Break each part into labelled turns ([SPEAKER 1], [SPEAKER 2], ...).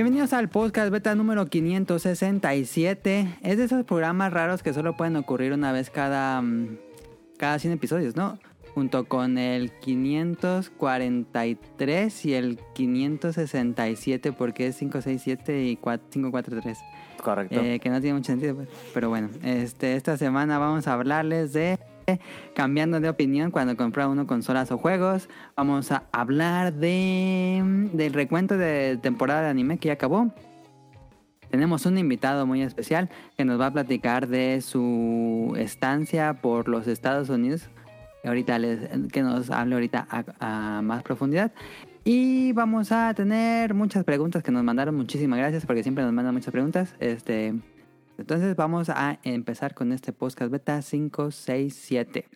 [SPEAKER 1] Bienvenidos al podcast beta número 567. Es de esos programas raros que solo pueden ocurrir una vez cada, mm, cada 100 episodios, ¿no? Junto con el 543 y el 567 porque es 567 y 543.
[SPEAKER 2] Correcto.
[SPEAKER 1] Eh, que no tiene mucho sentido, pues. pero bueno, este, esta semana vamos a hablarles de cambiando de opinión cuando compra uno consolas o juegos. Vamos a hablar de del recuento de temporada de anime que ya acabó. Tenemos un invitado muy especial que nos va a platicar de su estancia por los Estados Unidos. Ahorita les, que nos hable ahorita a, a más profundidad. Y vamos a tener muchas preguntas que nos mandaron. Muchísimas gracias porque siempre nos mandan muchas preguntas. Este, entonces vamos a empezar con este podcast beta 567.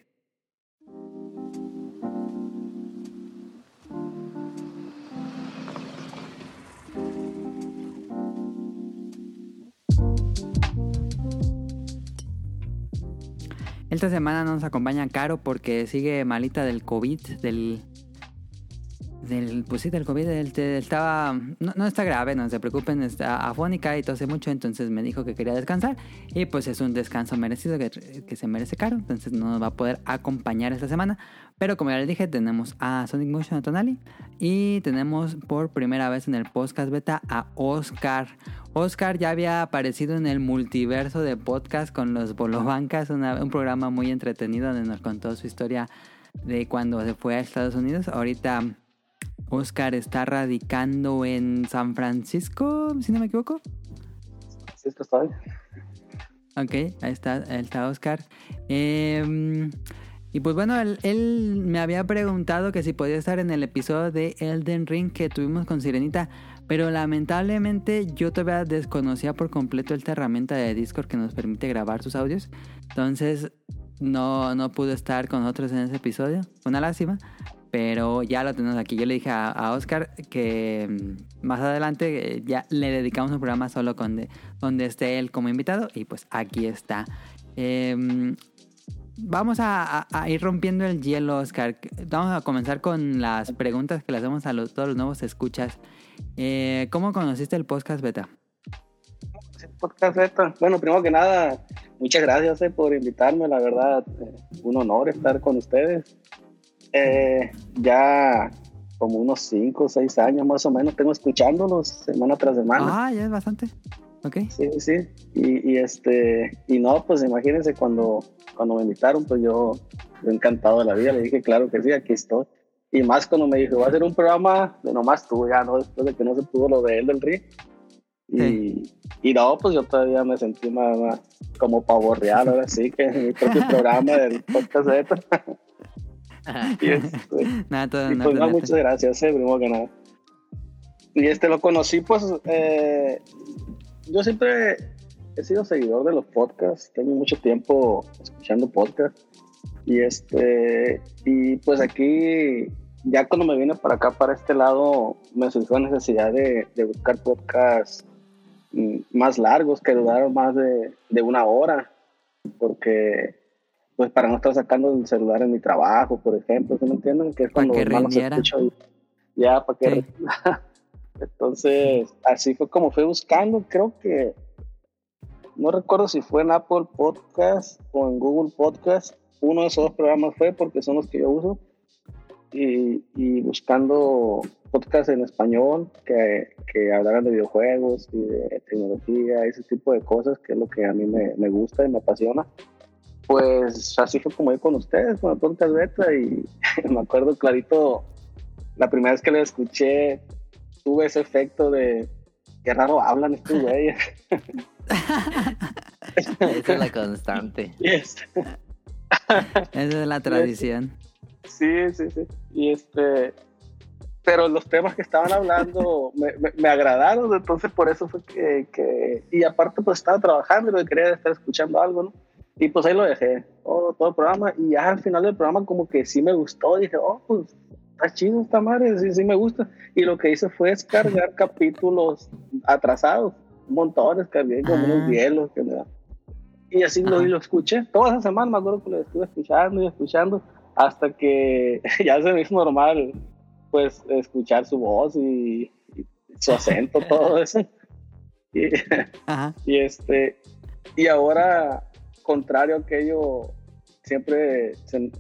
[SPEAKER 1] Esta semana no nos acompaña Caro porque sigue malita del COVID, del del, pues sí, del COVID, él, estaba, no, no, está grave, no se preocupen, está afónica y tose mucho, entonces me dijo que quería descansar y pues es un descanso merecido que, que, se merece caro, entonces no nos va a poder acompañar esta semana, pero como ya les dije, tenemos a Sonic Motion Tonali y tenemos por primera vez en el podcast beta a Oscar. Oscar ya había aparecido en el multiverso de podcast con los Bolobancas, un programa muy entretenido donde nos contó su historia de cuando se fue a Estados Unidos. Ahorita Oscar está radicando en San Francisco, si no me equivoco.
[SPEAKER 3] Sí, está bien.
[SPEAKER 1] Ok, ahí está, ahí está Oscar. Eh, y pues bueno, él, él, me había preguntado que si podía estar en el episodio de Elden Ring que tuvimos con Sirenita, pero lamentablemente yo todavía desconocía por completo esta herramienta de Discord que nos permite grabar sus audios. Entonces no, no pudo estar con nosotros en ese episodio. Una lástima, pero ya lo tenemos aquí. Yo le dije a, Oscar que mm, más adelante eh, ya le dedicamos un programa solo con donde esté él como invitado y pues aquí está. Em, vamos a, ir rompiendo el hielo, Oscar. Vamos a comenzar con las preguntas que le hacemos a los, todos los nuevos escuchas. Eh, ¿Cómo conociste el podcast beta?
[SPEAKER 3] Podcast beta. Bueno, primero que nada, muchas gracias eh, por invitarme. La verdad, un honor estar con ustedes. Eh, ya como unos 5 o 6 años más o menos tengo escuchándolos semana tras semana.
[SPEAKER 1] Ah, ya es bastante. Ok.
[SPEAKER 3] Sí, sí. Y, y, este, y no, pues imagínense cuando, cuando me invitaron, pues yo, yo encantado de la vida, le dije, claro que sí, aquí estoy. Y más cuando me dijo, va a ser un programa de nomás tú, ya, ¿no? Después de que no se pudo lo de él del río. Y, y, no, pues yo todavía me sentí más, como pavo real, ahora sí, que mi propio programa del podcast de y, este, pues muchas gracias, eh, primero que nada. Y este lo conocí, pues eh, yo siempre he sido seguidor de los podcasts, tengo mucho tiempo escuchando podcasts. Y este, y pues aquí, ya cuando me vine para acá, para este lado, me surgió la necesidad de, de buscar podcasts mm, más largos, que duraron más de, de una hora, porque pues para no estar sacando el celular en mi trabajo, por ejemplo, ¿sí me entienden? Que es cuando
[SPEAKER 1] para
[SPEAKER 3] que ya, para que... Entonces, así fue como fui buscando, creo que, no recuerdo si fue en Apple Podcast o en Google Podcast, uno de esos dos programas fue porque son los que yo uso, y, y buscando podcasts en español que, que, hablaran de videojuegos y de tecnología, ese tipo de cosas, que es lo que a mí me, me gusta y me apasiona pues así fue como yo con ustedes, con el podcast beta, y me acuerdo clarito, la primera vez que lo escuché, tuve ese efecto de qué raro hablan estos güeyes.
[SPEAKER 2] Esa es la constante.
[SPEAKER 1] Esa es la tradición.
[SPEAKER 3] Sí, sí, sí. Y este, pero los temas que estaban hablando me, me, agradaron, entonces por eso fue que, que, y aparte pues estaba trabajando y quería estar escuchando algo, ¿no? Y pues ahí lo dejé, todo, todo el programa. Y ya al final del programa, como que sí me gustó. Dije, oh, pues está chido esta madre, sí, sí me gusta. Y lo que hice fue descargar capítulos atrasados, montones, cargué como unos hielos que me da. Y así lo, y lo escuché. Toda esa semana me acuerdo que lo estuve escuchando y escuchando hasta que ya se me hizo normal, pues, escuchar su voz y, su acento, todo eso. Y,
[SPEAKER 1] Ajá.
[SPEAKER 3] y este, y ahora, contrario a aquello, siempre,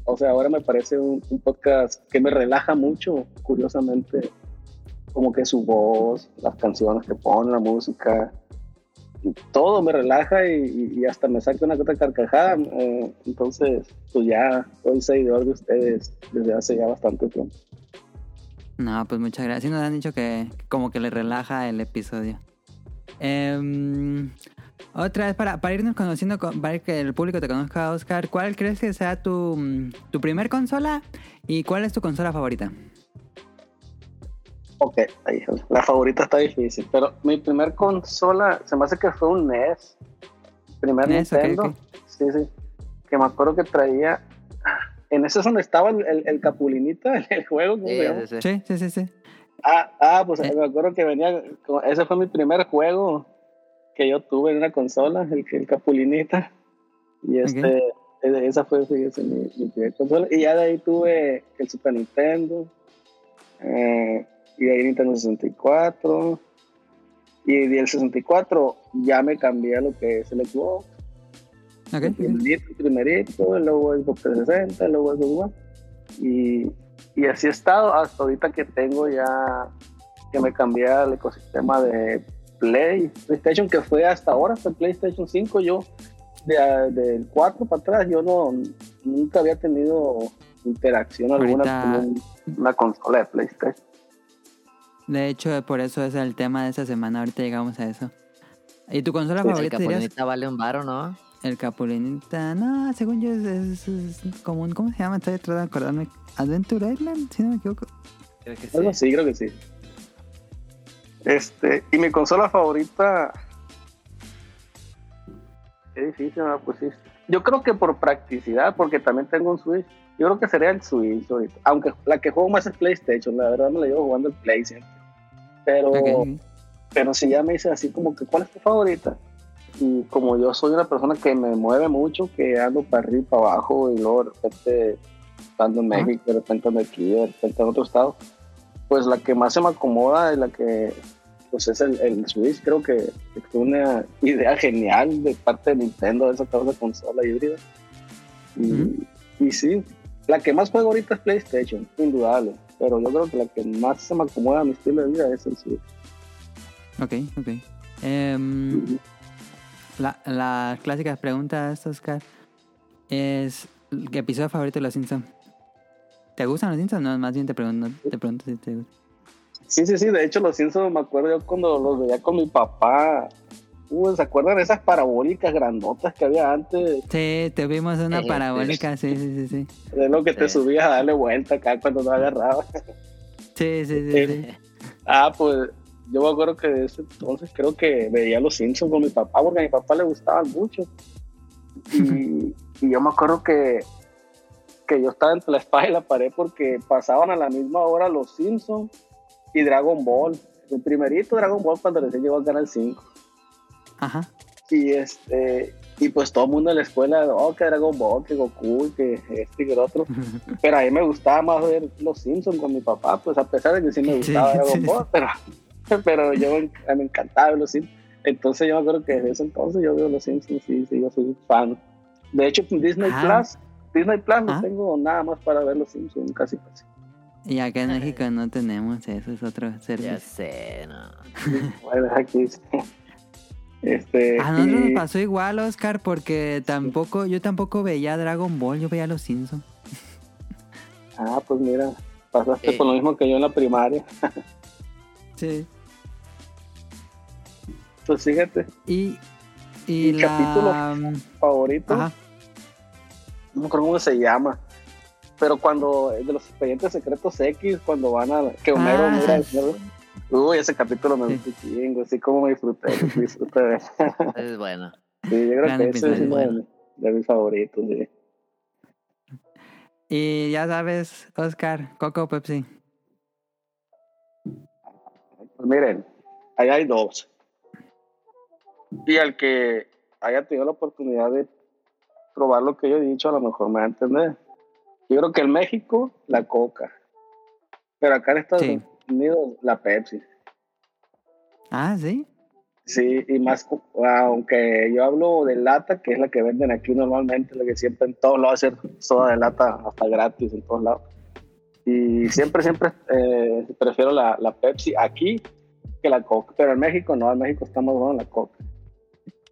[SPEAKER 3] o sea, ahora me parece un, podcast que me relaja mucho, curiosamente, como que su voz, las canciones que pone, la música, todo me relaja y, hasta me saca una otra carcajada. eh, entonces, pues ya soy seguidor de ustedes desde hace ya bastante tiempo.
[SPEAKER 1] No, pues muchas gracias. Nos han dicho que como que le relaja el episodio. Em, otra vez, para, para irnos conociendo, con- para que el público te conozca, Oscar, ¿cuál crees que sea tu, mm, tu primer consola y cuál es tu consola favorita?
[SPEAKER 3] Ok, la favorita está difícil, pero mi primer consola se me hace que fue un NES. Primer
[SPEAKER 1] NES,
[SPEAKER 3] Nintendo.
[SPEAKER 1] ok.
[SPEAKER 3] Sí, sí. Que me acuerdo que traía. En ese es donde estaba el, el, el Capulinita, el juego, ¿cómo
[SPEAKER 2] Sí, sí, sí.
[SPEAKER 1] Sí, sí, sí, sí.
[SPEAKER 3] Ah, ah, pues
[SPEAKER 1] Eh.
[SPEAKER 3] me acuerdo que venía. Ese fue mi primer juego que yo tuve en una consola, el, el Capulinita. Y este. eh, Esa fue sí, esa mi, mi primer consola. Y ya de ahí tuve el Super Nintendo. eh, y de ahí Nintendo 64. Y del 64 ya me cambié a lo que es el Xbox.
[SPEAKER 1] Ok,
[SPEAKER 3] El primerito, el primerito, luego Xbox 360, luego Xbox One. Y, y así he estado hasta ahorita que tengo ya que me cambié al ecosistema de Play, PlayStation, que fue hasta ahora, hasta el PlayStation 5. Yo, de- del 4 para atrás, yo no nunca había tenido interacción alguna con un- una consola de PlayStation.
[SPEAKER 1] De hecho, por eso es el tema de esta semana. Ahorita llegamos a eso. ¿Y tu consola
[SPEAKER 3] Sí,
[SPEAKER 2] El
[SPEAKER 1] favorita dirías?
[SPEAKER 2] capulinita vale un varo, ¿no?
[SPEAKER 1] El Capulinita. No, según yo es, es, es como un... ¿Cómo se llama? Estoy tratando de acordarme. Adventure Island, si no me equivoco.
[SPEAKER 2] Creo que
[SPEAKER 3] Algo así, creo que sí. Este, y mi consola favorita. Qué difícil me la pusiste. Yo creo que por practicidad, porque también tengo un Switch. Yo creo que sería el Switch ahorita. Aunque la que juego más es PlayStation, la verdad me la llevo jugando el Play siempre. Pero, pero si ya me dice así como que, ¿cuál es tu favorita? Y como yo soy una persona que me mueve mucho, que ando para arriba y para abajo, y luego de repente estando en. México, de repente ando aquí, de repente en otro estado, pues la que más se me acomoda y la que pues es el, el Switch. Creo que que fue una idea genial de parte de Nintendo de sacar una consola híbrida. Y, y sí, la que más juego ahorita es PlayStation, indudable. Pero yo creo que la que más se me acomoda a mi estilo de vida es el Switch.
[SPEAKER 1] Ok, ok. Em, la, las clásicas preguntas, Oscar, es ¿qué episodio favorito de Los Simpsons? ¿Te gustan los Simpsons? No, más bien te pregunto, te pregunto si te gustan.
[SPEAKER 3] Sí, sí, sí. De hecho, los Simpsons me acuerdo yo cuando los veía con mi papá. Uh, ¿Se acuerdan de esas parabólicas grandotas que había antes?
[SPEAKER 1] Sí, tuvimos una
[SPEAKER 2] Eh,
[SPEAKER 1] parabólica, sí, sí, sí, sí.
[SPEAKER 3] De lo que te
[SPEAKER 2] Sí.
[SPEAKER 3] subías a darle vuelta acá cuando no agarraba.
[SPEAKER 1] Sí, sí, sí, sí.
[SPEAKER 3] Eh, Ah, pues yo me acuerdo que de ese entonces creo que veía los Simpsons con mi papá porque a mi papá le gustaban mucho. Y, y yo me acuerdo que, que yo estaba entre la espada y la pared porque pasaban a la misma hora los Simpsons y Dragon Ball. El primerito Dragon Ball cuando recién llegó al Canal 5.
[SPEAKER 1] Ajá.
[SPEAKER 3] Y este y pues todo el mundo en la escuela, oh, que Dragon Ball, que Goku, que este y que el otro. Pero a mí me gustaba más ver los Simpsons con mi papá, pues a pesar de que sí me gustaba
[SPEAKER 1] Sí,
[SPEAKER 3] Dragon
[SPEAKER 1] sí.
[SPEAKER 3] Ball, pero, pero yo me, me encantaba ver los Simpsons. Entonces yo me acuerdo que desde ese entonces yo veo los Simpsons y sí, yo soy fan. De hecho, Disney
[SPEAKER 1] Ah.
[SPEAKER 3] Plus, Disney Plus no
[SPEAKER 1] Ah.
[SPEAKER 3] tengo nada más para ver los Simpsons, casi casi.
[SPEAKER 1] Y acá en México no tenemos eso, es otro
[SPEAKER 2] Ya
[SPEAKER 1] servicio.
[SPEAKER 2] sé, no.
[SPEAKER 3] Bueno, aquí sí. Este,
[SPEAKER 1] A nosotros nos pasó igual, Oscar, porque tampoco, yo tampoco veía Dragon Ball, yo veía Los Simpsons.
[SPEAKER 3] ah, pues mira, pasaste
[SPEAKER 2] Eh.
[SPEAKER 3] por lo mismo que yo en la primaria.
[SPEAKER 1] Sí.
[SPEAKER 3] Pues fíjate,
[SPEAKER 1] Y, y
[SPEAKER 3] ¿Y
[SPEAKER 1] la...
[SPEAKER 3] capítulo? favorito.
[SPEAKER 1] Ajá.
[SPEAKER 3] No me acuerdo cómo se llama. Pero cuando, de los expedientes secretos X, cuando van a, que Homero
[SPEAKER 1] Ah,
[SPEAKER 3] mira, uy, ese capítulo me gustó chingo, así como me disfruté, disfruté de eso.
[SPEAKER 2] Es bueno.
[SPEAKER 3] Sí, yo creo
[SPEAKER 1] Gran
[SPEAKER 3] que ese es
[SPEAKER 1] episodio.
[SPEAKER 3] uno de, mis- de mis favoritos, sí.
[SPEAKER 1] Y ya sabes, Oscar, Coco o Pepsi.
[SPEAKER 3] Pues miren, ahí hay dos. Y al que haya tenido la oportunidad de probar lo que yo he dicho, a lo mejor me va a entender. Yo creo que en México, la coca. Pero acá en Estados
[SPEAKER 1] Sí.
[SPEAKER 3] Unidos, la Pepsi.
[SPEAKER 1] Ah, sí.
[SPEAKER 3] Sí, y más, aunque yo hablo de lata, que es la que venden aquí normalmente, la que siempre en todos lados hacen soda de lata hasta gratis en todos lados. Y siempre, siempre eh, prefiero la, la Pepsi aquí que la Coca, pero en México no, en México está más bueno la Coca.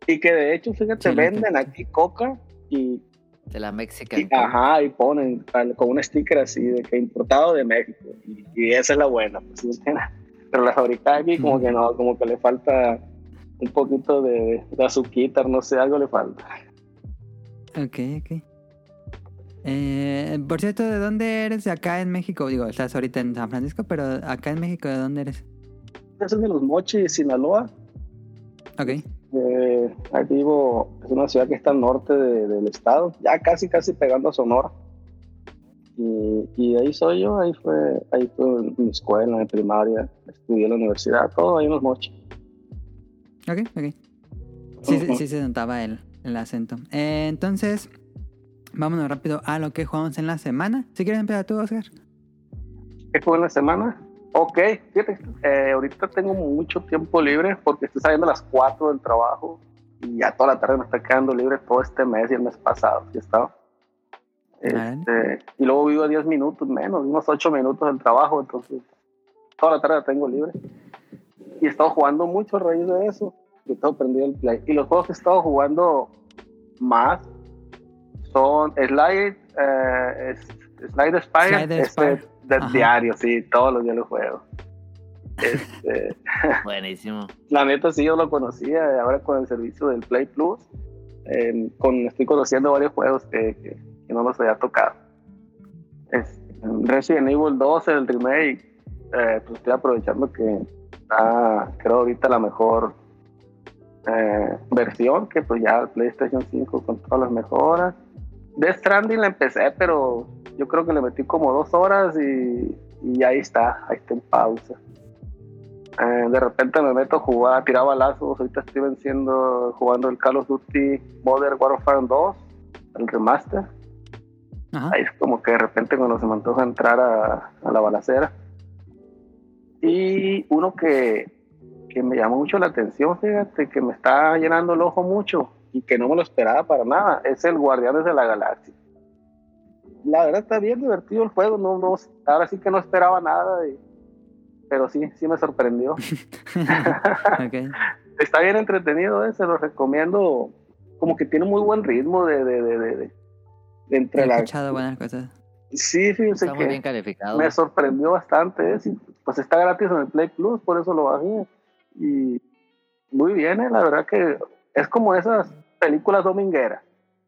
[SPEAKER 3] Y que de hecho, fíjate,
[SPEAKER 1] Sí,
[SPEAKER 3] venden aquí Coca y,
[SPEAKER 2] De la Mexican.
[SPEAKER 3] y, ajá, y ponen al- con un sticker así de que importado de México. Y, y esa es la buena. pues, pero la fabricada aquí como que no, como que le falta un poquito de, de azuquita, no sé, algo le falta.
[SPEAKER 1] Ok, ok. Eh, por cierto, ¿de dónde eres? Acá en México. Digo, estás ahorita en San Francisco, pero acá en México, ¿de dónde eres?
[SPEAKER 3] Yo soy de los Mochis, Sinaloa.
[SPEAKER 1] Ok.
[SPEAKER 3] Eh, ahí vivo, es una ciudad que está al norte de- del estado, ya casi, casi pegando a Sonora. Y, y ahí soy yo, ahí fue, ahí fue mi escuela, mi primaria, estudié en la universidad, todo ahí en los Mochis.
[SPEAKER 1] Ok, ok. Sí, sí,
[SPEAKER 3] Ujú.
[SPEAKER 1] sí se notaba el, el acento. Eh, entonces, vámonos rápido a lo que jugamos en la semana. Si quieres empezar tú, Oscar.
[SPEAKER 3] ¿Qué fue en la semana? Ok, fíjate, eh, ahorita tengo mucho tiempo libre porque estoy saliendo a las 4 del trabajo y ya toda la tarde me está quedando libre todo este mes y el mes pasado, ¿sí estaba? Este, y luego vivo a 10 minutos menos, unos 8 minutos del trabajo, entonces toda la tarde la tengo libre. Y he estado jugando mucho a raíz de eso, y tengo prendido el play. Y los juegos que he estado jugando más son Slide, eh, Slide Spire,
[SPEAKER 1] Slide
[SPEAKER 3] este,
[SPEAKER 1] Spire.
[SPEAKER 3] de
[SPEAKER 1] Ajá.
[SPEAKER 3] diario, sí, todos los días lo juego. Este,
[SPEAKER 2] Buenísimo.
[SPEAKER 3] la neta sí yo lo conocía, ahora con el servicio del Play Plus, eh, con, estoy conociendo varios juegos que, que- que no los había tocado. Es, Resident Evil 2, el remake, eh, pues estoy aprovechando que está, creo ahorita la mejor eh, versión, que pues ya el PlayStation 5 con todas las mejoras. Death Stranding la empecé, pero yo creo que le metí como dos horas y, y ahí está, ahí está en pausa. Eh, de repente me meto a jugar, tirar balazos. Ahorita estoy venciendo, jugando el Call of Duty Modern Warfare 2, el remaster.
[SPEAKER 1] Ajá.
[SPEAKER 3] Ahí es como que de repente cuando se me antoja entrar a, a la balacera. Y uno que, que me llamó mucho la atención, fíjate, que me está llenando el ojo mucho y que no me lo esperaba para nada, es el Guardianes de la Galaxia. La verdad está bien divertido el juego, no, no, ahora sí que no esperaba nada, y- pero sí, sí me sorprendió. Está bien entretenido, eh, se lo recomiendo, como que tiene muy buen ritmo de, de, de, de- entre
[SPEAKER 1] He
[SPEAKER 3] la...
[SPEAKER 1] escuchado buenas cosas.
[SPEAKER 3] Sí, fíjense
[SPEAKER 2] Está muy
[SPEAKER 3] que
[SPEAKER 2] bien calificado.
[SPEAKER 3] me sorprendió bastante. ¿eh? Sí, Pues está gratis en el Play Plus, por eso lo bajé. Y muy bien, ¿eh? la verdad que es como esas películas domingueras,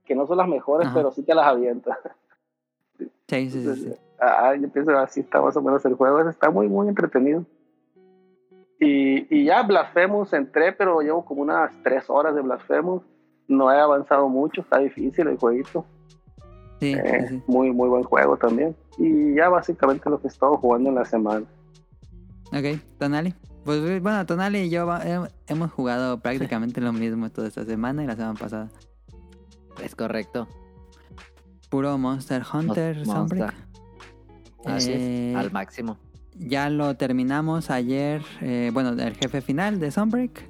[SPEAKER 3] que no son las mejores,
[SPEAKER 1] Ajá.
[SPEAKER 3] pero sí te las avientas.
[SPEAKER 1] Sí, sí, sí. sí.
[SPEAKER 3] Entonces, ah, yo pienso así está más o menos el juego. Está muy, muy entretenido. Y, y ya Blasphemous entré, pero llevo como unas tres horas de Blasphemous. No he avanzado mucho, está difícil el jueguito.
[SPEAKER 1] Sí,
[SPEAKER 3] Eh,
[SPEAKER 1] sí.
[SPEAKER 3] Muy, muy buen juego también. Y ya básicamente lo que he estado jugando en la semana.
[SPEAKER 1] Ok, Tonali. Pues bueno, Tonali y yo hemos jugado prácticamente lo mismo toda esta semana y la semana pasada.
[SPEAKER 2] Es correcto.
[SPEAKER 1] Puro Monster Hunter.
[SPEAKER 2] Monster. Así
[SPEAKER 1] Eh,
[SPEAKER 2] es. Al máximo.
[SPEAKER 1] Ya lo terminamos ayer, eh, bueno, el jefe final de Sunbreak.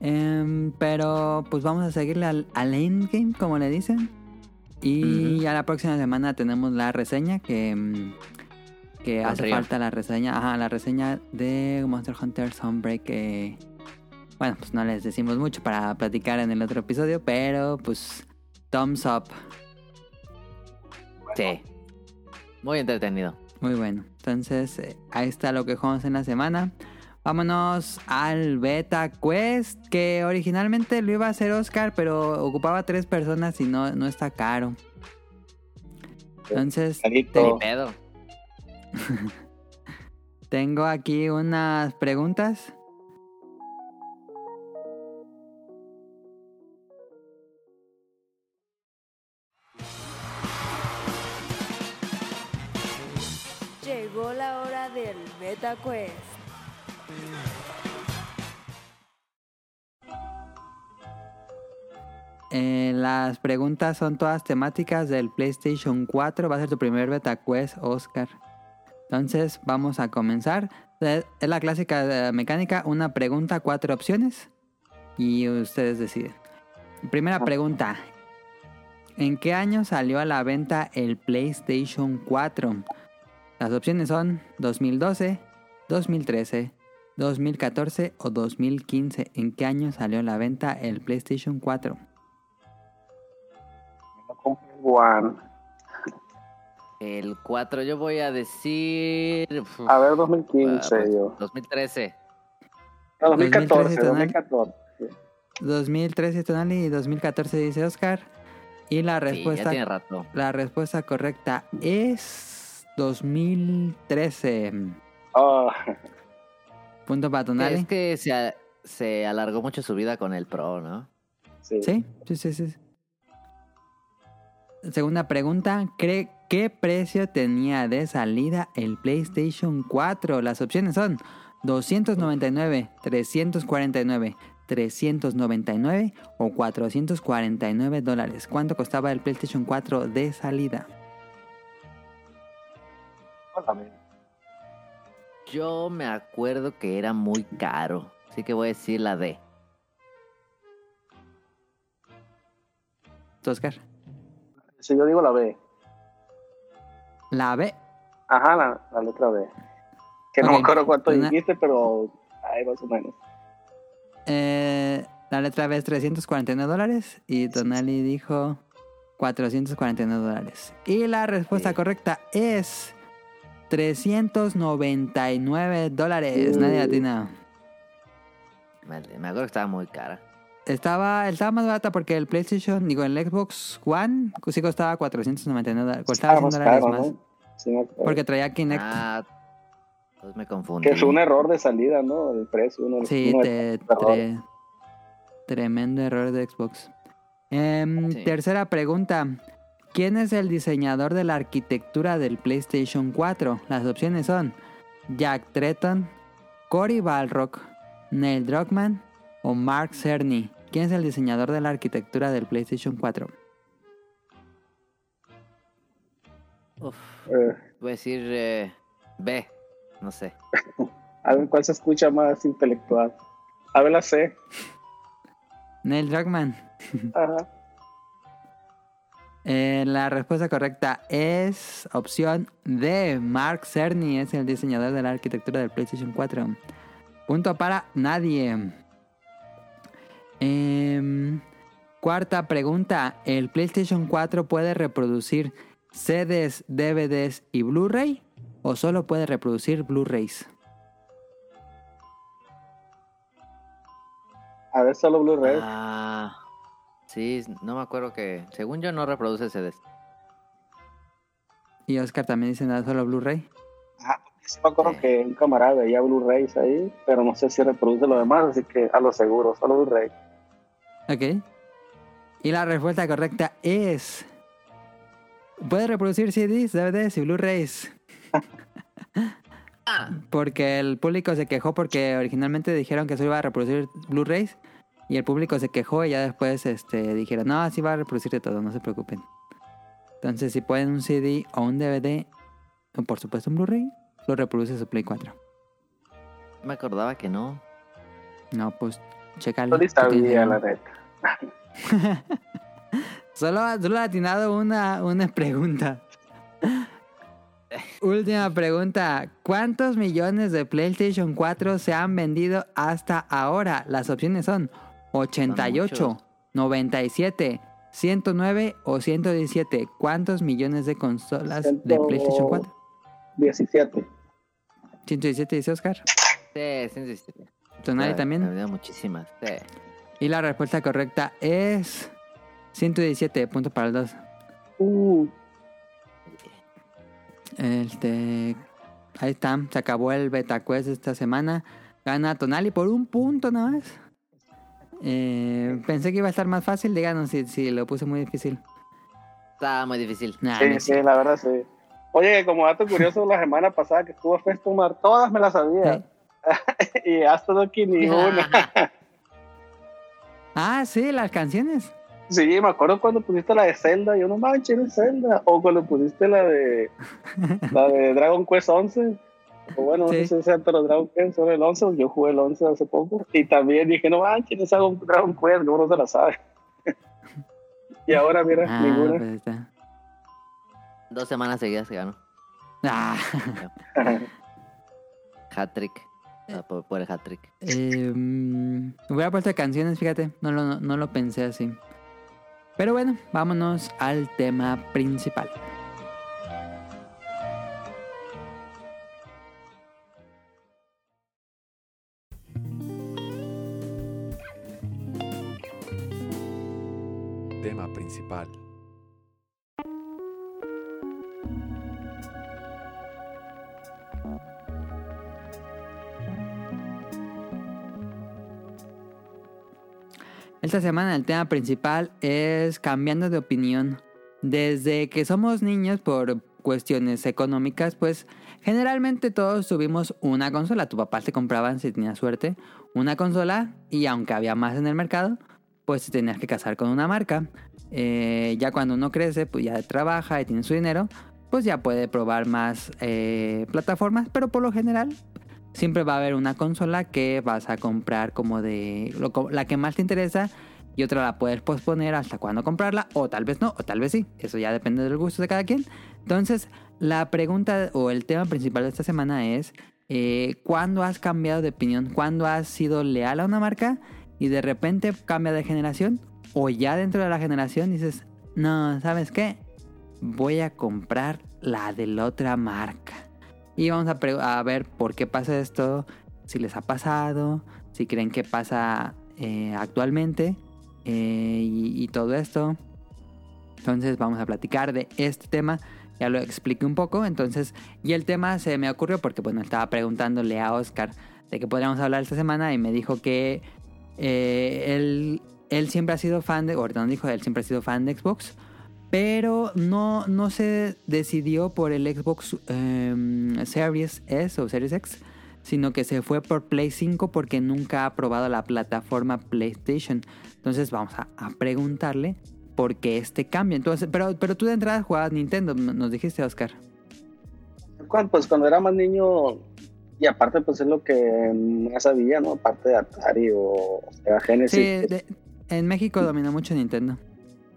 [SPEAKER 1] Em, pero pues vamos a seguirle al, al endgame, como le dicen. Y ya la próxima semana tenemos la reseña que, mm, que hace falta la reseña. Ajá, la reseña de Monster Hunter Sunbreak. que bueno, pues no les decimos mucho para platicar en el otro episodio, pero pues thumbs up.
[SPEAKER 2] Sí. Muy entretenido.
[SPEAKER 1] Muy bueno. Entonces, eh, ahí está lo que jugamos en la semana. Vámonos al Beta Quest, que originalmente lo iba a hacer Oscar, pero ocupaba tres personas y no, no está caro. Entonces, te-
[SPEAKER 2] pedo.
[SPEAKER 1] tengo aquí unas preguntas.
[SPEAKER 4] Llegó la hora del Beta Quest.
[SPEAKER 1] Eh, las preguntas son todas temáticas del PlayStation 4. Va a ser tu primer Beta Quest, Oscar. Entonces, vamos a comenzar. Es es la clásica eh, mecánica, una pregunta, cuatro opciones y ustedes deciden. Primera pregunta. ¿En qué año salió a la venta el PlayStation 4? Las opciones son 2012, 2013, 2014 o 2015. ¿En qué año salió a la venta el PlayStation 4?
[SPEAKER 3] No compré el One.
[SPEAKER 2] El 4, yo voy a decir.
[SPEAKER 3] A ver,
[SPEAKER 2] ah,
[SPEAKER 3] 2015
[SPEAKER 2] pues,
[SPEAKER 3] yo.
[SPEAKER 2] 2013.
[SPEAKER 3] No, 2014,
[SPEAKER 1] 2013,
[SPEAKER 3] 2014.
[SPEAKER 1] 2013 Tonali y 2014 dice Oscar. Y la
[SPEAKER 2] Sí, ya
[SPEAKER 1] respuesta,
[SPEAKER 2] tiene rato.
[SPEAKER 1] la respuesta correcta es 2013.
[SPEAKER 3] Ah,
[SPEAKER 1] Punto para Tonali.
[SPEAKER 2] Es que se, se alargó mucho su vida con el Pro, ¿no?
[SPEAKER 3] sí.
[SPEAKER 1] Sí, sí, sí, sí. Segunda pregunta, ¿cree qué precio tenía de salida el PlayStation 4? Las opciones son 299, 349, 399 o 449 dólares. ¿Cuánto costaba el PlayStation 4 de salida?
[SPEAKER 3] Cuéntame.
[SPEAKER 2] Yo me acuerdo que era muy caro. Así que voy a decir la D.
[SPEAKER 1] Oscar.
[SPEAKER 3] Si yo digo la B.
[SPEAKER 1] La B.
[SPEAKER 3] Ajá, la, la letra B. Que no me acuerdo cuánto
[SPEAKER 1] una-
[SPEAKER 3] dijiste, pero ahí más o menos.
[SPEAKER 1] Eh, la letra B es 349 dólares y Tonali dijo 449 dólares. Y la respuesta
[SPEAKER 2] Sí.
[SPEAKER 1] correcta es 399 dólares. Nadie latina.
[SPEAKER 2] Me, me acuerdo que estaba muy cara.
[SPEAKER 1] Estaba, estaba más barata porque el PlayStation, digo, el Xbox One sí costaba 499 dólares. Costaba
[SPEAKER 3] Ah,
[SPEAKER 1] 100
[SPEAKER 3] más
[SPEAKER 1] dólares
[SPEAKER 3] caro,
[SPEAKER 1] más.
[SPEAKER 3] ¿no? Sí, acuerdo.
[SPEAKER 1] Porque traía Kinect.
[SPEAKER 2] Ah, pues me confundí.
[SPEAKER 3] Que fue un error de salida, ¿no? El precio. Uno,
[SPEAKER 1] Sí,
[SPEAKER 3] uno
[SPEAKER 1] te- tre- tremendo error de Xbox. Em,
[SPEAKER 2] Sí.
[SPEAKER 1] Tercera pregunta. ¿Quién es el diseñador de la arquitectura del PlayStation 4? Las opciones son Jack Tretton, Cory Balrock, Neil Druckmann o Mark Cerny. ¿Quién es el diseñador de la arquitectura del PlayStation 4?
[SPEAKER 2] Uf,
[SPEAKER 3] Eh,
[SPEAKER 2] voy a decir eh, B. No sé.
[SPEAKER 3] a ver cuál se escucha más intelectual. A ver la C.
[SPEAKER 1] Neil Druckmann.
[SPEAKER 3] Ajá.
[SPEAKER 1] Eh, la respuesta correcta es opción D. Mark Cerny es el diseñador de la arquitectura del PlayStation 4. Punto para nadie. Em, cuarta pregunta. ¿El PlayStation 4 puede reproducir CDs, DVDs y Blu-ray? ¿O solo puede reproducir Blu-rays?
[SPEAKER 3] A ver, solo Blu-ray.
[SPEAKER 2] Ah, sí, no me acuerdo que. Según yo, no reproduce CDs.
[SPEAKER 1] Y Oscar también dice nada, solo Blu-ray.
[SPEAKER 3] Ajá. Sí me acuerdo
[SPEAKER 2] Sí.
[SPEAKER 3] que un camarada veía Blu-rays ahí, pero no sé si reproduce lo demás, así que a lo seguro, solo Blu-ray.
[SPEAKER 1] Ok. Y la respuesta correcta es... Puede reproducir CDs, DVDs y Blu-rays. Porque el público se quejó porque originalmente dijeron que solo iba a reproducir Blu-rays. Y el público se quejó y ya después este, dijeron, no, así va a reproducir de todo, no se preocupen. Entonces si pueden un CD o un DVD, o por supuesto un Blu-ray, lo reproduce su Play 4.
[SPEAKER 2] Me acordaba que no.
[SPEAKER 1] No, pues, chécalo.
[SPEAKER 3] No la neta.
[SPEAKER 1] Solo, solo ha atinado una, una pregunta. Última pregunta. ¿Cuántos millones de PlayStation 4 se han vendido hasta ahora? Las opciones son 88,
[SPEAKER 2] muchos.
[SPEAKER 1] 97, 109 o 117. ¿Cuántos millones de consolas de
[SPEAKER 3] Ciento-
[SPEAKER 1] PlayStation 4?
[SPEAKER 3] 17.
[SPEAKER 1] 117 dice Oscar.
[SPEAKER 2] Sí, sí, sí. sí.
[SPEAKER 1] Tonali
[SPEAKER 2] Me
[SPEAKER 1] también.
[SPEAKER 2] muchísimas. Sí.
[SPEAKER 1] Y la respuesta correcta es 117. Punto para el 2.
[SPEAKER 3] Uh,
[SPEAKER 1] Este. Ahí está. Se acabó el beta quest esta semana. Gana Tonali por un punto nada más. Eh, pensé que iba a estar más fácil. Díganos si, si lo puse muy difícil.
[SPEAKER 2] Estaba muy difícil.
[SPEAKER 1] Nah,
[SPEAKER 3] sí, sí, la verdad sí. Oye, como dato curioso, la semana pasada que estuvo Festomar, todas me las sabía.
[SPEAKER 1] ¿Eh?
[SPEAKER 3] y hasta no aquí ni una.
[SPEAKER 1] Ah, sí, las canciones.
[SPEAKER 3] Sí, me acuerdo cuando pusiste la de Zelda, yo no manches, es Zelda. O cuando pusiste la de la de Dragon Quest 11. O bueno,
[SPEAKER 1] Sí.
[SPEAKER 3] no sé si sea los Dragon Quest, son el 11, yo jugué el 11 hace poco. Y también dije, no manches, es algo Dragon Quest, no, no se la sabe. y ahora, mira,
[SPEAKER 1] Ah,
[SPEAKER 3] ninguna.
[SPEAKER 1] pues está.
[SPEAKER 2] Dos semanas seguidas se ganó.
[SPEAKER 1] Ah.
[SPEAKER 2] Hat-trick. Ah, por, por el hat-trick.
[SPEAKER 1] Eh, mm, hubiera puesto canciones, fíjate, no lo, no lo pensé así. Pero bueno, vámonos al tema principal.
[SPEAKER 5] Tema principal.
[SPEAKER 1] Esta semana el tema principal es cambiando de opinión. Desde que somos niños por cuestiones económicas, pues generalmente todos tuvimos una consola. Tu papá te compraban, si tenías suerte, una consola y aunque había más en el mercado, pues te tenías que casar con una marca. Eh, ya cuando uno crece, pues ya trabaja y tiene su dinero, pues ya puede probar más eh, plataformas, pero por lo general siempre va a haber una consola que vas a comprar como de la que más te interesa y otra la puedes posponer hasta cuando comprarla o tal vez no o tal vez sí. Eso ya depende del gusto de cada quien. Entonces la pregunta o el tema principal de esta semana es eh, ¿cuándo has cambiado de opinión? ¿cuándo has sido leal a una marca y de repente cambia de generación o ya dentro de la generación dices no sabes qué voy a comprar la de la otra marca y vamos a, ver por qué pasa esto, si les ha pasado, si creen que pasa eh, actualmente eh, y, todo esto. Entonces vamos a platicar de este tema. Ya lo expliqué un poco. Entonces, y el tema se me ocurrió porque, bueno, estaba preguntándole a Oscar de qué podríamos hablar esta semana y me dijo que eh, él, él siempre ha sido fan de, dijo, él siempre ha sido fan de Xbox pero no, no se decidió por el Xbox em, Series S o Series X, sino que se fue por Play 5 porque nunca ha probado la plataforma PlayStation. Entonces vamos a, a preguntarle por qué este cambio. Entonces, pero, pero tú de entrada jugabas Nintendo, nos dijiste, Oscar.
[SPEAKER 3] Pues cuando era más niño, y aparte pues es lo que más sabía, ¿no? Aparte de Atari o Sega Genesis.
[SPEAKER 1] Sí, de- en México dominó mucho Nintendo.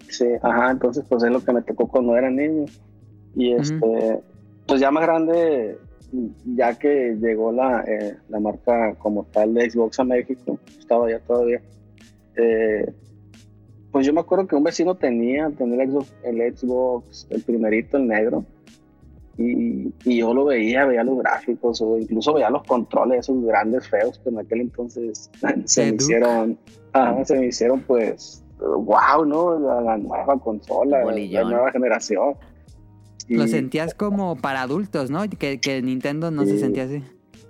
[SPEAKER 3] Sí, ajá, entonces pues es lo que me tocó cuando era niño. Y este, pues ya más grande, ya que llegó la, eh, la marca como tal de Xbox a México, estaba ya todavía. eh, pues yo me acuerdo que un vecino tenía, tenía el Xbox, el Xbox, el primerito, el negro. Y, y yo lo veía, veía los gráficos, o incluso veía los controles, esos grandes feos que en aquel entonces se me hicieron, ajá, se me hicieron pues, wow, ¿no? La, la nueva consola, la nueva generación. Y-
[SPEAKER 1] Lo sentías como para adultos, ¿no? Que, que Nintendo no se sentía así.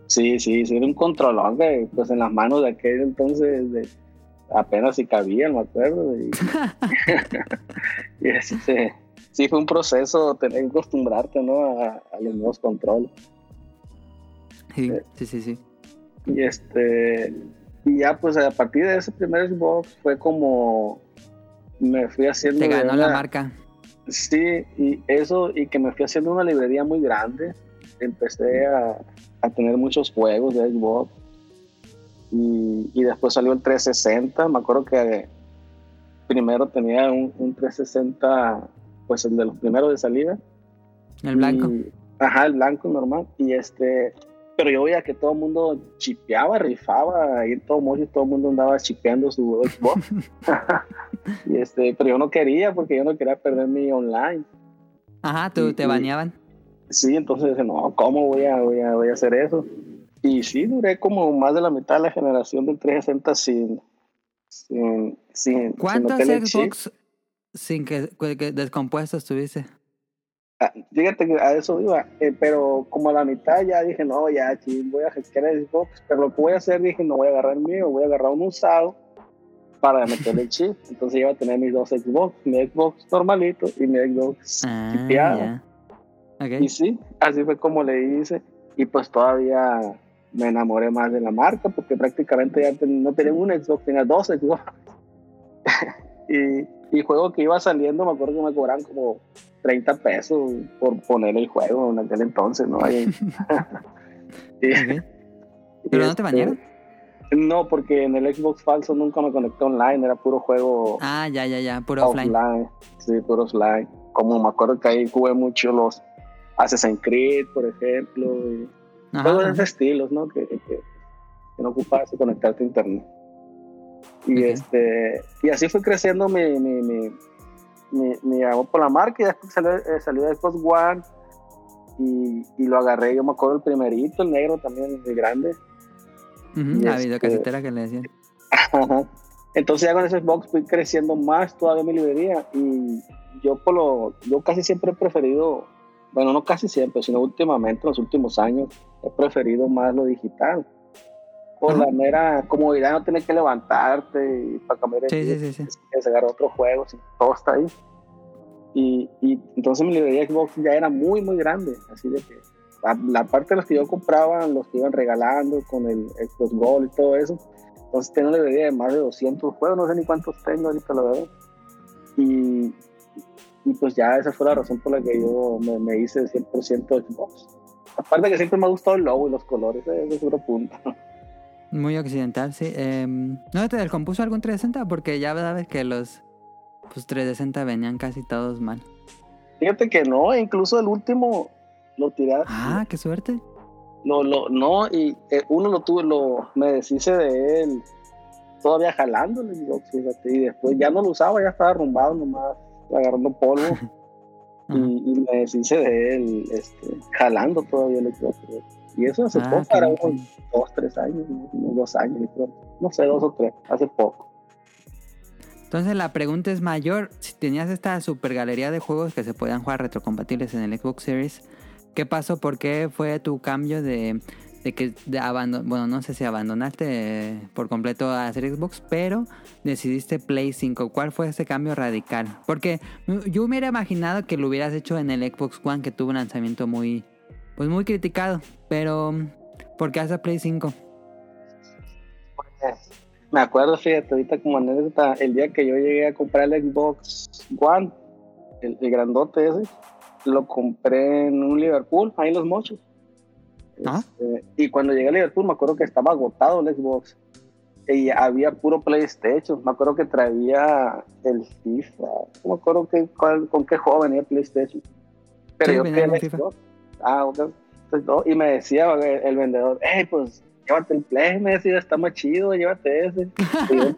[SPEAKER 3] Sí, sí, sí, era un controlón que pues en las manos de aquel entonces de, apenas si cabían, me acuerdo. Y, y este, sí fue un proceso tener que acostumbrarte, ¿no? A, a los nuevos controles.
[SPEAKER 1] Sí,
[SPEAKER 3] Eh,
[SPEAKER 1] sí, sí, sí.
[SPEAKER 3] Y este, y ya pues a partir de ese primer Xbox fue como me fui haciendo...
[SPEAKER 1] Te ganó la marca.
[SPEAKER 3] Sí, y eso, y que me fui haciendo una librería muy grande. Empecé a, a tener muchos juegos de Xbox. Y, y después salió el 360. Me acuerdo que primero tenía un, un 360, pues el de los primeros de salida.
[SPEAKER 1] El blanco.
[SPEAKER 3] Y- ajá, el blanco normal. Y este, pero yo veía que todo el mundo chipeaba, rifaba, ahí en todo mocho todo el mundo andaba chipeando su Xbox. y este, pero yo no quería porque yo no quería perder mi online.
[SPEAKER 1] Ajá, tú
[SPEAKER 3] y-
[SPEAKER 1] te
[SPEAKER 3] y-
[SPEAKER 1] baneaban.
[SPEAKER 3] Sí, entonces dije, no, ¿cómo voy a, voy a, voy a hacer eso? Y sí, duré como más de la mitad de la generación del 360 sin, sin, sin, sin
[SPEAKER 1] ¿Cuántos
[SPEAKER 3] meterle chip.
[SPEAKER 1] Xbox sin que, que descompuestos tuviste?
[SPEAKER 3] Ah, Fíjate que a eso iba, eh, pero como a la mitad ya dije, no, ya, sí, voy a hackear el Xbox, pero lo que voy a hacer, dije, no voy a agarrar el mío, voy a agarrar un usado para meterle el chip. Entonces iba a tener mis dos Xbox, mi Xbox normalito y mi Xbox
[SPEAKER 1] Ah,
[SPEAKER 3] chipeado. Y sí, así fue como le hice. Y pues todavía me enamoré más de la marca porque prácticamente ya ten- no tenía un Xbox, tenía dos Xbox. y, y juego que iba saliendo, me acuerdo que me cobraban como 30 pesos por poner el juego en aquel entonces, ¿no? Ahí- Y-
[SPEAKER 1] Ok. ¿Pero no te
[SPEAKER 3] este,
[SPEAKER 1] bañaron?
[SPEAKER 3] No, porque en el Xbox falso nunca me conecté online, era puro juego
[SPEAKER 1] Ah, ya, ya, ya, puro offline.
[SPEAKER 3] offline. Sí, puro offline. Como me acuerdo que ahí jugué mucho los Assassin's Creed, por ejemplo, y
[SPEAKER 1] Ajá,
[SPEAKER 3] juegos de
[SPEAKER 1] ajá.
[SPEAKER 3] ese estilo, ¿no? Que, que, que no ocupabas de conectarte a internet. Y este y así fue creciendo mi, mi, mi, mi, mi amor por la marca y después salió, eh, salió el Xbox One y, y lo agarré, yo me acuerdo el primerito, el negro también, el grande.
[SPEAKER 1] Ujú,
[SPEAKER 3] y
[SPEAKER 1] la
[SPEAKER 3] este-
[SPEAKER 1] videocasetera que le decían.
[SPEAKER 3] Entonces ya con ese Xbox fui creciendo más todavía mi librería y yo por lo, yo casi siempre he preferido, bueno no casi siempre, sino últimamente, en los últimos años, he preferido más lo digital. Por
[SPEAKER 1] Ajá.
[SPEAKER 3] la mera comodidad, no tener que levantarte para cambiar el
[SPEAKER 1] Sí, sí,
[SPEAKER 3] disco,
[SPEAKER 1] sí, sí.
[SPEAKER 3] se agarra otro juego, si todo está ahí. Y, y entonces mi librería Xbox ya era muy, muy grande, así de que la, la parte de los que yo compraba, los que iban regalando con el Xbox Gold y todo eso, entonces tengo una librería de más de 200 juegos, no sé ni cuántos tengo ahorita, la verdad. Y, y pues ya esa fue la razón por la que yo me, me hice 100% Xbox. Aparte que siempre me ha gustado el logo y los colores, eh, es otro punto.
[SPEAKER 1] Muy occidental, sí. Em, ¿No te compuso algún 360? Porque ya sabes que los pues 360 venían casi todos mal.
[SPEAKER 3] Fíjate que no, incluso el último lo tiré.
[SPEAKER 1] Ah, qué suerte.
[SPEAKER 3] Lo, lo, no, y eh, uno lo tuve, lo, me deshice de él todavía jalando el Xbox, fíjate, y después ya no lo usaba, ya estaba arrumbado nomás, agarrando polvo, y, y me deshice de él este, jalando todavía el Xbox. Y eso hace
[SPEAKER 1] Ah,
[SPEAKER 3] poco, para unos
[SPEAKER 1] bien.
[SPEAKER 3] dos, tres años, dos años, yo no sé, dos o tres, hace poco.
[SPEAKER 1] Entonces la pregunta es mayor. Si tenías esta super galería de juegos que se podían jugar retrocompatibles en el Xbox Series, ¿qué pasó? ¿Por qué fue tu cambio de, de que de abandon bueno, no sé si abandonaste eh, por completo a hacer Xbox, pero decidiste Play 5? ¿Cuál fue ese cambio radical? Porque yo me hubiera imaginado que lo hubieras hecho en el Xbox One, que tuvo un lanzamiento muy, pues muy criticado, pero ¿por qué hace Play 5?
[SPEAKER 3] Me acuerdo, fíjate, ahorita como anécdota, el día que yo llegué a comprar el Xbox One, el, el grandote ese, lo compré en un Liverpool, ahí en los mochos.
[SPEAKER 1] Ah.
[SPEAKER 3] Este, y cuando llegué a Liverpool, me acuerdo que estaba agotado el Xbox. Y había puro PlayStation. Me acuerdo que traía el FIFA. No me acuerdo que, cuál- con qué juego venía PlayStation. Pero
[SPEAKER 1] Sí,
[SPEAKER 3] yo
[SPEAKER 1] venía
[SPEAKER 3] quería
[SPEAKER 1] con
[SPEAKER 3] el
[SPEAKER 1] FIFA.
[SPEAKER 3] Xbox. Ah. Entonces, no, y me decía el, el vendedor, hey, pues llévate el Play, me decía, está más chido, llévate ese. Y yo,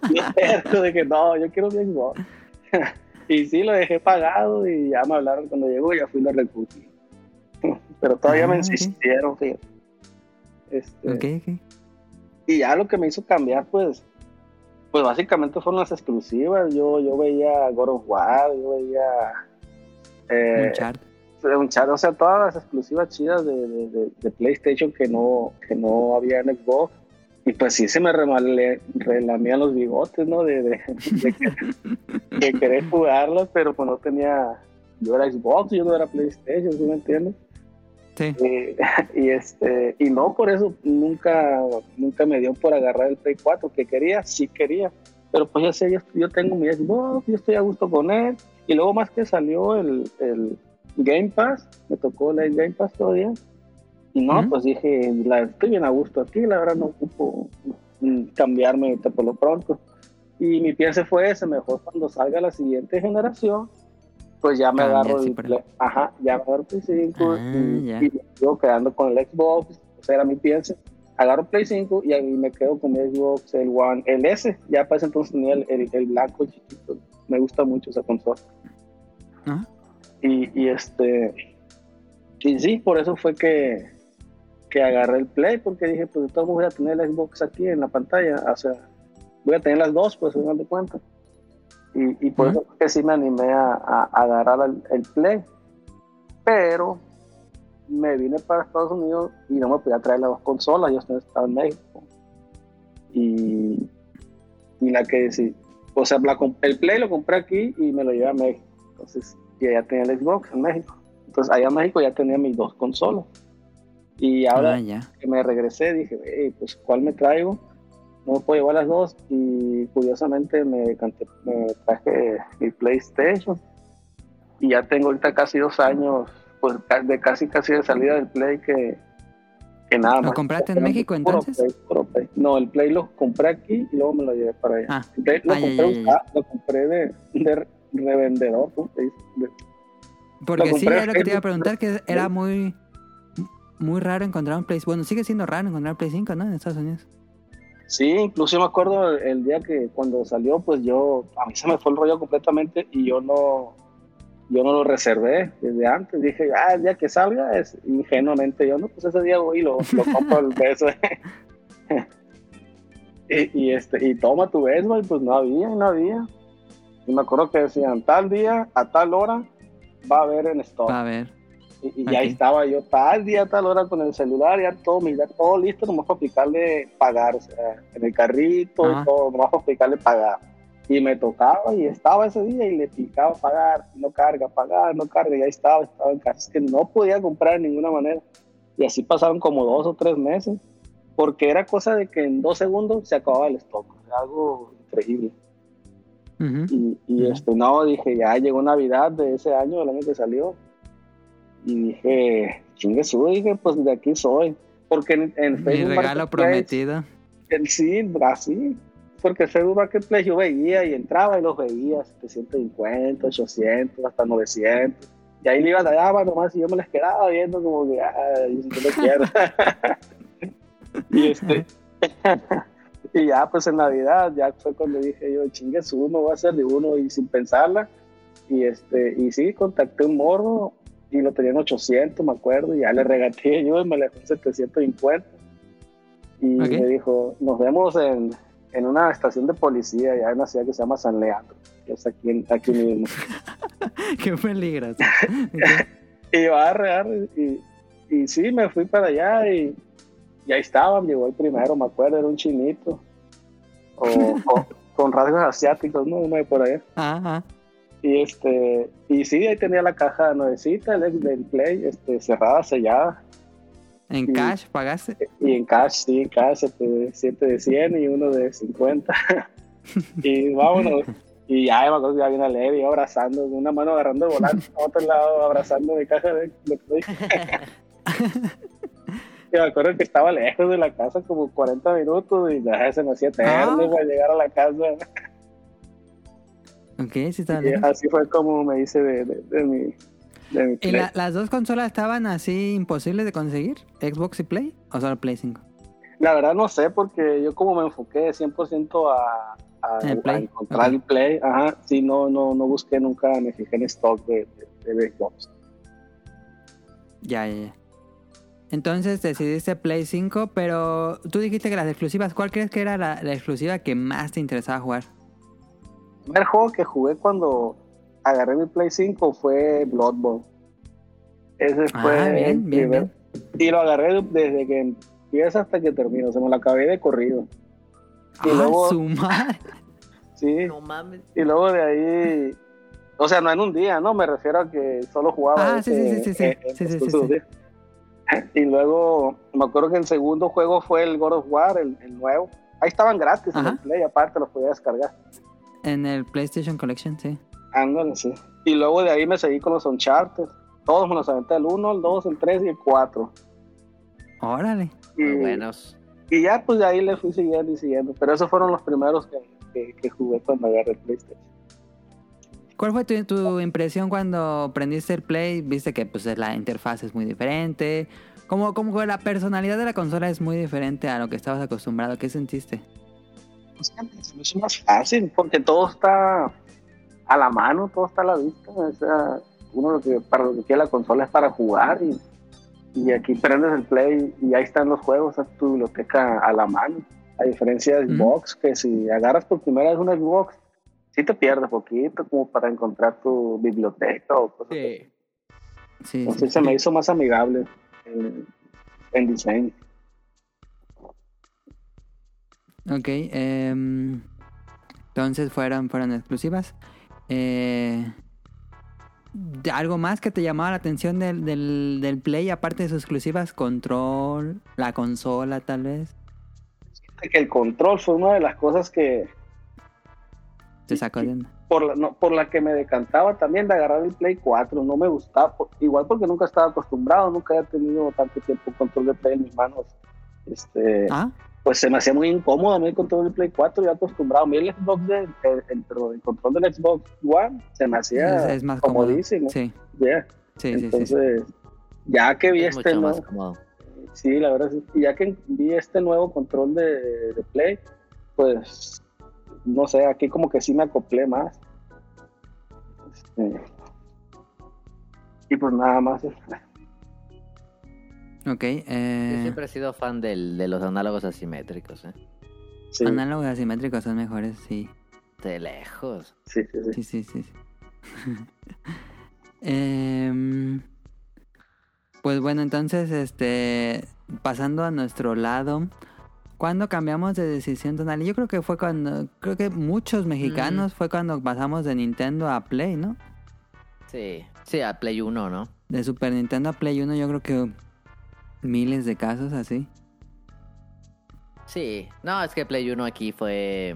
[SPEAKER 3] yo de que no, yo quiero mi Xbox. y sí, lo dejé pagado y ya me hablaron cuando llegó y ya fui lo recogí. Pero todavía
[SPEAKER 1] Ah,
[SPEAKER 3] me
[SPEAKER 1] ok.
[SPEAKER 3] insistieron, fíjate. Este,
[SPEAKER 1] Ok, ok.
[SPEAKER 3] Y ya lo que me hizo cambiar, pues, pues básicamente fueron las exclusivas. Yo, yo veía God of War, yo veía eh,
[SPEAKER 1] Uncharted.
[SPEAKER 3] Uncharted, o sea, todas las exclusivas chidas de, de- de- de PlayStation que no, que no había en Xbox. Y pues sí se me remale- relamían los bigotes, ¿no? De, de, de que, de querer jugarlas, pero pues no tenía. Yo era Xbox, yo no era PlayStation, ¿sí me entiendes?
[SPEAKER 1] Sí.
[SPEAKER 3] Eh, y este y no por eso nunca nunca me dio por agarrar el Play 4 que quería sí quería pero pues ya sé yo, yo tengo mi Xbox yo estoy a gusto con él y luego más que salió el, el Game Pass me tocó el Game Pass todavía. Y no
[SPEAKER 1] Ujú.
[SPEAKER 3] pues dije la, estoy bien a gusto aquí la verdad no ocupo cambiarme ahorita por lo pronto. Y mi pienso fue ese mejor cuando salga la siguiente generación pues ya me
[SPEAKER 1] Cambiar,
[SPEAKER 3] agarro el ajá ya me agarro el Play 5
[SPEAKER 1] Ah,
[SPEAKER 3] y, y me sigo quedando con el Xbox o sea era mi pienso agarro Play 5 y ahí me quedo con mi Xbox el One el S. Ya para ese entonces tenía el, el, el blanco chiquito. Me gusta mucho esa consola.
[SPEAKER 1] Ajá.
[SPEAKER 3] Y, y este y sí por eso fue que que agarré el Play porque dije pues de todos voy a tener el Xbox aquí en la pantalla o sea voy a tener las dos pues al final de cuentas. Y, y por eso fue que sí me animé a, a- a agarrar el, el Play. Pero me vine para Estados Unidos y no me podía traer las dos consolas yo estaba en México. Y, y la que sí o sea la el Play lo compré aquí y me lo llevé a México. Entonces y allá tenía el Xbox en México entonces allá en México ya tenía mis dos consolas y ahora
[SPEAKER 1] Ah, ya.
[SPEAKER 3] que me regresé dije, "Ey, pues ¿cuál me traigo? No me puedo llevar las dos y curiosamente me, canté- me traje mi PlayStation y ya tengo ahorita casi dos años pues de casi casi de salida del Play que, Que nada
[SPEAKER 1] ¿Lo
[SPEAKER 3] más.
[SPEAKER 1] compraste en México, entonces?
[SPEAKER 3] Play, puro Play. No, el Play lo compré aquí y luego me lo llevé para allá.
[SPEAKER 1] Ah.
[SPEAKER 3] El Play lo, compré lo de revendedor.
[SPEAKER 1] Porque sí, era lo que te iba a preguntar, que era muy muy raro encontrar un Play Bueno, sigue siendo raro encontrar un Play 5, ¿no? En Estados Unidos.
[SPEAKER 3] Sí, incluso me acuerdo el, el día que cuando salió, pues yo, a mí se me fue el rollo completamente y yo no, yo no lo reservé desde antes. Dije, ah, el día que salga, es ingenuamente yo, no, pues ese día voy y lo, lo compro el beso. y, y, este, y toma tu beso, y pues no había, no había. Y me acuerdo que decían, tal día, a tal hora, va a haber en stock.
[SPEAKER 1] Va a ver.
[SPEAKER 3] Y, y
[SPEAKER 1] Ok.
[SPEAKER 3] ahí estaba yo tal día, tal hora con el celular, ya todo, mira, todo listo, nomás para aplicarle pagar, o sea, en el carrito
[SPEAKER 1] Ajá.
[SPEAKER 3] y todo, nomás para aplicarle pagar. Y me tocaba y estaba ese día y le picaba pagar, no carga, pagar, no carga, y ahí estaba, estaba en casa. Es que no podía comprar de ninguna manera. Y así pasaron como dos o tres meses, porque era cosa de que en dos segundos se acababa el stock, era algo increíble.
[SPEAKER 1] Ujú.
[SPEAKER 3] Y, y,
[SPEAKER 1] Ujú.
[SPEAKER 3] este, no, dije, ya llegó Navidad de ese año, el año que salió. Y dije, chingue su, dije, pues de aquí soy. Porque en, en
[SPEAKER 1] Mi
[SPEAKER 3] Facebook
[SPEAKER 1] regalo
[SPEAKER 3] Marketplace,
[SPEAKER 1] prometido.
[SPEAKER 3] el- sí, así. Porque en Facebook Marketplace yo veía y entraba y los veía, 750, 800, hasta 900. Y ahí le iba a dar nomás y yo me les quedaba viendo como que, ay, yo no quiero. y este. Y ya, pues en Navidad, ya fue cuando dije yo, chingue su, me voy a hacer de uno y sin pensarla. Y este, y sí, contacté un morro y lo tenían 800, me acuerdo, y ya le regateé yo y me le dejó en 750. Y
[SPEAKER 1] Ok.
[SPEAKER 3] me dijo, nos vemos en, en una estación de policía, ya en una ciudad que se llama San Leandro, que es aquí, en- aquí mismo.
[SPEAKER 1] Qué peligroso.
[SPEAKER 3] Y va a rear, y, y sí, me fui para allá y, y ahí estaban, llegó el primero, me acuerdo, era un chinito, o, o- con rasgos asiáticos, ¿no? Uno de por allá.
[SPEAKER 1] Ajá.
[SPEAKER 3] Y este, y sí, ahí tenía la caja nuevecita del, del Play, este, cerrada, sellada,
[SPEAKER 1] ¿En cash pagaste?
[SPEAKER 3] y en cash, sí, en cash, este, siete de 100 y uno de 50. y vámonos. Y ya me acuerdo que ya viene leve, yo abrazando, una mano agarrando el volante, a otro lado abrazando mi caja de, de Play. Y me acuerdo que estaba lejos de la casa como 40 minutos y ya se me hacía eterno
[SPEAKER 1] Ah.
[SPEAKER 3] para llegar a la casa.
[SPEAKER 1] Ok, sí está
[SPEAKER 3] Y
[SPEAKER 1] lejos.
[SPEAKER 3] así fue como me hice de, de, de mi, de mi
[SPEAKER 1] ¿Y
[SPEAKER 3] Play.
[SPEAKER 1] la- las dos consolas estaban así imposibles de conseguir? ¿Xbox y Play? ¿O solo Play 5?
[SPEAKER 3] La verdad no sé, porque yo como me enfoqué 100% a, a,
[SPEAKER 1] el
[SPEAKER 3] a encontrar
[SPEAKER 1] ok.
[SPEAKER 3] el Play, ajá, sí, no, no, no busqué nunca, me fijé en stock de, de, de Xbox.
[SPEAKER 1] Ya, ya, ya. Entonces decidiste Play 5, pero tú dijiste que las exclusivas, ¿cuál crees que era la, la exclusiva que más te interesaba jugar?
[SPEAKER 3] El primer juego que jugué cuando agarré mi Play 5 fue Bloodborne. Ese fue
[SPEAKER 1] Ah, bien, bien,
[SPEAKER 3] primer- Y lo agarré desde que empieza hasta que termino, o sea, me lo acabé de corrido. Y
[SPEAKER 1] ¡Ah,
[SPEAKER 3] luego-
[SPEAKER 1] su madre!
[SPEAKER 3] Sí,
[SPEAKER 2] No mames.
[SPEAKER 3] y luego de ahí, o sea, no en un día, ¿no? Me refiero a que solo jugaba.
[SPEAKER 1] Ah, sí,
[SPEAKER 3] ese-
[SPEAKER 1] sí, sí, sí, sí, sí, sí.
[SPEAKER 3] Y luego, me acuerdo que el segundo juego fue el God of War, el, el nuevo. Ahí estaban gratis en
[SPEAKER 1] Ajá.
[SPEAKER 3] el Play, aparte los podía descargar.
[SPEAKER 1] En el PlayStation Collection, sí.
[SPEAKER 3] Ándale, sí. Y luego de ahí me seguí con los Uncharted. Todos me los aventé, el 1, el 2, el 3 y el 4.
[SPEAKER 1] Órale.
[SPEAKER 3] Y,
[SPEAKER 2] Muy buenos.
[SPEAKER 3] y ya pues de ahí le fui siguiendo y siguiendo. Pero esos fueron los primeros que, que, que jugué cuando agarré el PlayStation.
[SPEAKER 1] ¿Cuál fue tu, tu impresión cuando prendiste el Play? Viste que pues la interfaz es muy diferente. Como, como la personalidad de la consola es muy diferente a lo que estabas acostumbrado. ¿Qué sentiste?
[SPEAKER 3] Pues, hizo más fácil porque todo está a la mano, todo está a la vista. O sea, uno lo que, para lo que quiere la consola es para jugar y, y aquí prendes el play y ahí están los juegos, está tu biblioteca a la mano. A diferencia de. Xbox, que si agarras por primera vez una Xbox, sí te pierdes poquito como para encontrar tu biblioteca o cosas así.
[SPEAKER 2] Sí.
[SPEAKER 1] Sí,
[SPEAKER 3] Entonces
[SPEAKER 1] sí.
[SPEAKER 3] se me hizo más amigable en diseño.
[SPEAKER 1] Ok. em, entonces fueron, fueron exclusivas. Eh, ¿de ¿Algo más que te llamaba la atención del, del, del Play, aparte de sus exclusivas? Control, la consola tal vez.
[SPEAKER 3] Que el control fue una de las cosas que,
[SPEAKER 1] Te sacó de onda.
[SPEAKER 3] por la, no, por la que me decantaba también de agarrar el Play 4. No me gustaba, por- igual porque nunca estaba acostumbrado, nunca había tenido tanto tiempo control de Play en mis manos. Este,
[SPEAKER 1] Ah,
[SPEAKER 3] Pues se me hacía muy incómodo a mí el control del Play 4, ya acostumbrado. A mí el Xbox, de, el, el- control del Xbox One se me hacía
[SPEAKER 1] es, es más cómodo.
[SPEAKER 3] comodísimo.
[SPEAKER 1] Sí,
[SPEAKER 3] Yeah.
[SPEAKER 1] sí, sí, sí, sí.
[SPEAKER 3] Entonces, ya que vi
[SPEAKER 2] Es
[SPEAKER 3] este
[SPEAKER 2] más
[SPEAKER 3] nuevo, sí, la verdad, sí. Y ya que vi este nuevo control de, de Play, pues, no sé, aquí como que sí me acoplé más. Este, y pues nada más.
[SPEAKER 1] Ok,
[SPEAKER 2] Yo
[SPEAKER 1] eh,
[SPEAKER 2] siempre he sido fan del, de los análogos asimétricos, ¿eh?
[SPEAKER 3] Sí,
[SPEAKER 1] análogos asimétricos son mejores, sí.
[SPEAKER 2] De lejos.
[SPEAKER 3] sí, sí, sí.
[SPEAKER 1] Sí, sí, sí. sí. Em, pues bueno, entonces, este, pasando a nuestro lado, ¿cuándo cambiamos de decisión tonal? Yo creo que fue cuando, creo que muchos mexicanos fue cuando pasamos de Nintendo a Play, ¿no?
[SPEAKER 2] Sí, sí, a Play 1, ¿no?
[SPEAKER 1] De Super Nintendo a Play 1, yo creo que miles de casos así.
[SPEAKER 2] Sí. No, es que Play 1 aquí fue...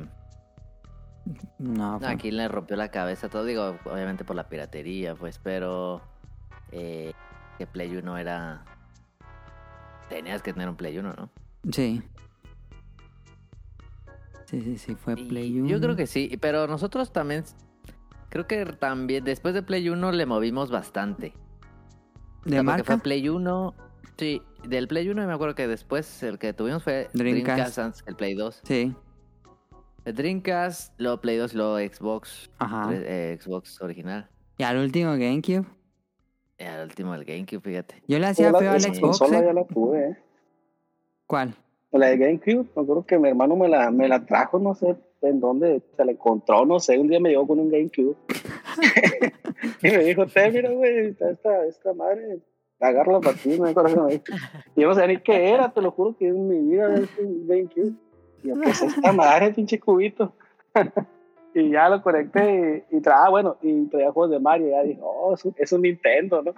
[SPEAKER 1] No,
[SPEAKER 2] No,
[SPEAKER 1] fue-
[SPEAKER 2] aquí le rompió la cabeza todo. Digo, obviamente por la piratería, pues, pero... eh, que Play 1 era... Tenías que tener un Play 1, ¿no?
[SPEAKER 1] sí. Sí, sí, sí, fue Play 1.
[SPEAKER 2] Yo creo que sí, pero nosotros también... Creo que también después de Play 1 le movimos bastante. O
[SPEAKER 1] ¿De
[SPEAKER 2] sea, porque
[SPEAKER 1] marca?
[SPEAKER 2] fue Play 1. Sí, del Play 1 me acuerdo que después el que tuvimos fue
[SPEAKER 1] Dreamcast.
[SPEAKER 2] Dreamcast, el Play 2.
[SPEAKER 1] Sí,
[SPEAKER 2] El Dreamcast, luego Play 2, luego Xbox,
[SPEAKER 1] ajá.
[SPEAKER 2] eh, Xbox original.
[SPEAKER 1] Y al último GameCube.
[SPEAKER 2] Y al último el GameCube, fíjate.
[SPEAKER 1] Yo le hacía feo al Xbox.
[SPEAKER 3] consola
[SPEAKER 1] ¿eh?
[SPEAKER 3] ya la tuve, ¿eh?
[SPEAKER 1] ¿Cuál?
[SPEAKER 3] La de GameCube, me acuerdo que mi hermano me la, me la trajo, no sé en dónde se la encontró, no sé, un día me llegó con un GameCube. y me dijo, te mira, güey, esta, esta madre, agarra para ti, me acuerdo que me yo no sabía ni qué era, te lo juro que en mi vida visto un GameCube. Y yo, ¿qué es esta madre, pinche cubito? y ya lo conecté y, y ah, bueno, y traía juegos de Mario, y ya dije, oh, es un, es un Nintendo, ¿no?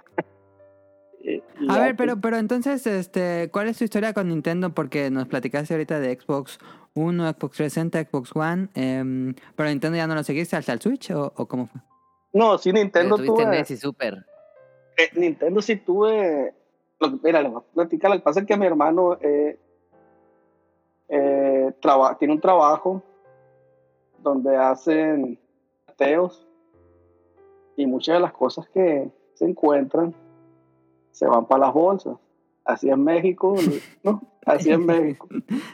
[SPEAKER 3] Y
[SPEAKER 1] A ver, pero, pero entonces, este, ¿cuál es tu historia con Nintendo? Porque nos platicaste ahorita de Xbox 1, Xbox 360, Xbox One, em, pero Nintendo ya no lo seguiste hasta el Switch o, o cómo fue?
[SPEAKER 3] No, sí, Nintendo
[SPEAKER 2] Tuviste
[SPEAKER 3] tuve...
[SPEAKER 2] NES y Super.
[SPEAKER 3] Eh, Nintendo sí tuve. Lo, mira, le voy a platicar. Lo que pasa es que mi hermano eh, eh, traba- tiene un trabajo donde hacen teos y muchas de las cosas que se encuentran se van para las bolsas. Así es México, ¿no? Así es México.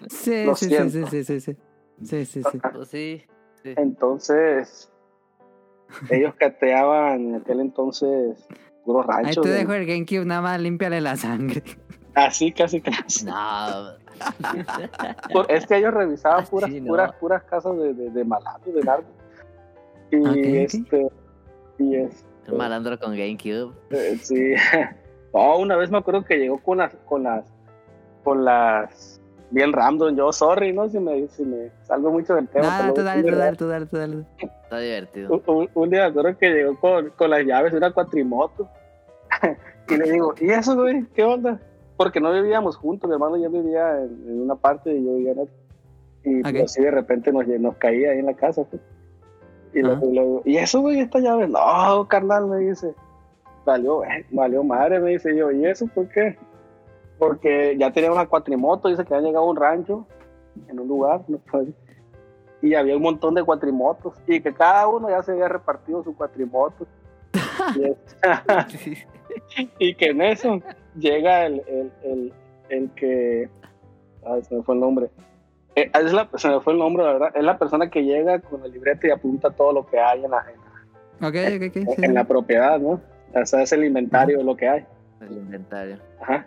[SPEAKER 1] Sí,
[SPEAKER 3] Lo
[SPEAKER 1] sí, sí, sí,
[SPEAKER 3] siento.
[SPEAKER 1] sí, sí, sí. Sí, sí, sí.
[SPEAKER 2] Pues sí. sí.
[SPEAKER 3] Entonces, ellos cateaban en aquel entonces puros
[SPEAKER 1] Ahí
[SPEAKER 3] ranchos.
[SPEAKER 1] te
[SPEAKER 3] ¿no?
[SPEAKER 1] dejo el GameCube, nada más límpiale la sangre.
[SPEAKER 3] Así, casi, casi.
[SPEAKER 2] No.
[SPEAKER 3] Es que ellos revisaban puras, puras, puras casas de, de, de malandros, de narcos. Y este, y es,
[SPEAKER 2] Un malandro con GameCube.
[SPEAKER 3] eh, sí. No, una vez me acuerdo que llegó con las, con las, con las, bien random, yo, sorry, ¿no? Si me, si me salgo mucho del tema.
[SPEAKER 1] Nada, tú
[SPEAKER 3] lo-
[SPEAKER 1] dale, tú dale, tú dale, tú dale.
[SPEAKER 2] Está divertido.
[SPEAKER 3] un, un- un día me acuerdo que llegó con, con las llaves de una cuatrimoto. y le digo, ¿y eso, güey? ¿Qué onda? Porque no vivíamos juntos, mi hermano ya vivía en, en una parte y yo vivía en otra. Y pues, así de repente nos, nos caía ahí en la casa. pues. Y,
[SPEAKER 1] Ajá.
[SPEAKER 3] luego, y luego, ¿y eso, güey? Esta llave. No, carnal, me dice. Valió, valió madre, me dice yo. ¿Y eso por qué? Porque ya tenía una cuatrimoto, dice que había llegado a un rancho en un lugar. ¿no? Y había un montón de cuatrimotos. Y que cada uno ya se había repartido su cuatrimoto. y, y que en eso llega el, el, el, el que. Ay, se me fue el nombre. Eh, es la- se me fue el nombre, la verdad. Es la persona que llega con el librete y apunta todo lo que hay en la, en,
[SPEAKER 1] Ok, ok, ok. sí.
[SPEAKER 3] en la propiedad, ¿no? O sea, es el inventario de lo que hay.
[SPEAKER 2] El inventario.
[SPEAKER 3] Ajá.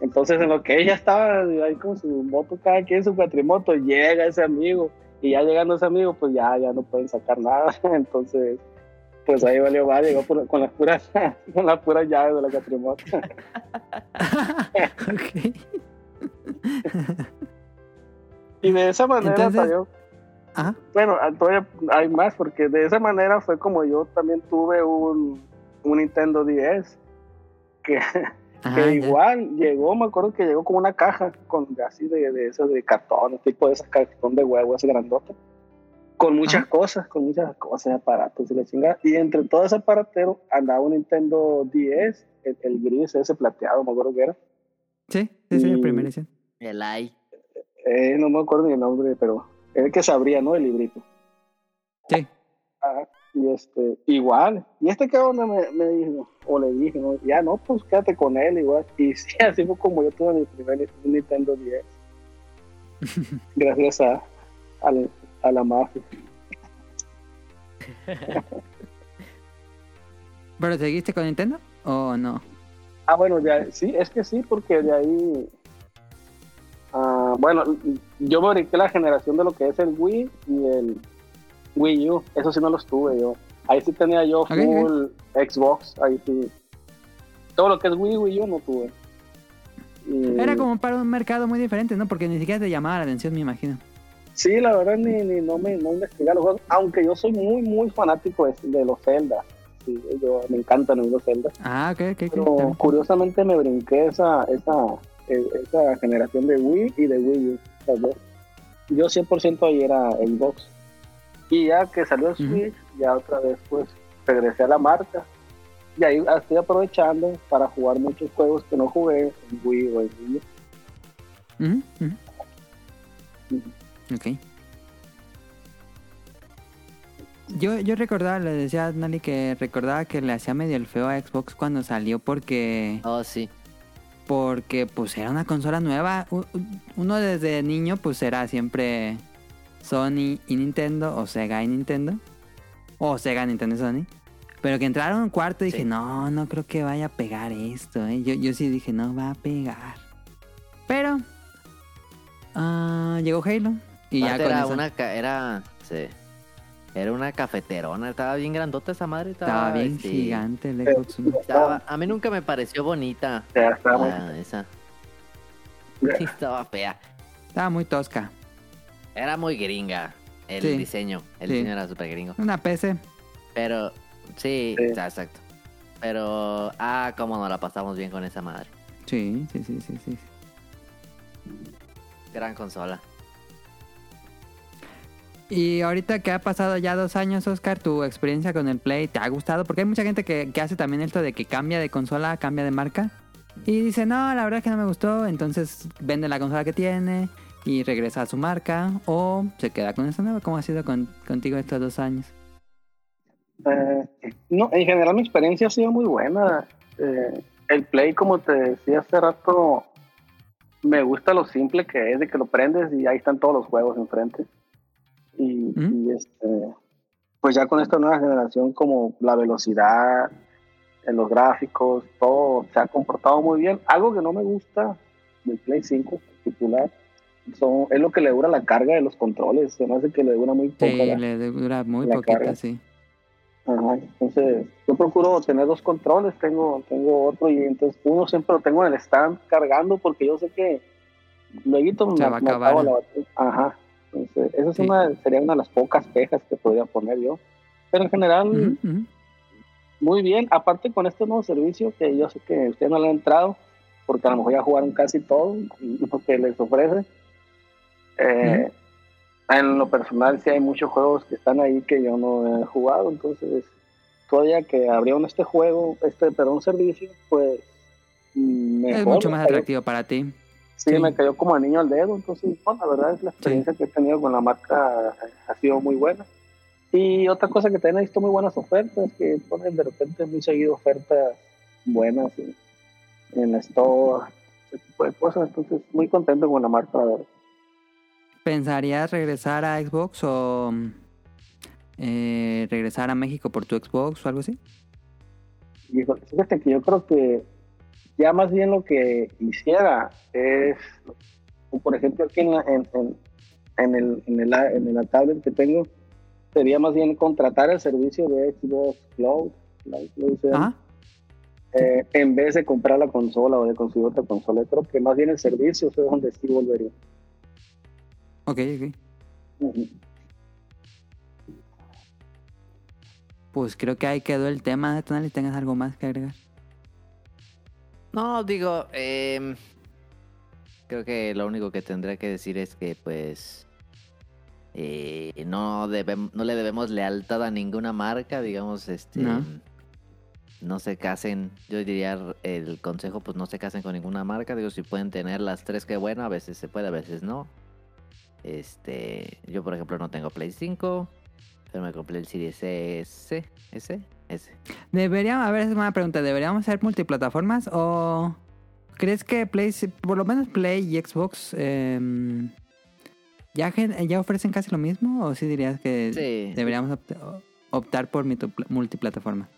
[SPEAKER 3] Entonces, en lo que ella estaba ahí con su moto, cada quien su cuatrimoto, llega ese amigo. Y ya llegando ese amigo, pues ya, ya no pueden sacar nada. Entonces, pues ahí valió va, llegó por- con las puras, con las puras llaves de la cuatrimoto. Y de esa manera
[SPEAKER 1] Entonces-
[SPEAKER 3] salió-. Bueno, todavía hay más, porque de esa manera fue como yo también tuve un, un Nintendo 10, que,
[SPEAKER 1] Ajá,
[SPEAKER 3] que
[SPEAKER 1] ya.
[SPEAKER 3] igual llegó, me acuerdo que llegó como una caja con así de, de esas de cartón, tipo de esas cartón de huevo, así grandota, con muchas
[SPEAKER 1] Ajá.
[SPEAKER 3] cosas, con muchas cosas, aparatos y la chingada. Y entre todo ese aparatero andaba un Nintendo 10, el, el gris, ese plateado, me acuerdo que era.
[SPEAKER 1] Sí, sí, la
[SPEAKER 3] Y-
[SPEAKER 1] primera edición.
[SPEAKER 2] El AI.
[SPEAKER 3] Eh, no me acuerdo ni el nombre, pero era el que sabría, ¿no? El librito.
[SPEAKER 1] Sí.
[SPEAKER 3] Ajá. Y este, igual. ¿Y este onda? Me, me dijo, o le dije, ¿no? Ya no, pues quédate con él igual. Y sí, así fue como yo tuve mi primer Nintendo 10. Gracias a, al- a la mafia.
[SPEAKER 1] ¿Pero seguiste con Nintendo o no?
[SPEAKER 3] Ah, bueno, ahí- sí, es que sí, porque de ahí. ah, bueno, yo me brinqué la generación de lo que es el Wii y el Wii U. Eso sí no los tuve yo. Ahí sí tenía yo full Xbox. Ahí sí. Todo lo que es Wii, Wii U no tuve. Y-
[SPEAKER 1] Era como para un mercado muy diferente, ¿no? Porque ni siquiera te llamaba la atención, me imagino.
[SPEAKER 3] Sí, la verdad, ni, ni no me no investigué los juegos. Aunque yo soy muy, muy fanático de, de los Zelda. Sí, yo, me encantan los Zelda.
[SPEAKER 1] Ah, ok, ok.
[SPEAKER 3] Pero
[SPEAKER 1] bien.
[SPEAKER 3] curiosamente me brinqué esa, esa, eh, esa generación de Wii y de Wii U. las dos. Yo 100% ahí era Xbox. Y ya que salió el. Switch, ya otra vez pues regresé a la marca. Y ahí estoy aprovechando para jugar muchos juegos que no jugué en Wii o en Wii U.
[SPEAKER 1] Ujú, ujú. Ok. Yo, yo recordaba, le decía a Nali que recordaba que le hacía medio el feo a Xbox cuando salió porque
[SPEAKER 2] Oh, sí.
[SPEAKER 1] porque pues era una consola nueva. Uno desde niño pues era siempre Sony y Nintendo o Sega y Nintendo. O Sega, Nintendo y Sony. Pero que entraron a un cuarto y dije,
[SPEAKER 2] Sí.
[SPEAKER 1] no, no creo que vaya a pegar esto. ¿eh". Yo, yo sí dije, no va a pegar. Pero ah, llegó Halo. Y ya con
[SPEAKER 2] era
[SPEAKER 1] eso
[SPEAKER 2] una era sí. Era una cafeterona, estaba bien grandota esa madre, estaba,
[SPEAKER 1] estaba bien
[SPEAKER 2] este,
[SPEAKER 1] gigante el Xbox One.
[SPEAKER 2] estaba- a mí nunca me pareció bonita.
[SPEAKER 3] Ya estaba muy-
[SPEAKER 2] ah, esa. estaba fea.
[SPEAKER 1] Estaba muy tosca.
[SPEAKER 2] Era muy gringa el
[SPEAKER 1] Sí.
[SPEAKER 2] diseño. El
[SPEAKER 1] Sí.
[SPEAKER 2] diseño era súper gringo.
[SPEAKER 1] Una PC.
[SPEAKER 2] Pero, sí,
[SPEAKER 3] Sí.
[SPEAKER 2] está- exacto. Pero, ah, cómo nos la pasamos bien con esa madre.
[SPEAKER 1] Sí, sí, sí, sí, sí.
[SPEAKER 2] Gran consola.
[SPEAKER 1] Y ahorita que ha pasado ya dos años, Oscar, tu experiencia con el Play, ¿te ha gustado? Porque hay mucha gente que, que hace también esto de que cambia de consola, cambia de marca. Y dice, no, la verdad es que no me gustó. Entonces vende la consola que tiene y regresa a su marca. O se queda con esta nueva. ¿Cómo ha sido con- contigo estos dos años?
[SPEAKER 3] Eh, no, en general mi experiencia ha sido muy buena. Eh, el Play, como te decía hace rato, me gusta lo simple que es, de que lo prendes y ahí están todos los juegos enfrente. Y,
[SPEAKER 1] ¿Mm?
[SPEAKER 3] y, este, pues ya con esta nueva generación, como la velocidad, en los gráficos, todo se ha comportado muy bien. Algo que no me gusta del Play 5 en particular son, es lo que le dura la carga de los controles. Se me hace que le dura muy poco.
[SPEAKER 1] Sí,
[SPEAKER 3] la-
[SPEAKER 1] le dura muy
[SPEAKER 3] la
[SPEAKER 1] poquito,
[SPEAKER 3] carga.
[SPEAKER 1] sí.
[SPEAKER 3] Ajá, entonces yo procuro tener dos controles, tengo, tengo otro y entonces uno siempre lo tengo en el stand cargando porque yo sé que luego me,
[SPEAKER 1] va a
[SPEAKER 3] me
[SPEAKER 1] acabar.
[SPEAKER 3] la batería. Ajá, entonces esa es
[SPEAKER 1] Sí.
[SPEAKER 3] una, sería una de las pocas quejas que podría poner yo. Pero en general, muy bien, aparte con este nuevo servicio que yo sé que ustedes no le han entrado, porque a lo mejor ya jugaron casi todo y porque les ofrece. Eh, En lo personal sí hay muchos juegos que están ahí que yo no he jugado, entonces todavía que abrieron este juego, este perdón servicio, pues mejor,
[SPEAKER 1] Es mucho más atractivo para ti.
[SPEAKER 3] Sí,
[SPEAKER 1] sí.
[SPEAKER 3] me cayó como anillo al dedo, entonces bueno, la verdad es la experiencia que he tenido con la marca ha sido muy buena. Y otra cosa que también he visto muy buenas ofertas, que ponen de repente muy seguido ofertas buenas en, en la store, ese tipo de cosas, entonces muy contento con la marca, la verdad.
[SPEAKER 1] ¿Pensarías regresar a Xbox o eh, regresar a México por tu Xbox o algo así?
[SPEAKER 3] Híjole, fíjate que yo creo que ya más bien lo que hiciera es, por ejemplo aquí en, la, en, en, en el, en, el, en la tablet que tengo, sería más bien contratar el servicio de Xbox Cloud, Cloud,
[SPEAKER 1] Ajá.
[SPEAKER 3] eh, en vez de comprar la consola o de conseguir otra consola. Yo creo que más bien el servicio es donde sí volvería.
[SPEAKER 1] Ok, ok. Pues creo que ahí quedó el tema Tonali. ¿Tengas algo más que agregar?
[SPEAKER 2] No, digo, em, creo que lo único que tendré que decir es que, pues, Eh, no, debem- no le debemos lealtad a ninguna marca, digamos, este...
[SPEAKER 1] No.
[SPEAKER 2] no se casen, yo diría el consejo, pues no se casen con ninguna marca. Digo, si pueden tener las tres, que bueno, a veces se puede, a veces no. Este, yo por ejemplo no tengo Play 5, pero me compré el Series S, S, S.
[SPEAKER 1] Deberíamos, a ver, es una pregunta, ¿deberíamos ser multiplataformas o crees que Play, por lo menos Play y Xbox, em, ya, ya ofrecen casi lo mismo o sí dirías que
[SPEAKER 2] Sí.
[SPEAKER 1] deberíamos opt- optar por multiplataforma?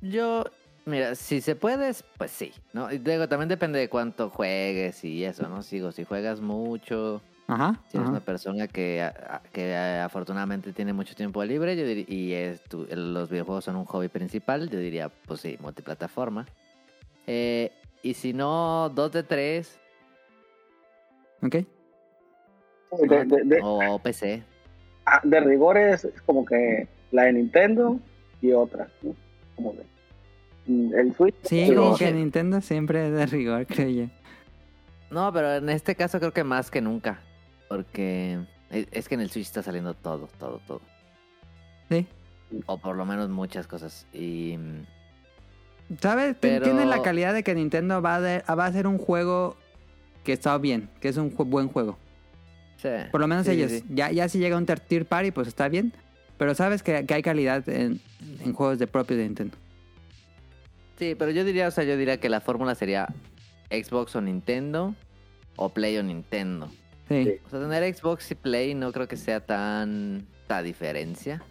[SPEAKER 2] Yo, mira, si se puede, pues sí, ¿no? Y digo, también depende de cuánto juegues y eso, ¿no? Sigo, si juegas mucho,
[SPEAKER 1] Ajá.
[SPEAKER 2] si eres
[SPEAKER 1] ajá.
[SPEAKER 2] una persona que, que afortunadamente tiene mucho tiempo libre yo y es tu- los videojuegos son un hobby principal, yo diría, pues sí, multiplataforma. Eh, y si no, dos de tres
[SPEAKER 1] Ok.
[SPEAKER 3] De, de- de-
[SPEAKER 2] o PC.
[SPEAKER 3] ah, de rigor es como que la de Nintendo y otra. ¿no? Como que, mm, el Switch.
[SPEAKER 1] Sí, como que Nintendo siempre es de rigor, creo yo.
[SPEAKER 2] No, pero en este caso creo que más que nunca. Porque es que en el Switch está saliendo todo, todo, todo.
[SPEAKER 1] Sí.
[SPEAKER 2] O por lo menos muchas cosas. Y mm,
[SPEAKER 1] ¿Sabes?
[SPEAKER 2] Pero-
[SPEAKER 1] Tiene la calidad de que Nintendo va a, de- va a hacer un juego que está bien, que es un ju- buen juego.
[SPEAKER 2] sí,
[SPEAKER 1] Por lo menos
[SPEAKER 2] sí,
[SPEAKER 1] ellos.
[SPEAKER 2] sí.
[SPEAKER 1] Ya, ya si llega un tier party, pues está bien. Pero sabes que, que hay calidad en, en juegos de propio de Nintendo.
[SPEAKER 2] Sí, pero yo diría, o sea, yo diría que la fórmula sería Xbox o Nintendo o Play o Nintendo.
[SPEAKER 1] Sí.
[SPEAKER 3] Sí.
[SPEAKER 2] O sea, tener Xbox y Play no creo que sea tan ta diferencia.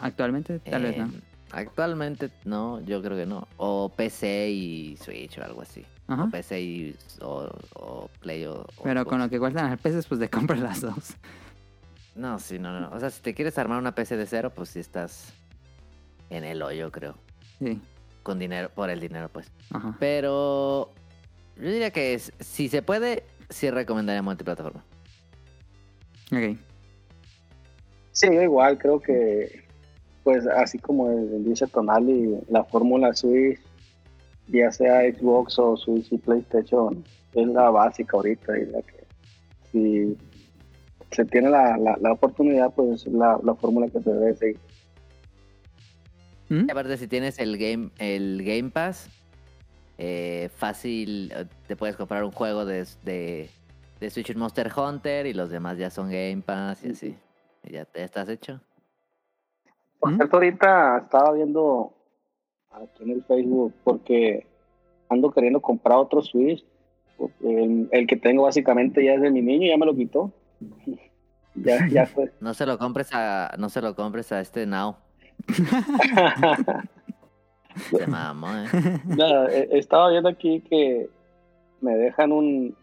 [SPEAKER 1] Actualmente, tal vez no.
[SPEAKER 2] Eh, Actualmente no, yo creo que no. O PC y Switch o algo así.
[SPEAKER 1] Ajá.
[SPEAKER 2] O PC y o, o Play o, o
[SPEAKER 1] Pero con lo que cuestan las peces, pues de comprar las dos.
[SPEAKER 2] No, sí, no, no, no. O sea, si te quieres armar una PC de cero, pues sí estás en el hoyo, creo.
[SPEAKER 1] Sí.
[SPEAKER 2] Con dinero, por el dinero, pues.
[SPEAKER 1] Ajá.
[SPEAKER 2] Pero yo diría que es- si se puede, sí recomendaría multiplataforma.
[SPEAKER 1] Ok.
[SPEAKER 3] Sí, yo igual creo que, pues así como dice Tonali, la fórmula Switch, ya sea Xbox o Switch y PlayStation, es la básica ahorita y la que si se tiene la, la, la oportunidad, pues es la, la fórmula que se debe seguir.
[SPEAKER 1] ¿Mm?
[SPEAKER 2] Aparte, si tienes el Game, el game Pass, eh, fácil, eh, te puedes comprar un juego de, de, de Switch Monster Hunter y los demás ya son Game Pass y así. Y ya te estás hecho.
[SPEAKER 3] Por cierto, ahorita estaba viendo aquí en el Facebook porque ando queriendo comprar otro Switch. El, el que tengo básicamente ya es de mi niño, ya me lo quitó. ya, ya fue.
[SPEAKER 2] No se lo compres a, no se lo compres a este Now. Se mamó, eh.
[SPEAKER 3] Nada, eh, estaba viendo aquí que me dejan un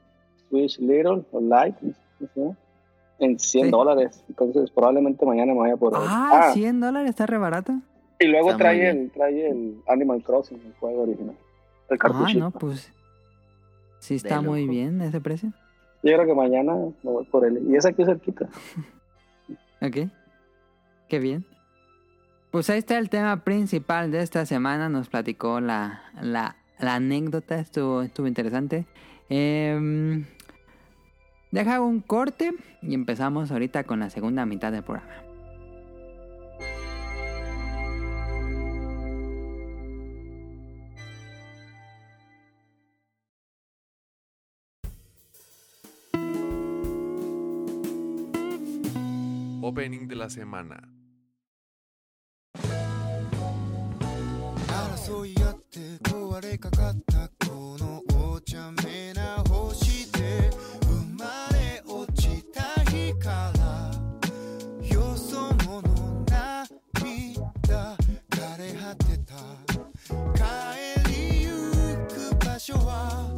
[SPEAKER 3] Switch Little o Light no sé, en 100
[SPEAKER 1] Sí.
[SPEAKER 3] dólares. Entonces probablemente mañana me vaya por él.
[SPEAKER 1] Ah,
[SPEAKER 3] Ah,
[SPEAKER 1] 100 dólares, está re barato.
[SPEAKER 3] y luego
[SPEAKER 2] Está
[SPEAKER 3] trae el, trae el Animal Crossing, el juego original. El
[SPEAKER 1] Ah,
[SPEAKER 3] cartuchito.
[SPEAKER 1] no, pues. Sí está muy bien ese precio.
[SPEAKER 3] Yo creo que mañana me voy por él. Y es aquí cerquita.
[SPEAKER 1] Ok. Qué bien. Pues ahí está el tema principal de esta semana. Nos platicó la, la, anécdota. Estuvo, estuvo interesante. Em, deja un corte y empezamos ahorita con la segunda mitad del programa.
[SPEAKER 5] Opening de la semana.
[SPEAKER 6] 争い合って壊れかかったこのお茶目な星で生まれ落ちた日からよそ者涙枯れ果てた。帰りゆく場所は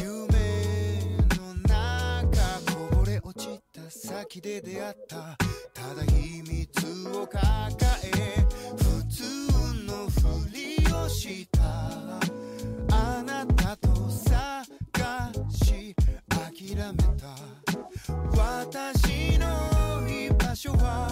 [SPEAKER 6] 夢の中こぼれ落ちた先で出会った。ただ秘密を抱え私の居場所は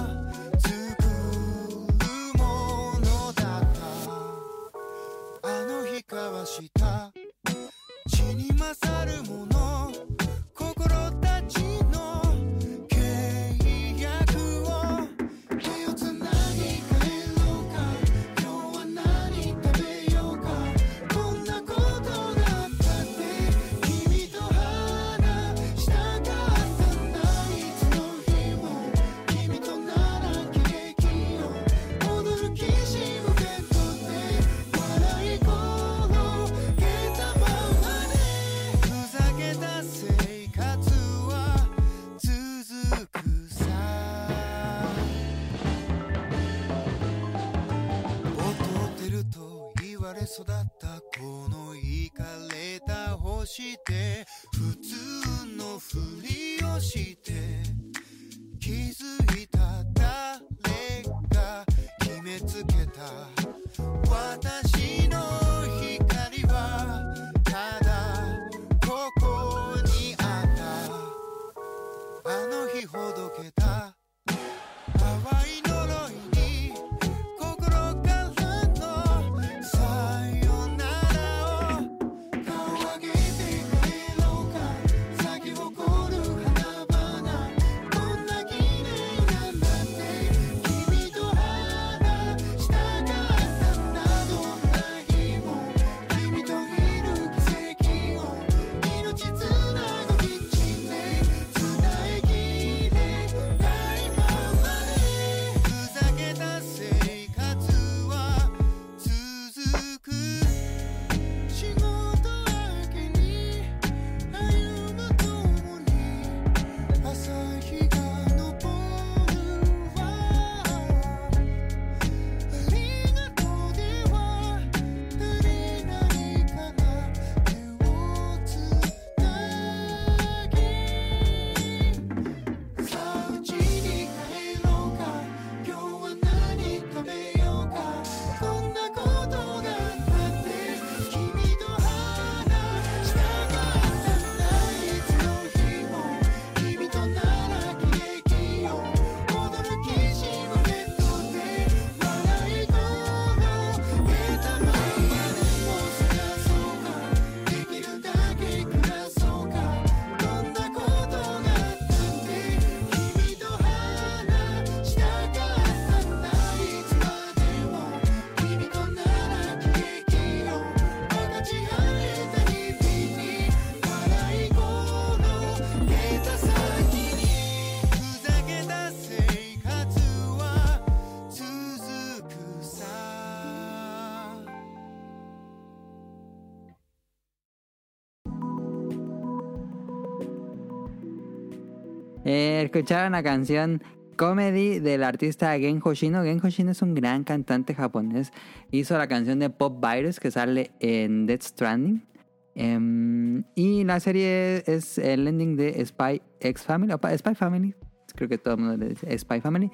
[SPEAKER 1] Eh, escucharon la canción Comedy del artista Gen Hoshino. Gen Hoshino es un gran cantante japonés. Hizo la canción de Pop Virus que sale en Death Stranding. Em, y la serie es el ending de Spy X Family, Spy Family. Creo que todo el mundo le dice Spy Family.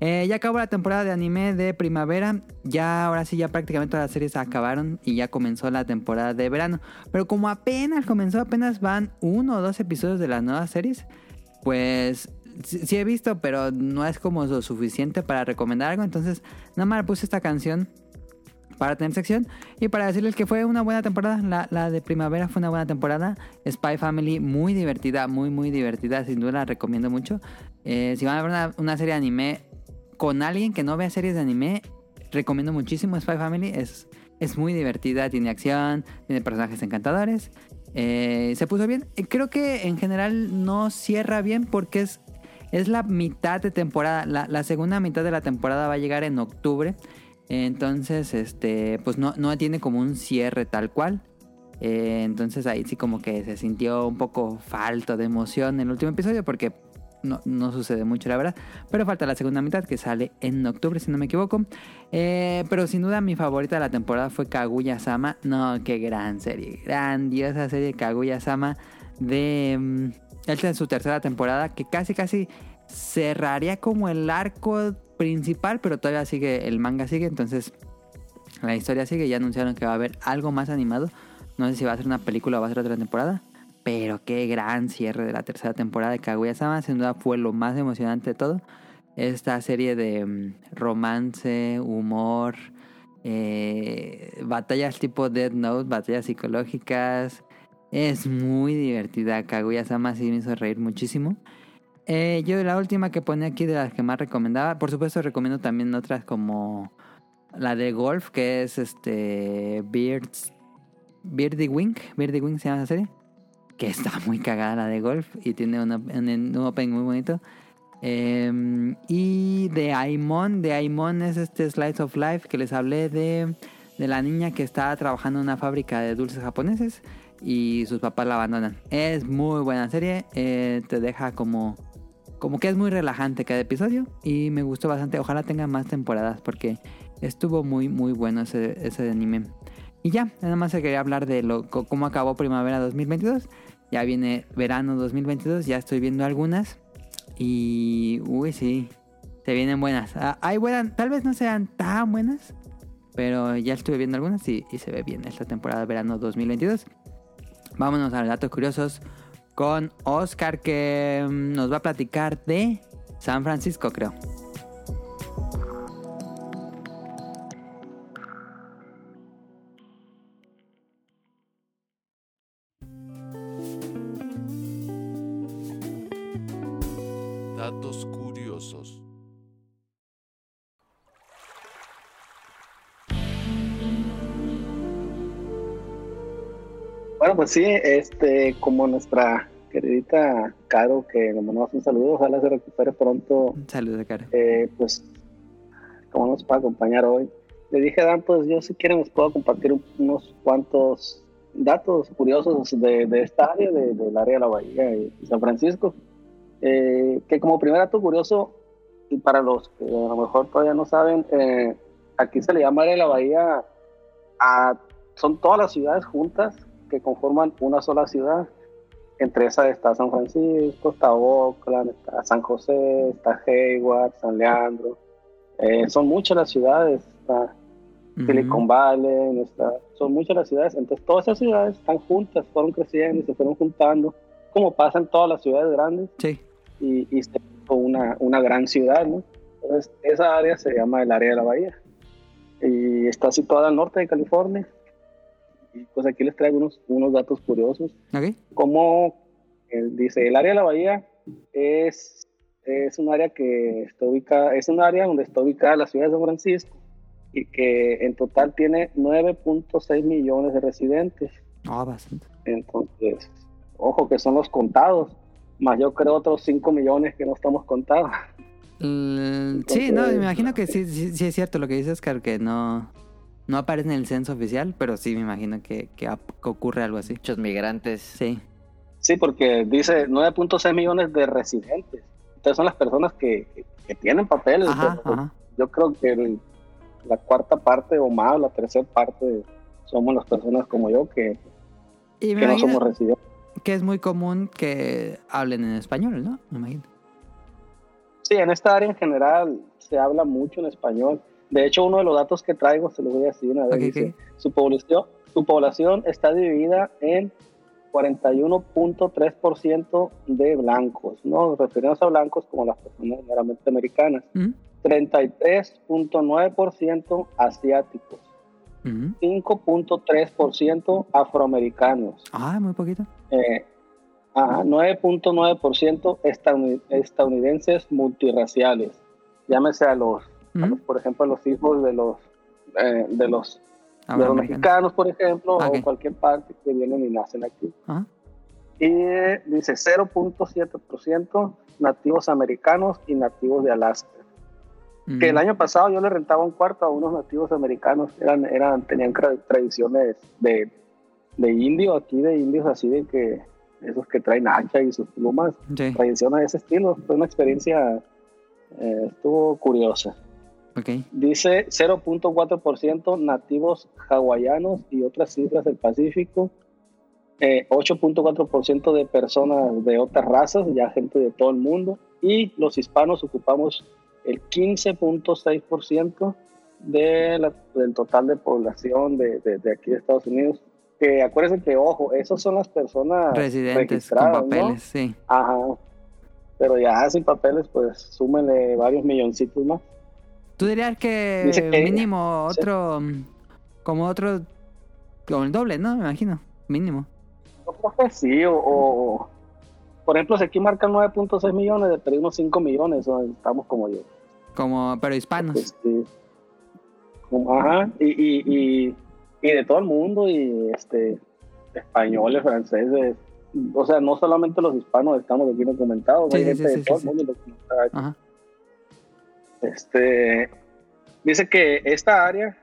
[SPEAKER 1] Eh, ya acabó la temporada de anime de primavera. Ya, ahora sí, ya prácticamente todas las series acabaron y ya comenzó la temporada de verano. Pero como apenas comenzó, apenas van uno o dos episodios de las nuevas series. Pues sí, he visto, pero no es como lo suficiente para recomendar algo. Entonces, nada más puse esta canción para tener sección y para decirles que fue una buena temporada. La, la de primavera fue una buena temporada. Spy Family, muy divertida, muy, muy divertida. Sin duda la recomiendo mucho. Eh, si van a ver una, una serie de anime con alguien que no vea series de anime, recomiendo muchísimo Spy Family. Es, es muy divertida, tiene acción, tiene personajes encantadores. Eh, se puso bien. Eh, Creo que en general no cierra bien porque es, es la mitad de temporada. La, segunda mitad de la temporada va a llegar en octubre. Entonces, este, pues no, no tiene como un cierre tal cual. Eh, entonces ahí sí como que se sintió un poco falto de emoción en el último episodio porque no, no sucede mucho la verdad. Pero falta la segunda mitad que sale en octubre si no me equivoco. Eh, pero sin duda mi favorita de la temporada fue Kaguya Sama. No, qué gran serie. Grandiosa serie Kaguya Sama de... mm, esta es su tercera temporada que casi casi cerraría como el arco principal, pero todavía sigue, el manga sigue, entonces la historia sigue. Ya anunciaron que va a haber algo más animado. No sé si va a ser una película o va a ser otra temporada. Pero qué gran cierre de la tercera temporada de Kaguya-sama. Sin duda fue lo más emocionante de todo. Esta serie de mm, romance, humor, eh, batallas tipo Dead Note, batallas psicológicas. Es muy divertida. Kaguya-sama sí me hizo reír muchísimo. Eh, yo la última que pone aquí de las que más recomendaba. Por supuesto recomiendo también otras como la de golf, que es este Beards, Beardy Wink. Beardy Wink se llama esa serie. Que está muy cagada la de golf y tiene una- un, opening muy bonito. Eh, y de Aimon, de Aimon es este Slice of Life que les hablé de, de la niña que está trabajando en una fábrica de dulces japoneses y sus papás la abandonan. Es muy buena serie, eh, te deja como, como que es muy relajante cada episodio y me gustó bastante. Ojalá tenga más temporadas porque estuvo muy muy bueno ese, ese anime. Y ya, nada más se quería hablar de lo, cómo acabó primavera 2022. Ya viene verano 2022, ya estoy viendo algunas. Y, uy, sí, se vienen buenas. Ah, hay buenas, tal vez no sean tan buenas, pero ya estuve viendo algunas y, se ve bien esta temporada de verano 2022. Vámonos a los datos curiosos con Oscar que mm, nos va a platicar de San Francisco, creo.
[SPEAKER 3] Pues sí, este, como nuestra queridita Caro, que nos mandamos un saludo, ojalá se recupere pronto,
[SPEAKER 1] Saludos, cara.
[SPEAKER 3] eh, pues, como nos puede acompañar hoy. Le dije a Dan, pues yo si quieren les puedo compartir un- unos cuantos datos curiosos de, de esta área, de- del área de la Bahía y San Francisco. Eh, que como primer dato curioso, y para los que a lo mejor todavía no saben, eh, aquí se le llama área de la Bahía a, son todas las ciudades juntas que conforman una sola ciudad. Entre esas está San Francisco, está Oakland, está San José, está Hayward, San Leandro. Eh, son muchas las ciudades, está Silicon Valley, está- son muchas las ciudades. Entonces todas esas ciudades están juntas, fueron creciendo y se fueron juntando, como pasa en todas las ciudades grandes
[SPEAKER 1] Sí.
[SPEAKER 3] y, y se una, una gran ciudad, ¿no? Entonces, esa área se llama el área de la bahía y está situada al norte de California. Pues aquí les traigo unos, unos datos curiosos.
[SPEAKER 1] Ok.
[SPEAKER 3] Como él dice, el área de la bahía es, es un área que está ubicada, es un área donde está ubicada la ciudad de San Francisco y que en total tiene 9.6 millones de residentes.
[SPEAKER 1] Ah, bastante.
[SPEAKER 3] Entonces, ojo que son los contados, más yo creo otros 5 millones que no estamos contados.
[SPEAKER 1] L- sí, no,
[SPEAKER 3] Entonces-
[SPEAKER 1] me imagino que sí, sí, sí es cierto lo que dices, Oscar, que no, no aparece en el censo oficial, pero sí me imagino que, que ap- que ocurre algo así.
[SPEAKER 2] Muchos migrantes.
[SPEAKER 1] Sí.
[SPEAKER 3] Sí, porque dice 9.6 millones de residentes. Entonces son las personas que, que- que tienen papeles.
[SPEAKER 1] Ajá,
[SPEAKER 3] pero
[SPEAKER 1] ajá.
[SPEAKER 3] Yo creo que el- la cuarta parte o más, la tercera parte, somos las personas como yo que,
[SPEAKER 1] Y me
[SPEAKER 3] que no somos residentes.
[SPEAKER 1] que es muy común que hablen en español, ¿no? Me imagino.
[SPEAKER 3] Sí, en esta área en general se habla mucho en español. De hecho, uno de los datos que traigo, se lo voy a decir una vez,
[SPEAKER 1] Ok,
[SPEAKER 3] dice,
[SPEAKER 1] ok.
[SPEAKER 3] Su, población, su población está dividida en 41.3% de blancos, ¿no? Refiriéndose a blancos como las personas meramente americanas.
[SPEAKER 1] ¿Mm?
[SPEAKER 3] 33.9% asiáticos,
[SPEAKER 1] Ujú.
[SPEAKER 3] 5.3% afroamericanos,
[SPEAKER 1] Ah, muy poquito.
[SPEAKER 3] eh, ajá, 9.9% estadouni- estadounidenses multirraciales. Llámese a los, los, por ejemplo, a los hijos de los, eh, de los, de los mexicanos, por ejemplo,
[SPEAKER 1] Ah, ok.
[SPEAKER 3] o cualquier parte que vienen y nacen aquí. Y eh, dice 0.7% nativos americanos y nativos de Alaska. Que el año pasado yo le rentaba un cuarto a unos nativos americanos, eran, eran, tenían tra- tradiciones de, de indio, aquí de indios así de que esos que traen hacha y sus plumas,
[SPEAKER 1] Sí,
[SPEAKER 3] tradiciones de ese estilo. Fue una experiencia, eh, estuvo curiosa.
[SPEAKER 1] Ok.
[SPEAKER 3] Dice 0.4% nativos hawaianos y otras islas del Pacífico. Eh, 8.4% de personas de otras razas, ya gente de todo el mundo. Y los hispanos ocupamos el 15.6% de la- del total de población de, de- de aquí de Estados Unidos. Que acuérdense que, ojo, esas son las personas
[SPEAKER 1] Residentes con
[SPEAKER 3] registradas, ¿no?
[SPEAKER 1] papeles, sí.
[SPEAKER 3] Ajá. Pero ya sin papeles, pues súmenle varios milloncitos más.
[SPEAKER 1] ¿Tú dirías que, mínimo otro, como otro, como el doble, ¿no? Me imagino, mínimo.
[SPEAKER 3] Yo creo que sí, o, o- por ejemplo, si aquí marcan 9.6 millones, de perder unos 5 millones, o estamos como yo.
[SPEAKER 1] Como, pero hispanos.
[SPEAKER 3] Pues, sí. Como- ajá, y, y, y, y de todo el mundo, y este españoles, franceses, o sea, no solamente los hispanos estamos aquí documentados,
[SPEAKER 1] Sí,
[SPEAKER 3] hay
[SPEAKER 1] sí,
[SPEAKER 3] gente de todo el mundo documentada.
[SPEAKER 1] Ajá.
[SPEAKER 3] Este, dice que esta área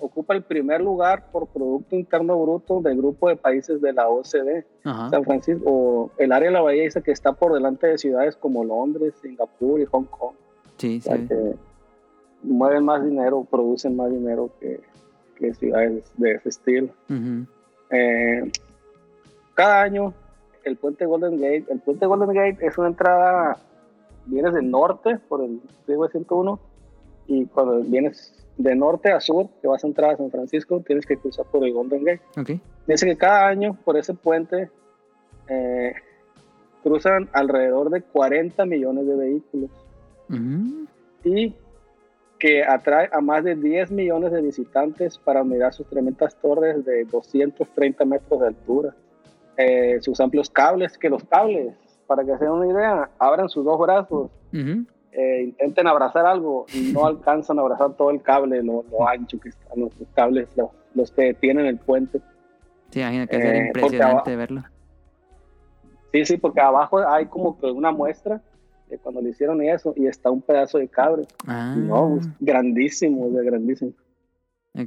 [SPEAKER 3] ocupa el primer lugar por Producto Interno Bruto del grupo de países de la OCDE.
[SPEAKER 1] Ajá.
[SPEAKER 3] San Francisco, o el área de la bahía dice que está por delante de ciudades como Londres, Singapur y Hong Kong.
[SPEAKER 1] Sí,
[SPEAKER 3] O sea,
[SPEAKER 1] sí.
[SPEAKER 3] que mueven más dinero, producen más dinero que, que ciudades de ese estilo.
[SPEAKER 1] Ujú.
[SPEAKER 3] Eh, cada año el puente Golden Gate, el puente Golden Gate es una entrada, vienes del norte por el Freeway 101 y cuando vienes de norte a sur, que vas a entrar a San Francisco, tienes que cruzar por el Golden Gate.
[SPEAKER 1] Ok.
[SPEAKER 3] Dice que cada año por ese puente eh, cruzan alrededor de 40 millones de vehículos y que atrae a más de 10 millones de visitantes para mirar sus tremendas torres de 230 metros de altura. Eh, sus amplios cables, que los cables, para que se den una idea, abran sus dos brazos, eh, intenten abrazar algo y no alcanzan a abrazar todo el cable, lo, lo ancho que están los cables, los, los que tienen el puente.
[SPEAKER 1] Sí, imagino que
[SPEAKER 3] Eh,
[SPEAKER 1] impresionante verlo.
[SPEAKER 3] Sí, sí, porque abajo hay como que una muestra de cuando le hicieron eso y está un pedazo de cable.
[SPEAKER 1] Ah,
[SPEAKER 3] No, pues, grandísimo, de grandísimo.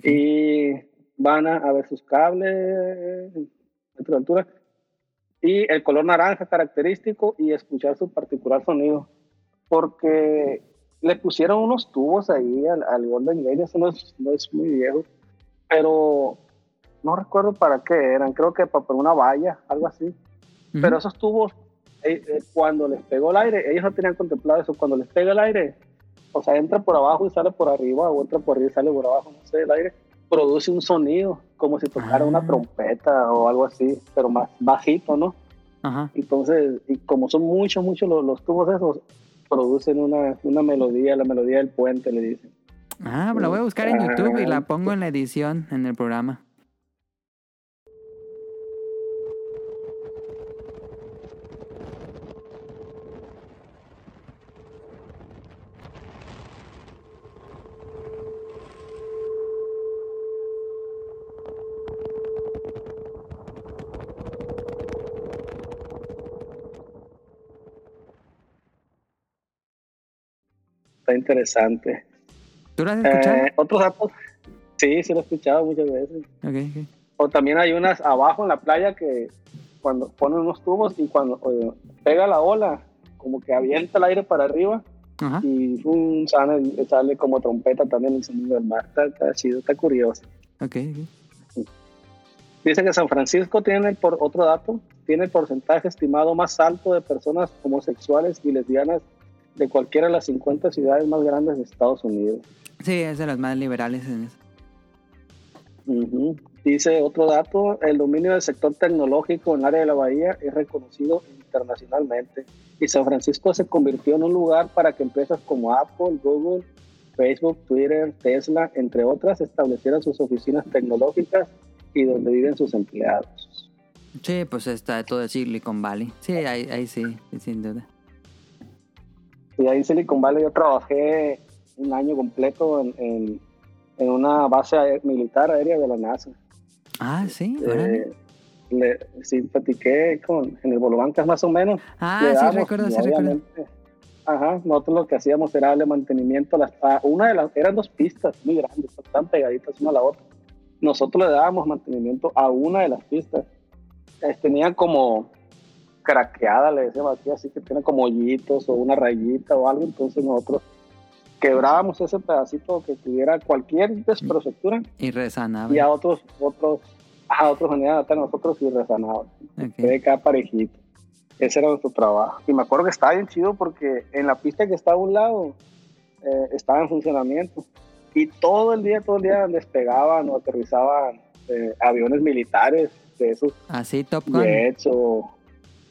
[SPEAKER 3] y van a, a ver sus cables de altura y el color naranja característico y escuchar su particular sonido. Porque le pusieron unos tubos ahí al, al Golden Gate eso no es, no es muy viejo pero no recuerdo para qué eran creo que para poner una valla algo así.
[SPEAKER 1] Ujú.
[SPEAKER 3] pero esos tubos eh, eh, cuando les pegó el aire ellos no tenían contemplado eso cuando les pega el aire o sea, entra por abajo y sale por arriba, o entra por arriba y sale por abajo, no sé, el aire, produce un sonido, como si tocara
[SPEAKER 1] Ah.
[SPEAKER 3] una trompeta o algo así, pero más bajito, ¿no?
[SPEAKER 1] Ajá.
[SPEAKER 3] Entonces, y como son muchos, muchos los, los tubos esos, producen una, una melodía, la melodía del puente, le dicen.
[SPEAKER 1] Ah, la voy a buscar en YouTube y la
[SPEAKER 3] Ah.
[SPEAKER 1] pongo en la edición en el programa.
[SPEAKER 3] Interesante.
[SPEAKER 1] ¿Tú lo has escuchado?
[SPEAKER 3] Eh, Otros datos, sí, sí lo he escuchado muchas veces.
[SPEAKER 1] Ok, ok.
[SPEAKER 3] O también hay unas abajo en la playa que cuando ponen unos tubos y cuando pega la ola, como que avienta el aire para arriba
[SPEAKER 1] Ajá.
[SPEAKER 3] y um, sale, sale como trompeta también el sonido del mar. Está, está chido, está curioso.
[SPEAKER 1] Ok, ok.
[SPEAKER 3] Dice que San Francisco tiene, por otro dato, tiene el porcentaje estimado más alto de personas homosexuales y lesbianas de cualquiera de las 50 ciudades más grandes de Estados Unidos.
[SPEAKER 1] Sí, es de los más liberales en eso.
[SPEAKER 3] Ujú. Dice otro dato, el dominio del sector tecnológico en el área de la bahía es reconocido internacionalmente y San Francisco se convirtió en un lugar para que empresas como Apple, Google, Facebook, Twitter, Tesla, entre otras, establecieran sus oficinas tecnológicas y donde viven sus empleados.
[SPEAKER 1] Sí, pues está todo el Silicon Valley. Sí, ahí, ahí sí, sin duda.
[SPEAKER 3] Y ahí en Silicon Valley yo trabajé un año completo en, en- en una base militar aérea de la NASA.
[SPEAKER 1] Ah, sí.
[SPEAKER 3] Eh, le, sí, platiqué con, en el Bolobancas más o menos.
[SPEAKER 1] Ah,
[SPEAKER 3] le
[SPEAKER 1] sí, recuerdo, sí, recuerdo.
[SPEAKER 3] Ajá, nosotros lo que hacíamos era darle mantenimiento a las a una de las eran dos pistas muy grandes, están pegaditas una a la otra. Nosotros le dábamos mantenimiento a una de las pistas. Eh, tenían como craqueada, le decíamos aquí, así que tiene como hoyitos o una rayita o algo, entonces nosotros quebrábamos ese pedacito que tuviera cualquier desprofectura
[SPEAKER 1] Y resanaba.
[SPEAKER 3] y a otros, otros, a otros venían a nosotros y resanaban
[SPEAKER 1] Ok.
[SPEAKER 3] de cada parejito. Ese era nuestro trabajo. Y me acuerdo que estaba bien chido porque en la pista que estaba a un lado eh, estaba en funcionamiento. Y todo el día, todo el día despegaban o aterrizaban eh, aviones militares de esos
[SPEAKER 1] Así, Top Gun.
[SPEAKER 3] jets o,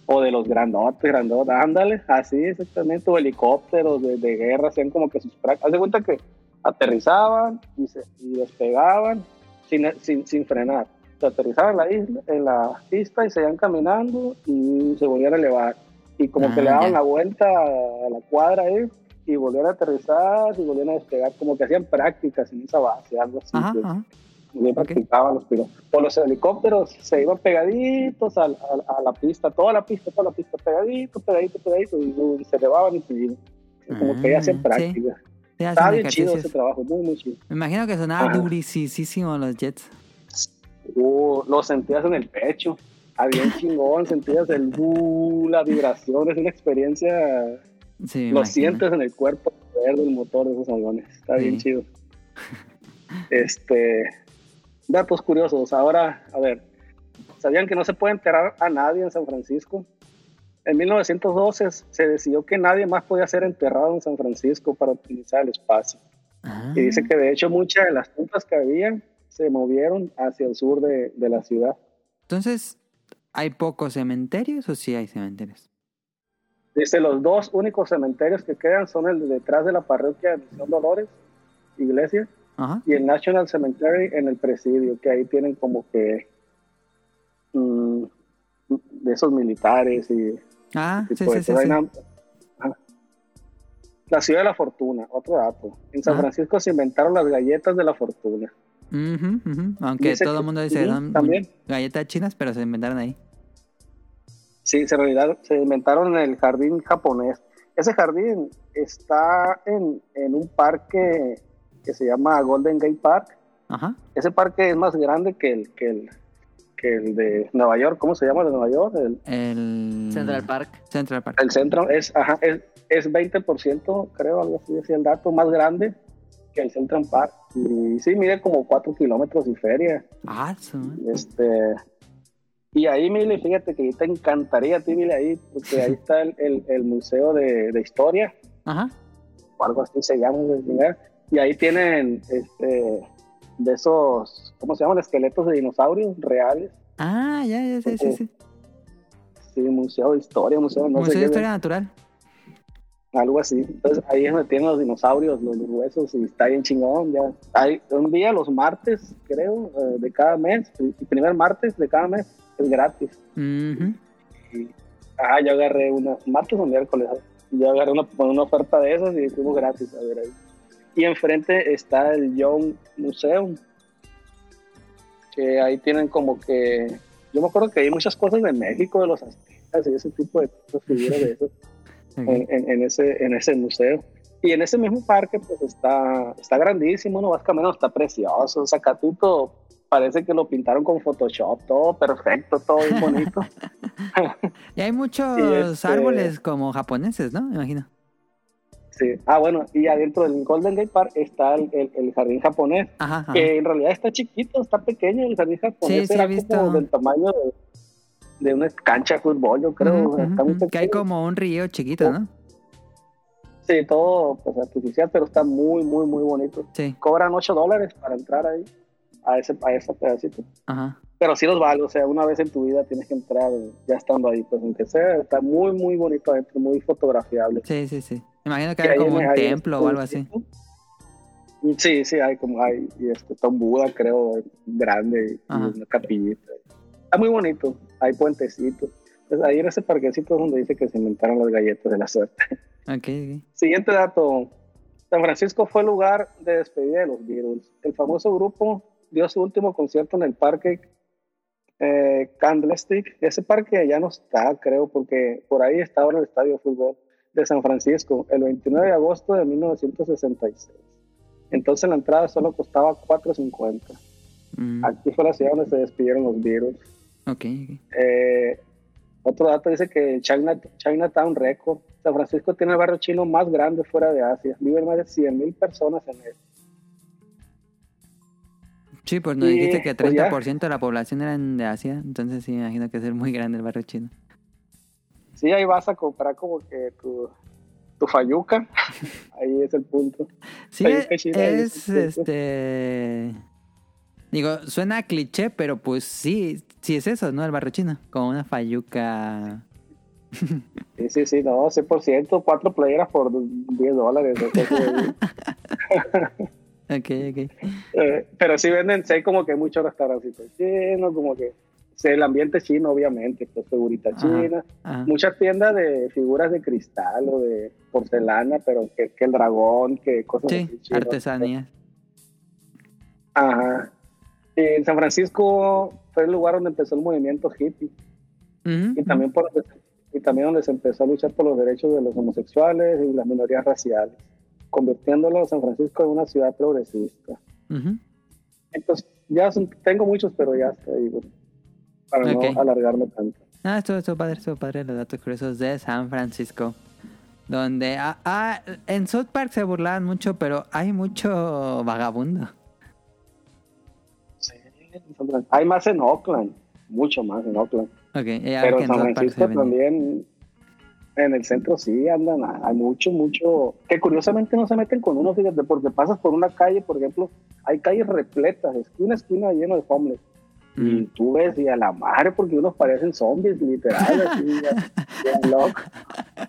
[SPEAKER 3] o de los grandotes, grandotes, ándale, así exactamente, o helicópteros de, de guerra, hacían como que sus prácticas. Haz de cuenta que aterrizaban y, se, y despegaban sin, sin, sin frenar. Se aterrizaban en la isla, en la pista y se iban caminando y se volvían a elevar. Y como que
[SPEAKER 1] Ah,
[SPEAKER 3] le daban
[SPEAKER 1] ya.
[SPEAKER 3] la vuelta a la cuadra ahí y volvían a aterrizar y volvían a despegar, como que hacían prácticas en esa base, algo así.
[SPEAKER 1] Ajá,
[SPEAKER 3] pues.
[SPEAKER 1] ajá.
[SPEAKER 3] Yo practicaba los pilotos. Por los helicópteros se iban pegaditos a, la pista, toda la pista, toda la pista, pegadito, pegadito, pegadito, y, y se elevaban y se iban. Y Como que ya
[SPEAKER 1] Ah,
[SPEAKER 3] prácticas.
[SPEAKER 1] Sí, hacen
[SPEAKER 3] Estaba bien chido ese trabajo, muy, muy chido.
[SPEAKER 1] Me imagino que sonaba durisísimo los jets.
[SPEAKER 3] Uh, lo sentías en el pecho, había un chingón, sentías el uh, la vibración, es una experiencia,
[SPEAKER 1] Sí,
[SPEAKER 3] lo
[SPEAKER 1] imagino.
[SPEAKER 3] sientes en el cuerpo, el motor de esos aviones, está bien
[SPEAKER 1] Sí.
[SPEAKER 3] chido. Este, datos curiosos. Ahora, a ver, ¿sabían que no se puede enterrar a nadie en San Francisco? En 1912 se decidió que nadie más podía ser enterrado en San Francisco para utilizar el espacio.
[SPEAKER 1] Ah,
[SPEAKER 3] Y dice que de hecho muchas de las tumbas que había se movieron hacia el sur de, de la ciudad.
[SPEAKER 1] Entonces, ¿hay pocos cementerios o sí hay cementerios?
[SPEAKER 3] Dice, los dos únicos cementerios que quedan son el de detrás de la parroquia de Misión Dolores, iglesia,
[SPEAKER 1] Ajá.
[SPEAKER 3] y el National Cemetery en el presidio, que ahí tienen como que mm, de esos militares y
[SPEAKER 1] Ah, sí, sí, sí.
[SPEAKER 3] La ciudad de la fortuna, otro dato. En San
[SPEAKER 1] Ajá.
[SPEAKER 3] Francisco se inventaron las galletas de la fortuna.
[SPEAKER 1] Aunque
[SPEAKER 3] Dice
[SPEAKER 1] todo el mundo dice
[SPEAKER 3] también.
[SPEAKER 1] galletas chinas, pero se inventaron ahí.
[SPEAKER 3] Sí, se, realidad se inventaron en el jardín japonés. Ese jardín está en, en un parque que se llama Golden Gate Park.
[SPEAKER 1] Ajá.
[SPEAKER 3] Ese parque es más grande que el, que el, que el de Nueva York. ¿Cómo se llama el de Nueva York? El,
[SPEAKER 1] El
[SPEAKER 2] Central Park.
[SPEAKER 1] Central Park.
[SPEAKER 3] el centro es, ajá, es, es 20%, creo, algo así decía el dato, más grande que el Central Park. Y sí, mide como 4 kilómetros y feria.
[SPEAKER 1] Ah, su-
[SPEAKER 3] Este, y ahí, Mili, fíjate que te encantaría a ti, Mili, ahí, porque ahí está el, el- el Museo de, de Historia,
[SPEAKER 1] Ajá.
[SPEAKER 3] o algo así se llama, lugar, y ahí tienen este, de esos, ¿cómo se llaman? Esqueletos de dinosaurios reales.
[SPEAKER 1] Ah, ya, ya, sí, sí, sí.
[SPEAKER 3] Sí, Museo de Historia, Museo, no
[SPEAKER 1] Museo
[SPEAKER 3] sé
[SPEAKER 1] de Historia Natural.
[SPEAKER 3] algo así. Entonces ahí es donde tienen los dinosaurios, los, los huesos, y está bien chingón. Ya. Hay un día, los martes, creo, eh, de cada mes, el primer martes de cada mes, es gratis.
[SPEAKER 1] Ujú.
[SPEAKER 3] Y, ah, yo agarré una, martes o miércoles, yo agarré una, una oferta de esas y fuimos gratis a ver ahí. Y enfrente está el Young Museum, que ahí tienen como que, yo me acuerdo que hay muchas cosas de México, de los aztecas y ese tipo de figuras de eso, en, en- en ese, en ese museo. Y en ese mismo parque, pues está, está grandísimo, no vas caminando, está precioso. O sea, Catuto parece que lo pintaron con Photoshop, todo perfecto, todo bonito.
[SPEAKER 1] Y hay muchos
[SPEAKER 3] este-
[SPEAKER 1] árboles como japoneses, ¿no? Me imagino.
[SPEAKER 3] Sí. Ah, bueno, y adentro del Golden Gate Park está el, el- el jardín japonés,
[SPEAKER 1] Ajá, ajá.
[SPEAKER 3] que en realidad está chiquito, está pequeño. El jardín japonés
[SPEAKER 1] Sí, sí, he
[SPEAKER 3] era
[SPEAKER 1] visto.
[SPEAKER 3] como del tamaño de, de una cancha de fútbol, yo creo.
[SPEAKER 1] Ujú,
[SPEAKER 3] está muy
[SPEAKER 1] ujú. Que hay como un río chiquito, ¿no?
[SPEAKER 3] Sí, todo pues, artificial, pero está muy, muy, muy bonito.
[SPEAKER 1] Sí.
[SPEAKER 3] Cobran 8 dólares para entrar ahí, a ese, a ese pedacito.
[SPEAKER 1] Ajá.
[SPEAKER 3] Pero sí los vale, o sea, una vez en tu vida tienes que entrar eh, ya estando ahí, pues aunque sea, está muy, muy bonito adentro, muy fotografiable.
[SPEAKER 1] Sí, sí, sí. Imagino que
[SPEAKER 3] Y
[SPEAKER 1] hay como un templo o algo así.
[SPEAKER 3] Sí, sí, hay como hay, y este, está un Buda, creo, grande, y una capillita. Está muy bonito, hay puentecitos. Pues ahí en ese parquecito es donde dice que se inventaron las galletas de la suerte.
[SPEAKER 1] Ok, ok.
[SPEAKER 3] Siguiente dato. San Francisco fue el lugar de despedida de los Beatles. El famoso grupo dio su último concierto en el parque eh, Candlestick. Ese parque ya no está, creo, porque por ahí está ahora el estadio de fútbol de San Francisco, el 29 de agosto de 1966. Entonces la entrada solo costaba 4.50.
[SPEAKER 1] Mm,
[SPEAKER 3] Aquí fue la ciudad donde se despidieron los Beatles.
[SPEAKER 1] ok, ok.
[SPEAKER 3] Eh, otro dato dice que China, Chinatown Record, San Francisco tiene el barrio chino más grande fuera de Asia. Viven más de 100 mil personas en él.
[SPEAKER 1] Sí, pues nos dijiste que
[SPEAKER 3] pues, ya.
[SPEAKER 1] 30% de la población eran de Asia, entonces sí, me imagino que es muy grande el barrio chino.
[SPEAKER 3] Sí, ahí vas a comprar como que tu, tu fayuca. ahí es el punto.
[SPEAKER 1] Sí, es,
[SPEAKER 3] punto.
[SPEAKER 1] este... Digo, suena cliché, pero pues sí, sí es eso, ¿no? El barrio chino, como una fayuca...
[SPEAKER 3] Sí, sí, sí, no, 100%, cuatro playeras por 10 dólares.
[SPEAKER 1] Ok, ok.
[SPEAKER 3] eh, pero sí venden, sé como que hay muchos restaurantes chinos, como que el ambiente chino, obviamente, pues figurita
[SPEAKER 1] Ajá.
[SPEAKER 3] china.
[SPEAKER 1] Ajá.
[SPEAKER 3] muchas tiendas de figuras de cristal o de porcelana, pero que, que el dragón, que cosas
[SPEAKER 1] Sí,
[SPEAKER 3] así chidas.
[SPEAKER 1] artesanía.
[SPEAKER 3] Ajá. Y en San Francisco fue el lugar donde empezó el movimiento hippie y también por y también donde se empezó a luchar por los derechos de los homosexuales y las minorías raciales, convirtiéndolo a San Francisco en una ciudad progresista. Entonces, ya son- tengo muchos, pero ya está ahí, para no alargarme tanto.
[SPEAKER 1] Ah, estuvo, estuvo padre, estuvo padre los datos curiosos de San Francisco. Donde ah, ah, en South Park se burlaban mucho, pero hay mucho vagabundo.
[SPEAKER 3] Sí, Hay más en Oakland, mucho más en Oakland.
[SPEAKER 1] Ok, ya
[SPEAKER 3] Pero
[SPEAKER 1] que
[SPEAKER 3] en San Francisco también, en el centro sí andan, hay mucho, mucho, que curiosamente no se meten con uno, fíjate, porque pasas por una calle, por ejemplo, hay calles repletas, esquina a esquina lleno de homeless. Y
[SPEAKER 1] Mm.
[SPEAKER 3] tú ves, y a la madre, porque unos parecen zombies, literal, así, bien locos.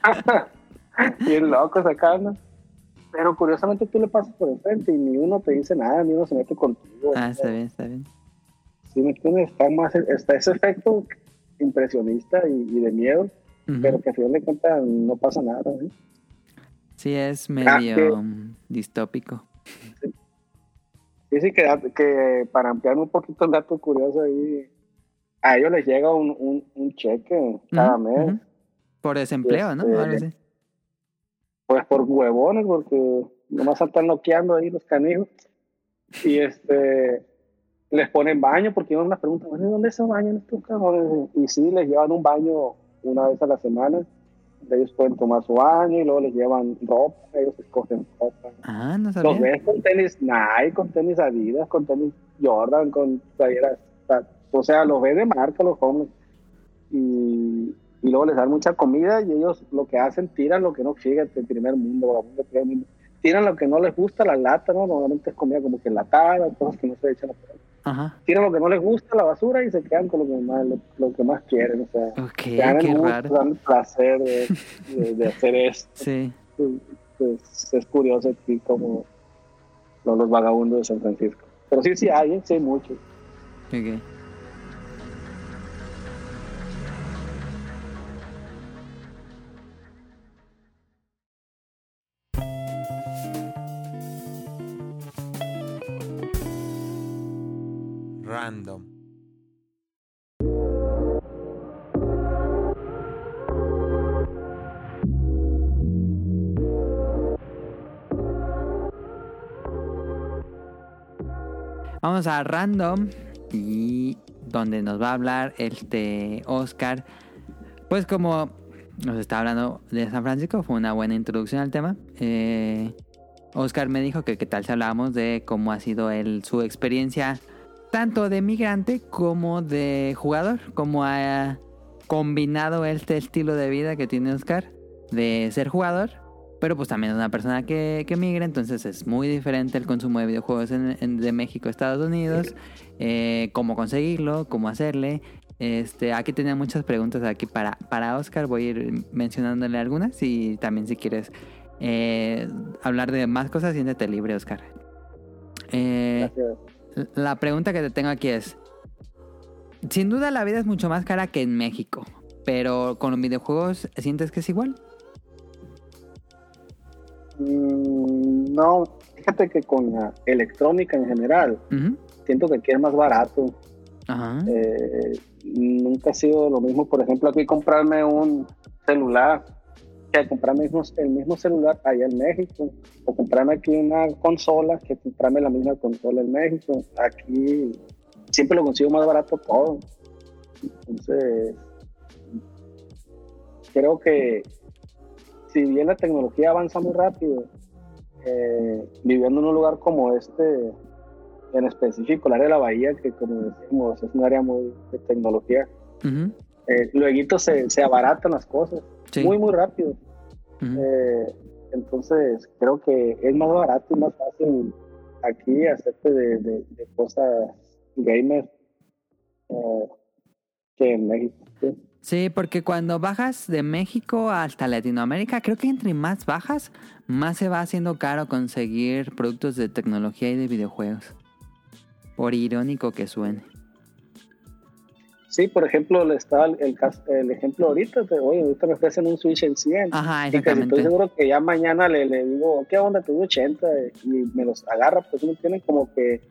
[SPEAKER 3] bien locos acá, ¿no? Pero curiosamente tú le pasas por enfrente y ni uno te dice nada, ni uno se mete contigo.
[SPEAKER 1] Ah, está bien, está bien.
[SPEAKER 3] sí me entiendes, está más, está ese efecto impresionista y, y de miedo, pero que a final de cuentas no pasa nada. ¿eh?
[SPEAKER 1] Sí, es
[SPEAKER 3] Ah,
[SPEAKER 1] medio
[SPEAKER 3] que-
[SPEAKER 1] distópico.
[SPEAKER 3] Y sí, que, que para ampliar un poquito el dato curioso ahí, a ellos les llega un, un, un cheque cada mes.
[SPEAKER 1] Por desempleo, ¿no?
[SPEAKER 3] Este,
[SPEAKER 1] Algo así.
[SPEAKER 3] pues por huevones, porque nomás están noqueando ahí los canijos. Y este les ponen baño, porque uno les pregunta, bueno, ¿y ¿dónde se bañan estos cabrones? Y sí, les llevan un baño una vez a la semana. Ellos pueden tomar su baño y luego les llevan ropa, ellos escogen ropa.
[SPEAKER 1] Ah, no
[SPEAKER 3] Los
[SPEAKER 1] sabía.
[SPEAKER 3] ves con tenis Nike, con tenis Adidas, con tenis Jordan, con playeras. O sea, los ves de marca los hombres. Y, y luego les dan mucha comida y ellos lo que hacen, tiran lo que no, fíjate, primer mundo, primer mundo. Tiran lo que no les gusta, la lata, ¿no? Normalmente es comida como que enlatada, cosas que no se echan a.
[SPEAKER 1] Ajá.
[SPEAKER 3] Tiran lo que no les gusta, la basura, y se quedan con lo que más, lo, lo que más quieren. O sea, dan el
[SPEAKER 1] qué
[SPEAKER 3] gusto,
[SPEAKER 1] raro.
[SPEAKER 3] dan el placer de, de- de hacer esto
[SPEAKER 1] Sí.
[SPEAKER 3] pues, es curioso aquí como los, los vagabundos de San Francisco. Pero sí, sí hay, sí hay muchos.
[SPEAKER 1] Ok. A random y donde nos va a hablar este Oscar. Pues como nos está hablando de San Francisco, fue una buena introducción al tema. Eh, Oscar me dijo que qué tal si hablábamos de cómo ha sido él, su experiencia tanto de migrante como de jugador, cómo ha combinado este estilo de vida que tiene Oscar de ser jugador, pero pues también es una persona que, que migra, entonces es muy diferente el consumo de videojuegos en- en- de México a Estados Unidos, eh, cómo conseguirlo, cómo hacerle. Este, aquí tenía muchas preguntas aquí para, para Oscar, voy a ir mencionándole algunas y también si quieres eh, hablar de más cosas, siéntete libre, Oscar. Eh,
[SPEAKER 3] Gracias.
[SPEAKER 1] la pregunta que te tengo aquí es, sin duda la vida es mucho más cara que en México, pero con los videojuegos sientes que es igual.
[SPEAKER 3] Mm, no, fíjate que con la electrónica en general, siento que aquí es más barato.
[SPEAKER 1] Ajá.
[SPEAKER 3] Eh, nunca ha sido lo mismo, por ejemplo, aquí comprarme un celular que comprarme el mismo celular allá en México, o comprarme aquí una consola que comprarme la misma consola en México. Aquí siempre lo consigo más barato todo. Entonces, creo que si bien la tecnología avanza muy rápido, eh, viviendo en un lugar como este, en específico el área de la bahía, que como decimos es un área muy de tecnología,
[SPEAKER 1] Ujú.
[SPEAKER 3] eh, luego se, se abaratan las cosas
[SPEAKER 1] Sí.
[SPEAKER 3] muy, muy rápido. Eh, entonces, creo que es más barato y más fácil aquí hacerte de, de- de cosas gamer que en México. sí.
[SPEAKER 1] Sí, porque cuando bajas de México hasta Latinoamérica, creo que entre más bajas, más se va haciendo caro conseguir productos de tecnología y de videojuegos. Por irónico que suene.
[SPEAKER 3] Sí, por ejemplo, le está el, el, el ejemplo ahorita, de, oye, ahorita me ofrecen un Switch en 100.
[SPEAKER 1] Ajá,
[SPEAKER 3] Y
[SPEAKER 1] exactamente.
[SPEAKER 3] estoy seguro que ya mañana le, le digo, ¿qué onda? Te doy 80 y me los agarra, pues no tienen como que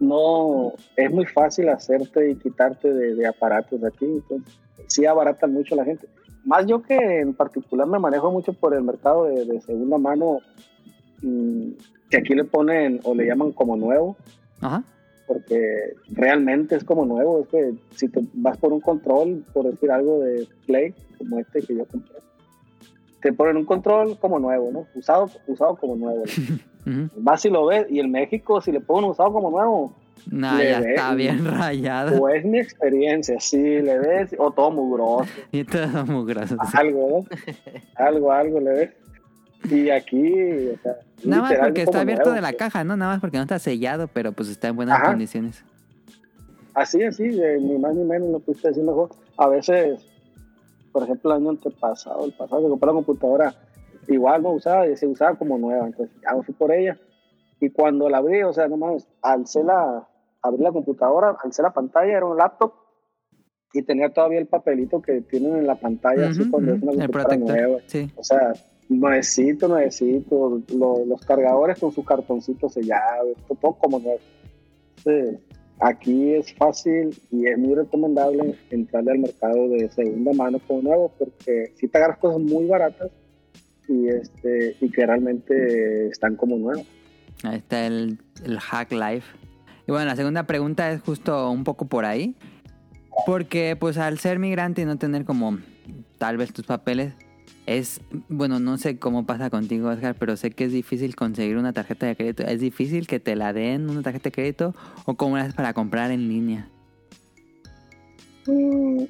[SPEAKER 3] no, es muy fácil hacerte y quitarte de, de aparatos de aquí, entonces sí abaratan mucho a la gente. Más yo que en particular me manejo mucho por el mercado de, de segunda mano, mm, que aquí le ponen o le llaman como nuevo,
[SPEAKER 1] Ajá.
[SPEAKER 3] porque realmente es como nuevo. Es que si te vas por un control, por decir algo de Play, como este que yo compré, te ponen un control como nuevo, ¿no? Usado, usado como nuevo.
[SPEAKER 1] Ujú.
[SPEAKER 3] Vas y lo ves, y en México, si le ponen usado como nuevo,
[SPEAKER 1] No,
[SPEAKER 3] Le
[SPEAKER 1] ya está bien rayado.
[SPEAKER 3] O es mi experiencia, sí, le ves, o todo mugroso,
[SPEAKER 1] Y todo mugroso.
[SPEAKER 3] algo, ¿no? algo, algo le ves. Y aquí, o sea,
[SPEAKER 1] Nada más porque está abierto
[SPEAKER 3] nuevo,
[SPEAKER 1] de la
[SPEAKER 3] pues.
[SPEAKER 1] caja, ¿no? Nada más porque no está sellado, pero pues está en buenas
[SPEAKER 3] Ajá.
[SPEAKER 1] condiciones.
[SPEAKER 3] Así, así, de ni más ni menos lo pudiste decir mejor. A veces, por ejemplo, el año antepasado, el pasado, se compró la computadora, igual no usaba, y se usaba como nueva, entonces ya me fui por ella. Y cuando la abrí, o sea, nomás alcé la, abrí la computadora, alcé la pantalla, era un laptop, y tenía todavía el papelito que tienen en la pantalla, así
[SPEAKER 1] Ujú,
[SPEAKER 3] cuando
[SPEAKER 1] ujú,
[SPEAKER 3] es una computadora nueva.
[SPEAKER 1] Sí.
[SPEAKER 3] O sea, nuevecito, nuevecito, lo- los cargadores con su cartoncito sellado, todo, como nuevo. Entonces, aquí es fácil y es muy recomendable entrarle al mercado de segunda mano con nuevo porque si te agarras cosas muy baratas y este y que realmente están como nuevos.
[SPEAKER 1] Ahí está el, el Hack Life. Y bueno, la segunda pregunta es justo un poco por ahí. Porque pues al ser migrante y no tener como tal vez tus papeles, es, bueno, no sé cómo pasa contigo, Oscar, pero sé que es difícil conseguir una tarjeta de crédito. ¿Es difícil que te la den una tarjeta de crédito o cómo la haces para comprar en línea?
[SPEAKER 3] Mm,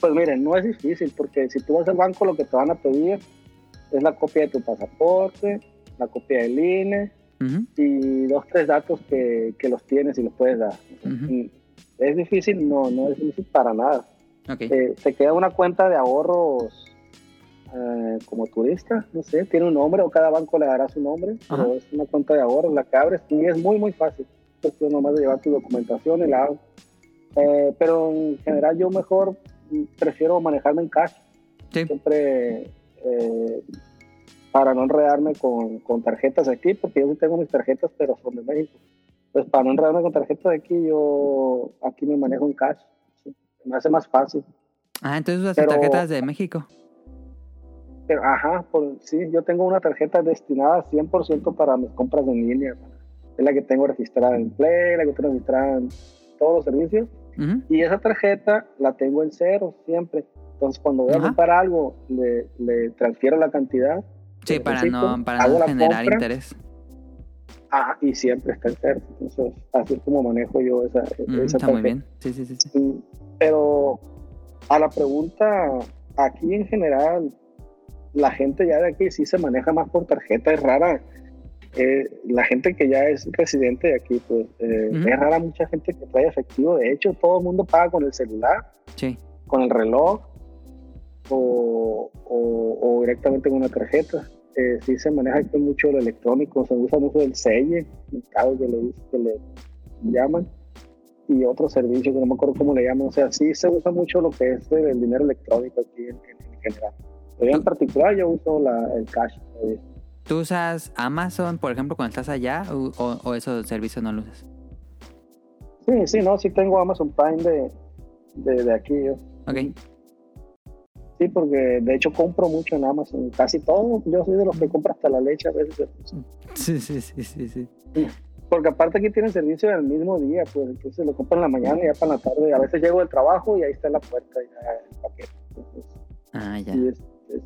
[SPEAKER 3] Pues miren, no es difícil porque si tú vas al banco lo que te van a pedir es la copia de tu pasaporte, la copia del INE,
[SPEAKER 1] Ujú,
[SPEAKER 3] y dos, tres datos que, que los tienes y los puedes dar.
[SPEAKER 1] Ujú.
[SPEAKER 3] Mm, ¿Es difícil? No, no es difícil para nada.
[SPEAKER 1] Ok.
[SPEAKER 3] Eh, te queda una cuenta de ahorros eh, como turista, no sé, tiene un nombre o cada banco le dará su nombre,
[SPEAKER 1] Ajá.
[SPEAKER 3] pero es una cuenta de ahorros la que abres y es muy, muy fácil. Es cuestión nomás de llevar tu documentación y la hago. Eh, pero en general yo mejor mm, prefiero manejarme en cash
[SPEAKER 1] Sí.
[SPEAKER 3] siempre eh, para no enredarme con, con tarjetas aquí, porque yo sí tengo mis tarjetas, pero son de México. Entonces, para no enredarme con tarjetas de aquí, yo aquí me manejo en cash. sí. Me hace más fácil.
[SPEAKER 1] Ah, entonces usas
[SPEAKER 3] pero-
[SPEAKER 1] tarjetas de México.
[SPEAKER 3] Pero, ajá, por, sí, yo tengo una tarjeta destinada 100% para mis compras en línea. Es la que tengo registrada en Play, la que tengo registrada en todos los servicios.
[SPEAKER 1] Ujú,
[SPEAKER 3] Y esa tarjeta la tengo en cero siempre. Entonces, cuando voy a
[SPEAKER 1] Ajá.
[SPEAKER 3] comprar algo, le, le transfiero la cantidad.
[SPEAKER 1] Sí,
[SPEAKER 3] que
[SPEAKER 1] para no, para no generar
[SPEAKER 3] compra,
[SPEAKER 1] interés.
[SPEAKER 3] Ah, y siempre está en cero. Entonces, así es como manejo yo esa,
[SPEAKER 1] Mm,
[SPEAKER 3] esa
[SPEAKER 1] está muy bien. Sí, sí, sí. sí.
[SPEAKER 3] Mm, Pero a la pregunta, aquí en general, la gente ya de aquí sí se maneja más por tarjeta, es rara. eh, la gente que ya es residente de aquí, pues eh, es rara mucha gente que trae efectivo. De hecho, todo el mundo paga con el celular,
[SPEAKER 1] Sí.
[SPEAKER 3] con el reloj o, o- o directamente con una tarjeta. Eh, sí se maneja aquí mucho lo electrónico, se usa mucho el selle, mercado que le, que le llaman, y otros servicios que no me acuerdo cómo le llaman. O sea, sí se usa mucho lo que es el, el dinero electrónico aquí en, en- en general. Pero en particular yo uso la, el cash. todavía.
[SPEAKER 1] ¿Tú usas Amazon, por ejemplo, cuando estás allá o, o, esos servicios no lo usas?
[SPEAKER 3] Sí, sí, no, sí tengo Amazon Prime de, de, de aquí. Yo.
[SPEAKER 1] Ok.
[SPEAKER 3] Sí, porque de hecho compro mucho en Amazon, casi todo. Yo soy de los que compra hasta la leche a veces.
[SPEAKER 1] Sí, sí, sí, sí, sí.
[SPEAKER 3] Porque aparte aquí tienen servicio el mismo día, pues entonces lo compro en la mañana y ya para la tarde. A veces llego del trabajo y ahí está en la puerta ya el paquete. Entonces,
[SPEAKER 1] Ah, ya.
[SPEAKER 3] es, es,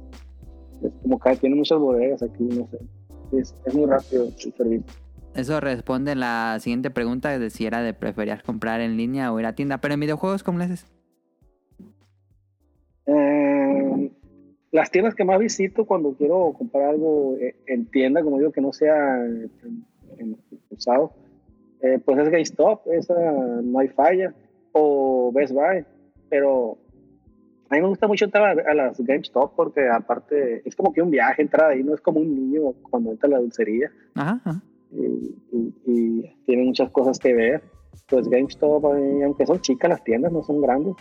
[SPEAKER 3] es como que tiene muchas bodegas aquí, no sé. Es, es muy rápido el servicio.
[SPEAKER 1] Eso responde la siguiente pregunta de si era de preferías comprar en línea o ir a tienda. Pero en videojuegos, ¿cómo le haces?
[SPEAKER 3] Eh, las tiendas que más visito cuando quiero comprar algo eh, en tienda, como digo, que no sea en- en- usado, eh, pues es GameStop, esa no hay falla, o Best Buy, pero a mí me gusta mucho entrar a, a las GameStop porque aparte es como que un viaje entrar ahí, no es como un niño cuando entra a la dulcería
[SPEAKER 1] Ajá, ajá.
[SPEAKER 3] y, y- y tiene muchas cosas que ver. Pues GameStop, aunque son chicas las tiendas, no son grandes,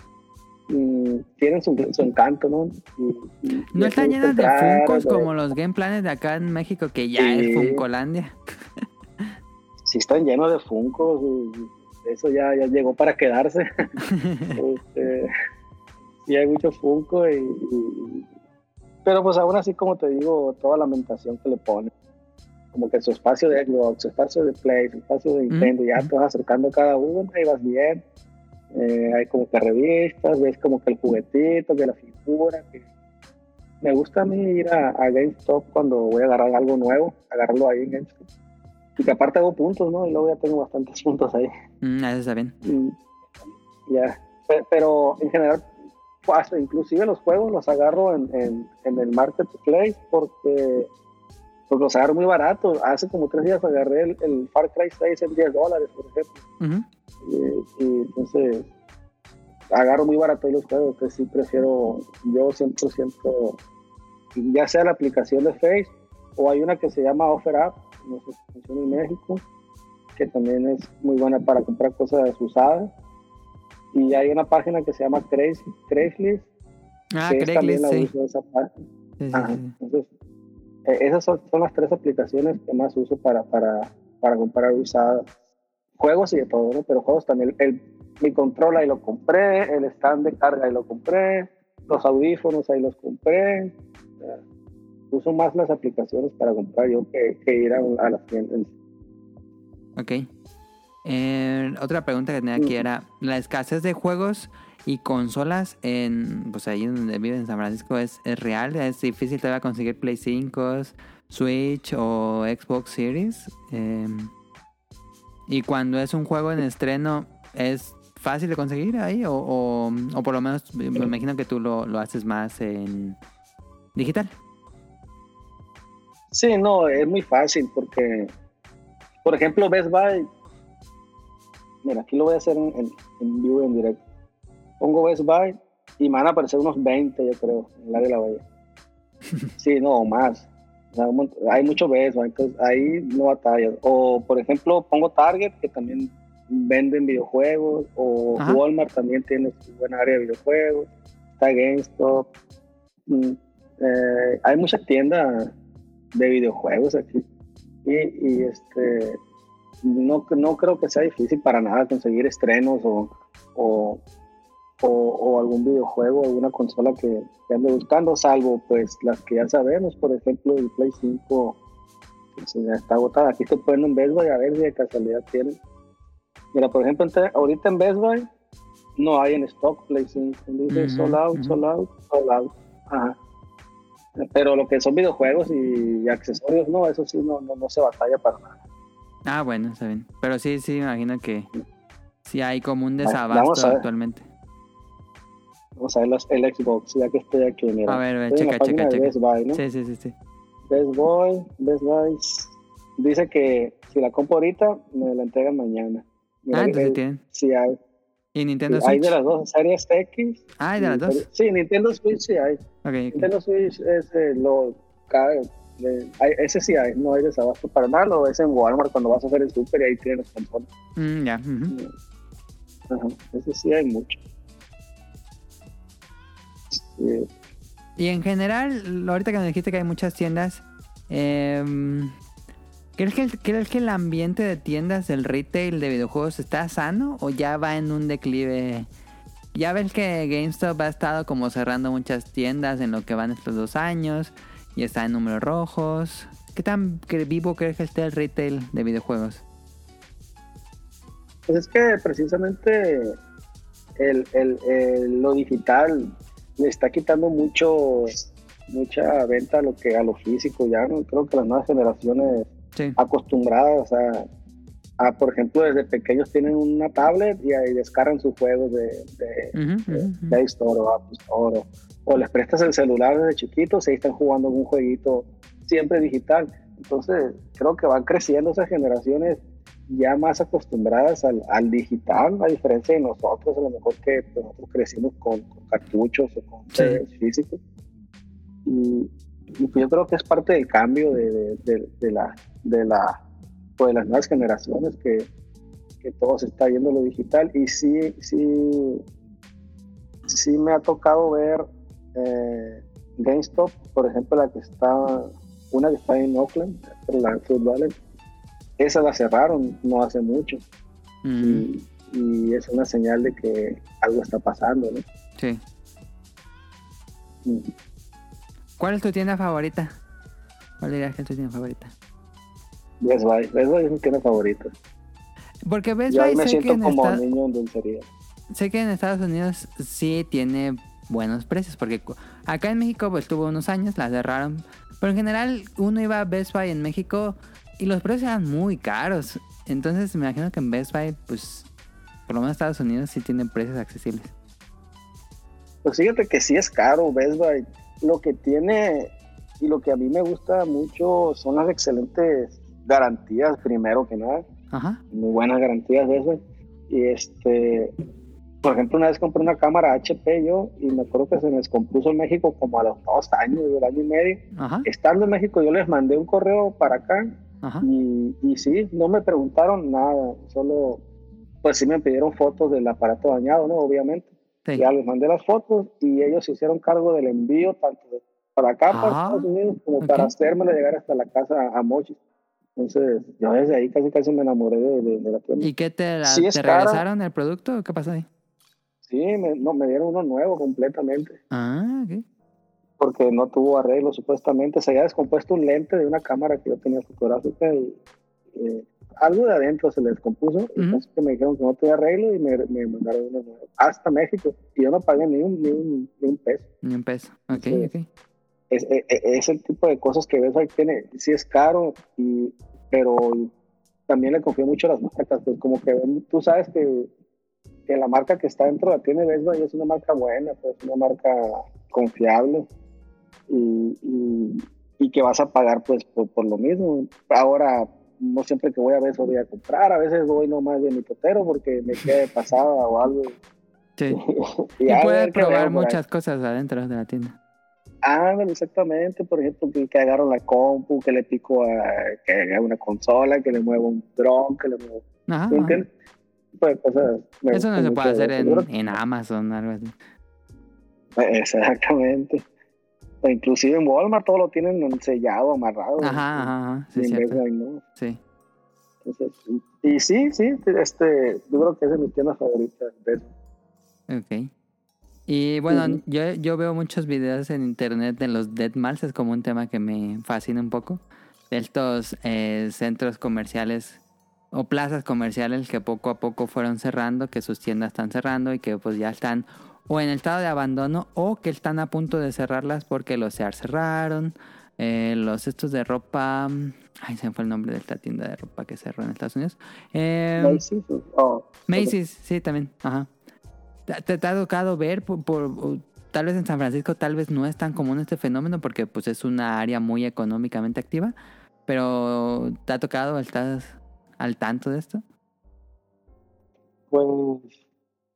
[SPEAKER 3] tienen su, su encanto, ¿no? Y- y- y
[SPEAKER 1] No
[SPEAKER 3] es
[SPEAKER 1] están llenas de Funcos como los Game Planes de acá en México, que ya
[SPEAKER 3] Sí.
[SPEAKER 1] es Funcolandia.
[SPEAKER 3] Sí, están llenos de Funcos, eso ya, ya llegó para quedarse. Este, sí, hay mucho Funko, y, y- pero pues aún así, como te digo, toda la lamentación que le ponen. Como que su espacio de Xbox, su espacio de Play, su espacio de Nintendo, ya te vas acercando a cada uno y vas bien. Eh, hay como que revistas, ves como que el juguetito, que la figura. Que... Me gusta a mí ir a, a GameStop cuando voy a agarrar algo nuevo, agarrarlo ahí en GameStop. Y que aparte hago puntos, ¿no? Y luego ya tengo bastantes puntos ahí.
[SPEAKER 1] Mm, eso está bien.
[SPEAKER 3] Ya. Pe- Pero en general, pues, inclusive los juegos los agarro en, en, en el marketplace porque, porque los agarro muy baratos. Hace como tres días agarré el, el Far Cry 6 en 10 dólares, por ejemplo. Y, y entonces agarro muy barato los juegos, que sí prefiero yo 100%, ya sea la aplicación de Face o hay una que se llama OfferUp, no sé si funciona en México, que también es muy buena para comprar cosas usadas. Y hay una página que se llama Craigslist, Craigslist
[SPEAKER 1] Ah, Craigslist, sí.
[SPEAKER 3] uso esa
[SPEAKER 1] sí.
[SPEAKER 3] entonces, eh, esas son, son las tres aplicaciones que más uso para, para, para comprar usadas. Juegos y de todo, ¿no? Pero juegos también. El, mi control ahí lo compré, el stand de carga ahí lo compré, los audífonos ahí los compré. Sea, uso más las aplicaciones para comprar yo que, que ir a, a las tiendas.
[SPEAKER 1] Ok. Eh, otra pregunta que tenía aquí
[SPEAKER 3] Ujú.
[SPEAKER 1] era, la escasez de juegos y consolas en, pues ahí donde vive en San Francisco es, real, es difícil todavía conseguir Play 5, Switch o Xbox Series. Eh, y cuando es un juego en estreno, ¿es fácil de conseguir ahí? O, o, por lo menos me imagino que tú lo, lo haces más en digital.
[SPEAKER 3] Sí, no, es muy fácil porque, por ejemplo, Best Buy, mira, aquí lo voy a hacer en, en, en vivo en directo. Pongo Best Buy y me van a aparecer unos 20, yo creo, en el área de la bahía. Sí, no, o más. O sea, hay mucho Best Buy, entonces ahí no batallas. O, por ejemplo, pongo Target, que también venden videojuegos, o
[SPEAKER 1] Ajá.
[SPEAKER 3] Walmart también tiene su buena área de videojuegos, está GameStop. Mm, eh, hay muchas tiendas de videojuegos aquí. Y, y, este no, no creo que sea difícil para nada conseguir estrenos o, o, o- o algún videojuego, alguna consola que, que ande buscando, salvo pues las que ya sabemos, por ejemplo el Play 5 pues, ya está agotada. Aquí te ponen en Best Buy a ver si de casualidad tienen. Mira, por ejemplo, ahorita en Best Buy no hay en stock Play 5. Dice
[SPEAKER 1] Ujú,
[SPEAKER 3] sold out, sold out, sold out. Ajá. Pero lo que son videojuegos y accesorios, no, eso sí no, no, no se batalla para nada.
[SPEAKER 1] Ah, bueno, está bien. Pero sí, sí, me imagino que sí hay como un desabasto actualmente.
[SPEAKER 3] Vamos a ver los- el Xbox, ya que estoy aquí. Mira.
[SPEAKER 1] A ver,
[SPEAKER 3] la
[SPEAKER 1] checa, checa,
[SPEAKER 3] de
[SPEAKER 1] checa.
[SPEAKER 3] Best Buy, ¿no?
[SPEAKER 1] Sí, sí, sí, sí.
[SPEAKER 3] Best Buy, Best Buy dice que si la compro ahorita, me la entregan mañana. Mira,
[SPEAKER 1] Ah, entonces tienen.
[SPEAKER 3] sí hay.
[SPEAKER 1] ¿Y Nintendo
[SPEAKER 3] hay
[SPEAKER 1] Switch?
[SPEAKER 3] de las dos, Series X.
[SPEAKER 1] Ah, ¿hay de las dos?
[SPEAKER 3] Sí, Nintendo Switch sí hay.
[SPEAKER 1] Ok, ok.
[SPEAKER 3] Nintendo Switch es eh, lo eh, hay- ese sí hay, no hay desabasto para nada, lo ves en Walmart cuando vas a hacer el super y ahí tienes los.
[SPEAKER 1] Mm, ya.
[SPEAKER 3] Ajá, ese sí hay mucho.
[SPEAKER 1] Y en general, ahorita que me dijiste que hay muchas tiendas, em, ¿crees, que el, ¿crees que el ambiente de tiendas del retail de videojuegos está sano o ya va en un declive? Ya ves que GameStop ha estado como cerrando muchas tiendas en lo que van estos dos años y está en números rojos. ¿Qué tan vivo crees que esté el retail de videojuegos?
[SPEAKER 3] Pues es que precisamente el, el- el- lo digital le está quitando mucho mucha venta a lo que a lo físico ya no creo que las nuevas generaciones
[SPEAKER 1] Sí.
[SPEAKER 3] acostumbradas a, a, por ejemplo desde pequeños tienen una tablet y ahí descargan sus juegos de, de, de
[SPEAKER 1] ujú, ujú.
[SPEAKER 3] Play Store o Apple Store o, o les prestas el celular desde chiquitos y ahí están jugando algún jueguito siempre digital entonces creo que van creciendo esas generaciones ya más acostumbradas al, al digital, a diferencia de nosotros, a lo mejor que nosotros crecimos con, con cartuchos o con
[SPEAKER 1] Sí.
[SPEAKER 3] Físicos. Y, y pues yo creo que es parte del cambio de, de, de- de la, de, la, pues, de las nuevas generaciones que, que todo se está yendo a lo digital. Y sí, sí, sí me ha tocado ver eh, GameStop, por ejemplo, la que está, una que está en Oakland, la Food Valley, esa la cerraron no hace mucho y, y es una señal de que algo está pasando, ¿no?
[SPEAKER 1] sí.
[SPEAKER 3] Mm.
[SPEAKER 1] ¿Cuál es tu tienda favorita? ¿Cuál dirías que es tu tienda favorita?
[SPEAKER 3] Best Buy, Best Buy es mi tienda favorita.
[SPEAKER 1] Porque Best Buy
[SPEAKER 3] me
[SPEAKER 1] sé que,
[SPEAKER 3] siento
[SPEAKER 1] en
[SPEAKER 3] como
[SPEAKER 1] esta-
[SPEAKER 3] niño en dulcería.
[SPEAKER 1] sé que en Estados Unidos sí tiene buenos precios. Porque acá en México pues tuvo unos años, la cerraron. Pero en general uno iba a Best Buy en México y los precios eran muy caros. Entonces me imagino que en Best Buy, pues, por lo menos Estados Unidos sí tienen precios accesibles.
[SPEAKER 3] Pues fíjate que sí es caro Best Buy. Lo que tiene y lo que a mí me gusta mucho son las excelentes garantías, primero que nada.
[SPEAKER 1] Ajá.
[SPEAKER 3] Muy buenas garantías de eso. Y este, por ejemplo, una vez compré una cámara HP yo y me acuerdo que se me descompuso en México como a los dos años, un año y medio.
[SPEAKER 1] Ajá.
[SPEAKER 3] Estando en México yo les mandé un correo para acá
[SPEAKER 1] Ajá.
[SPEAKER 3] y, y sí, no me preguntaron nada, solo pues sí me pidieron fotos del aparato dañado, ¿no? Obviamente.
[SPEAKER 1] Sí.
[SPEAKER 3] Ya les mandé las fotos y ellos se hicieron cargo del envío tanto de- para acá, para
[SPEAKER 1] Ah,
[SPEAKER 3] Estados Unidos, como para hacérmelo llegar hasta la casa a Mochi. Entonces, yo desde ahí casi casi me enamoré de, de- de la tienda.
[SPEAKER 1] ¿Y qué te, la-
[SPEAKER 3] Sí
[SPEAKER 1] te
[SPEAKER 3] cara.
[SPEAKER 1] regresaron el producto o qué pasó ahí?
[SPEAKER 3] Sí, me, no, me dieron uno nuevo completamente,
[SPEAKER 1] Ah, ok.
[SPEAKER 3] Porque no tuvo arreglo supuestamente. Se había descompuesto un lente de una cámara que yo tenía fotográfica y eh, algo de adentro se le descompuso. y
[SPEAKER 1] Ujú.
[SPEAKER 3] entonces que me dijeron que no tenía arreglo y me, me mandaron uno nuevo. Hasta México. Y yo no pagué ni un, ni un, ni un peso.
[SPEAKER 1] Ni un peso. Ok,
[SPEAKER 3] Sí.
[SPEAKER 1] ok.
[SPEAKER 3] es, es, es el tipo de cosas que ves ahí tiene, sí es caro, y, pero también le confío mucho a las marcas, pues como que tú sabes que, que la marca que está dentro de la tienda Best Buy es una marca buena, pues una marca confiable y, y, y que vas a pagar pues por, por lo mismo. Ahora, no siempre que voy a ver eso voy a comprar, a veces voy nomás de mi totero porque me quede pasada o algo.
[SPEAKER 1] Sí.
[SPEAKER 3] y,
[SPEAKER 1] puedes probar muchas cosas adentro de la tienda.
[SPEAKER 3] Ándale, exactamente. Por ejemplo, que, que agarro la compu, que le pico a que una consola, que le muevo un dron, que le muevo.
[SPEAKER 1] Ajá.
[SPEAKER 3] ¿Me
[SPEAKER 1] ajá.
[SPEAKER 3] Pues,
[SPEAKER 1] Eso no se puede hacer en, en Amazon algo así.
[SPEAKER 3] Exactamente. Inclusive en Walmart todo lo tienen sellado, amarrado.
[SPEAKER 1] Ajá, ajá, ajá. Sí,
[SPEAKER 3] en.
[SPEAKER 1] Sí.
[SPEAKER 3] Entonces, y, sí, sí, este, yo creo que es de mis tiendas favoritas.
[SPEAKER 1] Ok. Y bueno, yo, yo veo muchos videos en internet de los Dead Malls, es como un tema que me fascina un poco. De estos eh, centros comerciales o plazas comerciales que poco a poco fueron cerrando, que sus tiendas están cerrando y que pues ya están o en el estado de abandono o que están a punto de cerrarlas porque los Sears cerraron. Eh, los estos de ropa... Ay, se me fue el nombre de esta tienda de ropa que cerró en Estados Unidos. Eh,
[SPEAKER 3] Macy's, oh,
[SPEAKER 1] Macy's, sí, también. Ajá. ¿Te, te- ha tocado ver por, tal vez en San Francisco tal vez no es tan común este fenómeno porque pues es una área muy económicamente activa, pero ¿te ha tocado estás al tanto de esto?
[SPEAKER 3] Pues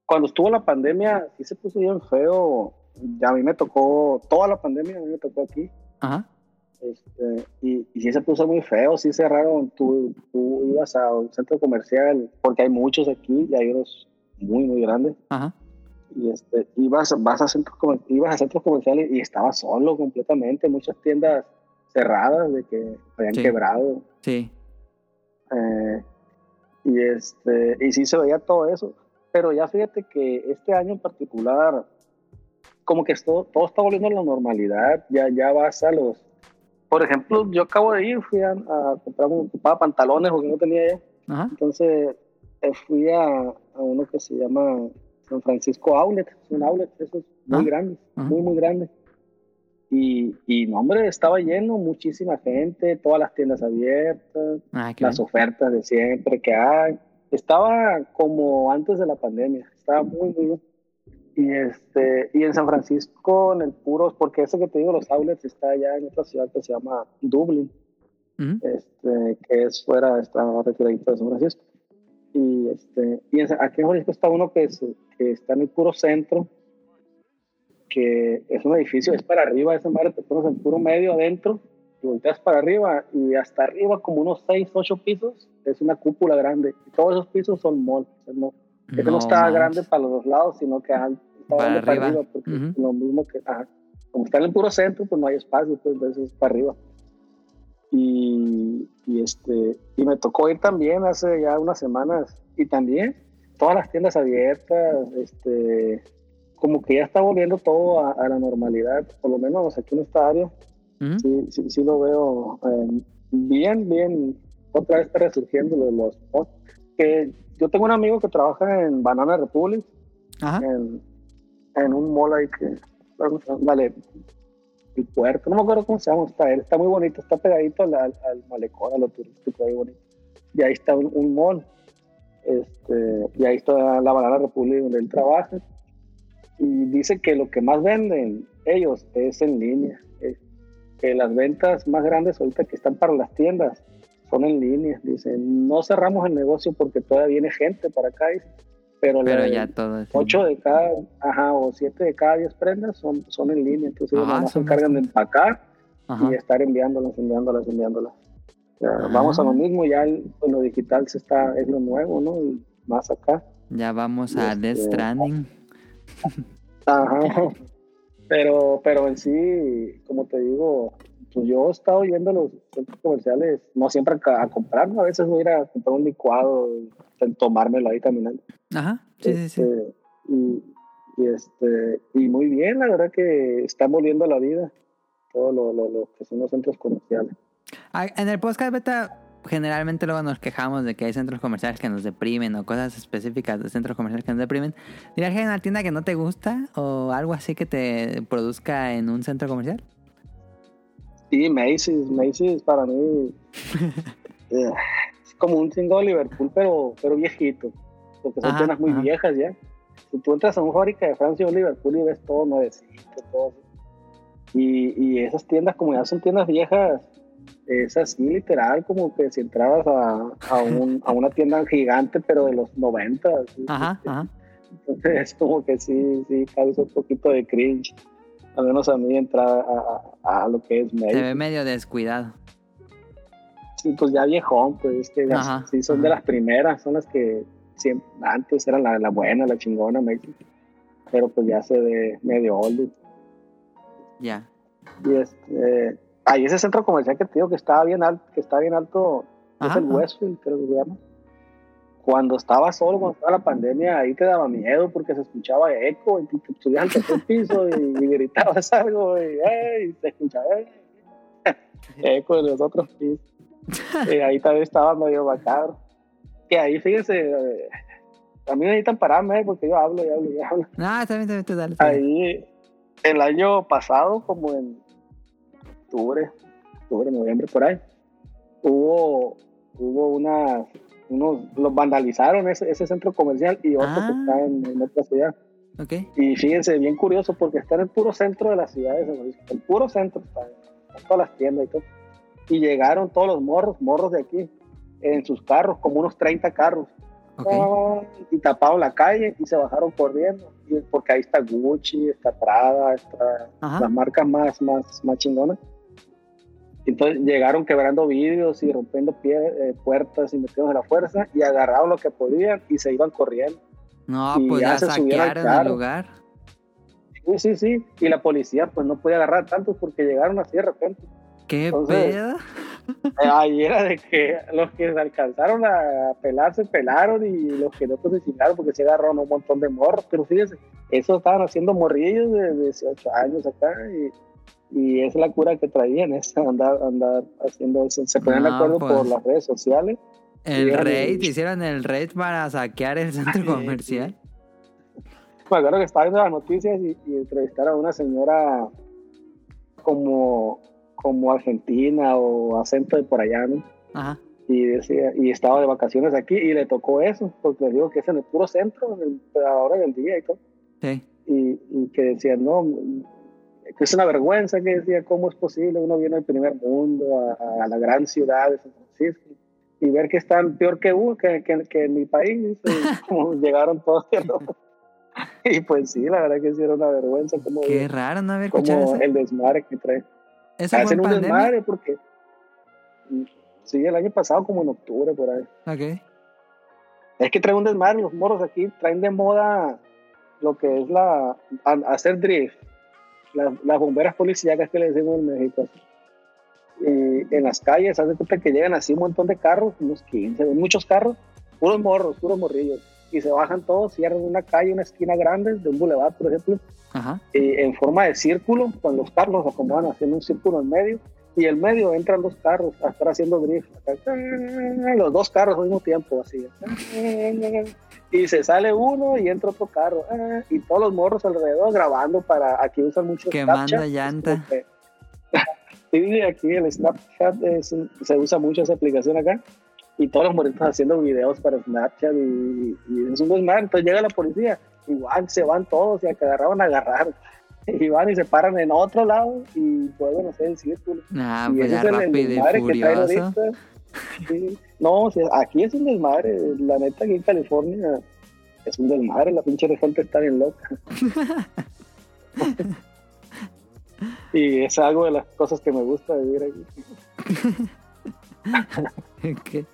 [SPEAKER 3] cuando estuvo la pandemia, sí se puso bien feo. Ya a mí me tocó, toda la pandemia a mí me tocó aquí.
[SPEAKER 1] Ajá.
[SPEAKER 3] Este, y, y sí se puso muy feo, sí cerraron. Tú, tú ibas a un centro comercial, porque hay muchos aquí y hay unos muy, muy grandes.
[SPEAKER 1] Ajá.
[SPEAKER 3] Y este, ibas, vas a centros, ibas a centros comerciales y estaba solo completamente. Muchas tiendas cerradas de que habían
[SPEAKER 1] Sí.
[SPEAKER 3] quebrado.
[SPEAKER 1] Sí.
[SPEAKER 3] Eh, y este y sí se veía todo eso pero ya fíjate que este año en particular como que esto, todo está volviendo a la normalidad ya ya vas a los por ejemplo yo acabo de ir fui a, a comprar un ocupaba pantalones porque no tenía ya
[SPEAKER 1] Ajá.
[SPEAKER 3] entonces eh, fui a, a uno que se llama San Francisco Outlet es un outlet eso es muy
[SPEAKER 1] Ah,
[SPEAKER 3] grande
[SPEAKER 1] ajá.
[SPEAKER 3] muy muy grande y, y no hombre estaba lleno muchísima gente todas las tiendas abiertas
[SPEAKER 1] Ah,
[SPEAKER 3] las
[SPEAKER 1] bien.
[SPEAKER 3] ofertas de siempre que hay. Estaba como antes de la pandemia, estaba muy, bien. Y, este, y en San Francisco, en el Puros, porque eso que te digo, los outlets está allá en otra ciudad que se llama Dublin,
[SPEAKER 1] Ujú.
[SPEAKER 3] este, que es fuera, está retiradito de San Francisco. Y, este, y en- aquí en Francisco está uno que, es- que está en el puro centro, que es un edificio, es para arriba, esa madre te pones en puro medio adentro, y volteas para arriba, y hasta arriba, como unos 6, 8 pisos, es una cúpula grande. Y todos esos pisos son malls. no, no,
[SPEAKER 1] No
[SPEAKER 3] está grande para los dos lados, sino que está
[SPEAKER 1] Para
[SPEAKER 3] grande
[SPEAKER 1] arriba.
[SPEAKER 3] porque
[SPEAKER 1] Ujú.
[SPEAKER 3] es lo mismo que, ajá. como está en el puro centro, pues no hay espacio, pues entonces es para arriba. Y, y este, y me tocó ir también hace ya unas semanas, y también todas las tiendas abiertas, este, como que ya está volviendo todo a, a la normalidad, por lo menos aquí en esta área, Sí, sí, sí lo veo eh, bien, bien, otra vez está resurgiendo lo de los spots. que yo tengo un amigo que trabaja en Banana Republic,
[SPEAKER 1] Ajá.
[SPEAKER 3] en, en un mall ahí que, vale, el puerto, no me acuerdo cómo se llama, está, está muy bonito, está pegadito al, al, al malecón, a lo turístico, ahí bonito. Y ahí está un, un mall, este, y ahí está la Banana Republic donde él trabaja. Y dice que lo que más venden ellos es en línea, eh, que las ventas más grandes ahorita que están para las tiendas son en línea. Dicen, no cerramos el negocio porque todavía viene gente para acá, pero,
[SPEAKER 1] Pero ya todo es...
[SPEAKER 3] 8 de cada, ajá, o 7 de cada 10 prendas son, son en línea, entonces
[SPEAKER 1] Ajá,
[SPEAKER 3] más se encargan de empacar
[SPEAKER 1] Ajá.
[SPEAKER 3] y estar enviándolas, enviándolas, enviándolas. O sea,
[SPEAKER 1] Ah.
[SPEAKER 3] Vamos a lo mismo, ya el- pues, lo digital se está, es lo nuevo, ¿no? Y más acá.
[SPEAKER 1] Ya vamos a
[SPEAKER 3] Este,
[SPEAKER 1] Death Stranding.
[SPEAKER 3] Ajá. Pero, pero en sí, como te digo, pues yo he estado yendo a los centros comerciales, no siempre a, a comprar, ¿no? a veces voy a ir a comprar un licuado y tomármelo ahí caminando.
[SPEAKER 1] Ajá, sí, sí, sí.
[SPEAKER 3] Este, Y, y, este, y muy bien, la verdad que está volviendo a la vida todo lo, lo, lo que son los centros comerciales.
[SPEAKER 1] En el podcast beta generalmente luego nos quejamos de que hay centros comerciales que nos deprimen o cosas específicas de centros comerciales que nos deprimen. ¿Dirías que hay una tienda que no te gusta o algo así que te produzca en un centro comercial?
[SPEAKER 3] Sí, Macy's, Macy's para mí eh, es como un chingo de Liverpool, pero, pero viejito, porque son
[SPEAKER 1] Ajá,
[SPEAKER 3] tiendas muy
[SPEAKER 1] ajá.
[SPEAKER 3] viejas ya. Si tú entras a una fábrica de Francia o Liverpool y ves todo nuevecito, todo así. Y, y esas tiendas, como ya son tiendas viejas, es así literal, como que si entrabas a, a, un- a una tienda gigante, pero de los 90. así.
[SPEAKER 1] Ajá, ajá.
[SPEAKER 3] Entonces es como que sí, sí, causa un poquito de cringe. Al menos a mí entrar a, a- lo que es
[SPEAKER 1] Se
[SPEAKER 3] Macy's.
[SPEAKER 1] ve medio descuidado.
[SPEAKER 3] Sí, pues ya viejón, pues es que las-
[SPEAKER 1] Ajá,
[SPEAKER 3] sí son de
[SPEAKER 1] ajá.
[SPEAKER 3] las primeras, son las que siempre, antes eran la, la buena, la chingona, Macy's. pero pues ya se ve medio old.
[SPEAKER 1] Ya.
[SPEAKER 3] Y este, ahí ese centro comercial que te digo que estaba bien alto, que está bien alto, es
[SPEAKER 1] Ajá,
[SPEAKER 3] el
[SPEAKER 1] ajá.
[SPEAKER 3] Westfield, creo que se llama. Cuando estaba solo, cuando estaba la pandemia, ahí te daba miedo porque se escuchaba eco y te subías al piso y, y gritabas algo y, ¡ey! se escuchaba eco de los otros pisos. Y ahí también estaba medio bacano. Que ahí, fíjense, eh, a mí me necesitan pararme eh, porque yo hablo y hablo y hablo.
[SPEAKER 1] No, está bien, tú dale.
[SPEAKER 3] Ahí, el año pasado, como en octubre, octubre, noviembre, por ahí, hubo, hubo unas, unos, los vandalizaron ese, ese centro comercial y otro
[SPEAKER 1] Ah.
[SPEAKER 3] que está en, en otra ciudad.
[SPEAKER 1] Ok.
[SPEAKER 3] Y fíjense, bien curioso, porque está en el puro centro de la ciudad de San Francisco, el puro centro, está, todas las tiendas y todo. Y llegaron todos los morros, morros de aquí, en sus carros, como unos 30 carros
[SPEAKER 1] Ok.
[SPEAKER 3] y taparon la calle y se bajaron corriendo. Porque ahí está Gucci, está Prada, está
[SPEAKER 1] Ajá.
[SPEAKER 3] las marcas más, más, más chingonas. Entonces llegaron quebrando vidrios y rompiendo pie- eh, puertas y metiéndose a la fuerza y agarraron lo que podían y se iban corriendo.
[SPEAKER 1] No,
[SPEAKER 3] y
[SPEAKER 1] pues
[SPEAKER 3] ya se subieron al
[SPEAKER 1] saquearon el lugar.
[SPEAKER 3] Sí, sí, sí. Y la policía pues no podía agarrar tantos porque llegaron así de repente.
[SPEAKER 1] ¿Qué
[SPEAKER 3] Entonces-
[SPEAKER 1] pedo?
[SPEAKER 3] Eh, Ahí era de que los que se alcanzaron a pelar se pelaron y los que no pues se porque se agarraron un montón de morros. Pero fíjense, eso estaban haciendo morrillos de 18 años acá y, y es la cura que traían, es andar, andar haciendo eso. Se ponían de
[SPEAKER 1] No,
[SPEAKER 3] acuerdo
[SPEAKER 1] pues.
[SPEAKER 3] por las redes sociales.
[SPEAKER 1] El raid, hicieron el raid para saquear el centro comercial.
[SPEAKER 3] Me acuerdo que estaba viendo las noticias y, y entrevistaron a una señora como, como argentina o acento de por allá, ¿no?
[SPEAKER 1] Ajá.
[SPEAKER 3] y decía y estaba de vacaciones aquí y le tocó eso porque les digo que es en el puro centro en el- a la hora del día y todo
[SPEAKER 1] Sí.
[SPEAKER 3] y, y que decía no es una vergüenza que decía cómo es posible uno viene del primer mundo a, a la gran ciudad de San Francisco y ver que están peor que uno que, que, que en mi país dice, como llegaron todos y pues sí la verdad que sí era una vergüenza como,
[SPEAKER 1] Qué raro no haber
[SPEAKER 3] como el desmadre que trae.
[SPEAKER 1] ¿Eso fue
[SPEAKER 3] hacen
[SPEAKER 1] en
[SPEAKER 3] un desmadre porque sí el año pasado como en octubre por ahí.
[SPEAKER 1] Ok.
[SPEAKER 3] Es que traen un desmadre, los moros aquí traen de moda lo que es la hacer drift, las, las bomberas policíacas que le decimos en México. Y en las calles, hace cuenta que llegan así un montón de carros, unos 15, muchos carros, puros morros, puros morrillos, y se bajan todos, cierran una calle, una esquina grande de un boulevard, por ejemplo,
[SPEAKER 1] Ajá.
[SPEAKER 3] y en forma de círculo, con los carros los acomodan haciendo un círculo en medio, y el medio entran los carros a estar haciendo drift. Los dos carros al mismo tiempo, así. Y se sale uno y entra otro carro. Y todos los morros alrededor grabando para. Aquí usan mucho
[SPEAKER 1] Quemando
[SPEAKER 3] Snapchat,
[SPEAKER 1] llanta.
[SPEAKER 3] que Sí, aquí el Snapchat es se usa mucho esa aplicación acá. Y todos los morritos haciendo videos para Snapchat y, y es un desmadre. Entonces llega la policía, igual se van todos y agarraban a agarrar. Y van y se paran en otro lado y vuelven a hacer el círculo.
[SPEAKER 1] Ah,
[SPEAKER 3] y
[SPEAKER 1] pues
[SPEAKER 3] ese
[SPEAKER 1] ya
[SPEAKER 3] es el- el
[SPEAKER 1] rápido y
[SPEAKER 3] que
[SPEAKER 1] furioso.
[SPEAKER 3] ahorita. Sí. No, o sea, aquí es un desmadre. La neta, aquí en California es un desmadre. La pinche gente está bien loca. y es algo de las cosas que me gusta vivir aquí.
[SPEAKER 1] Ok.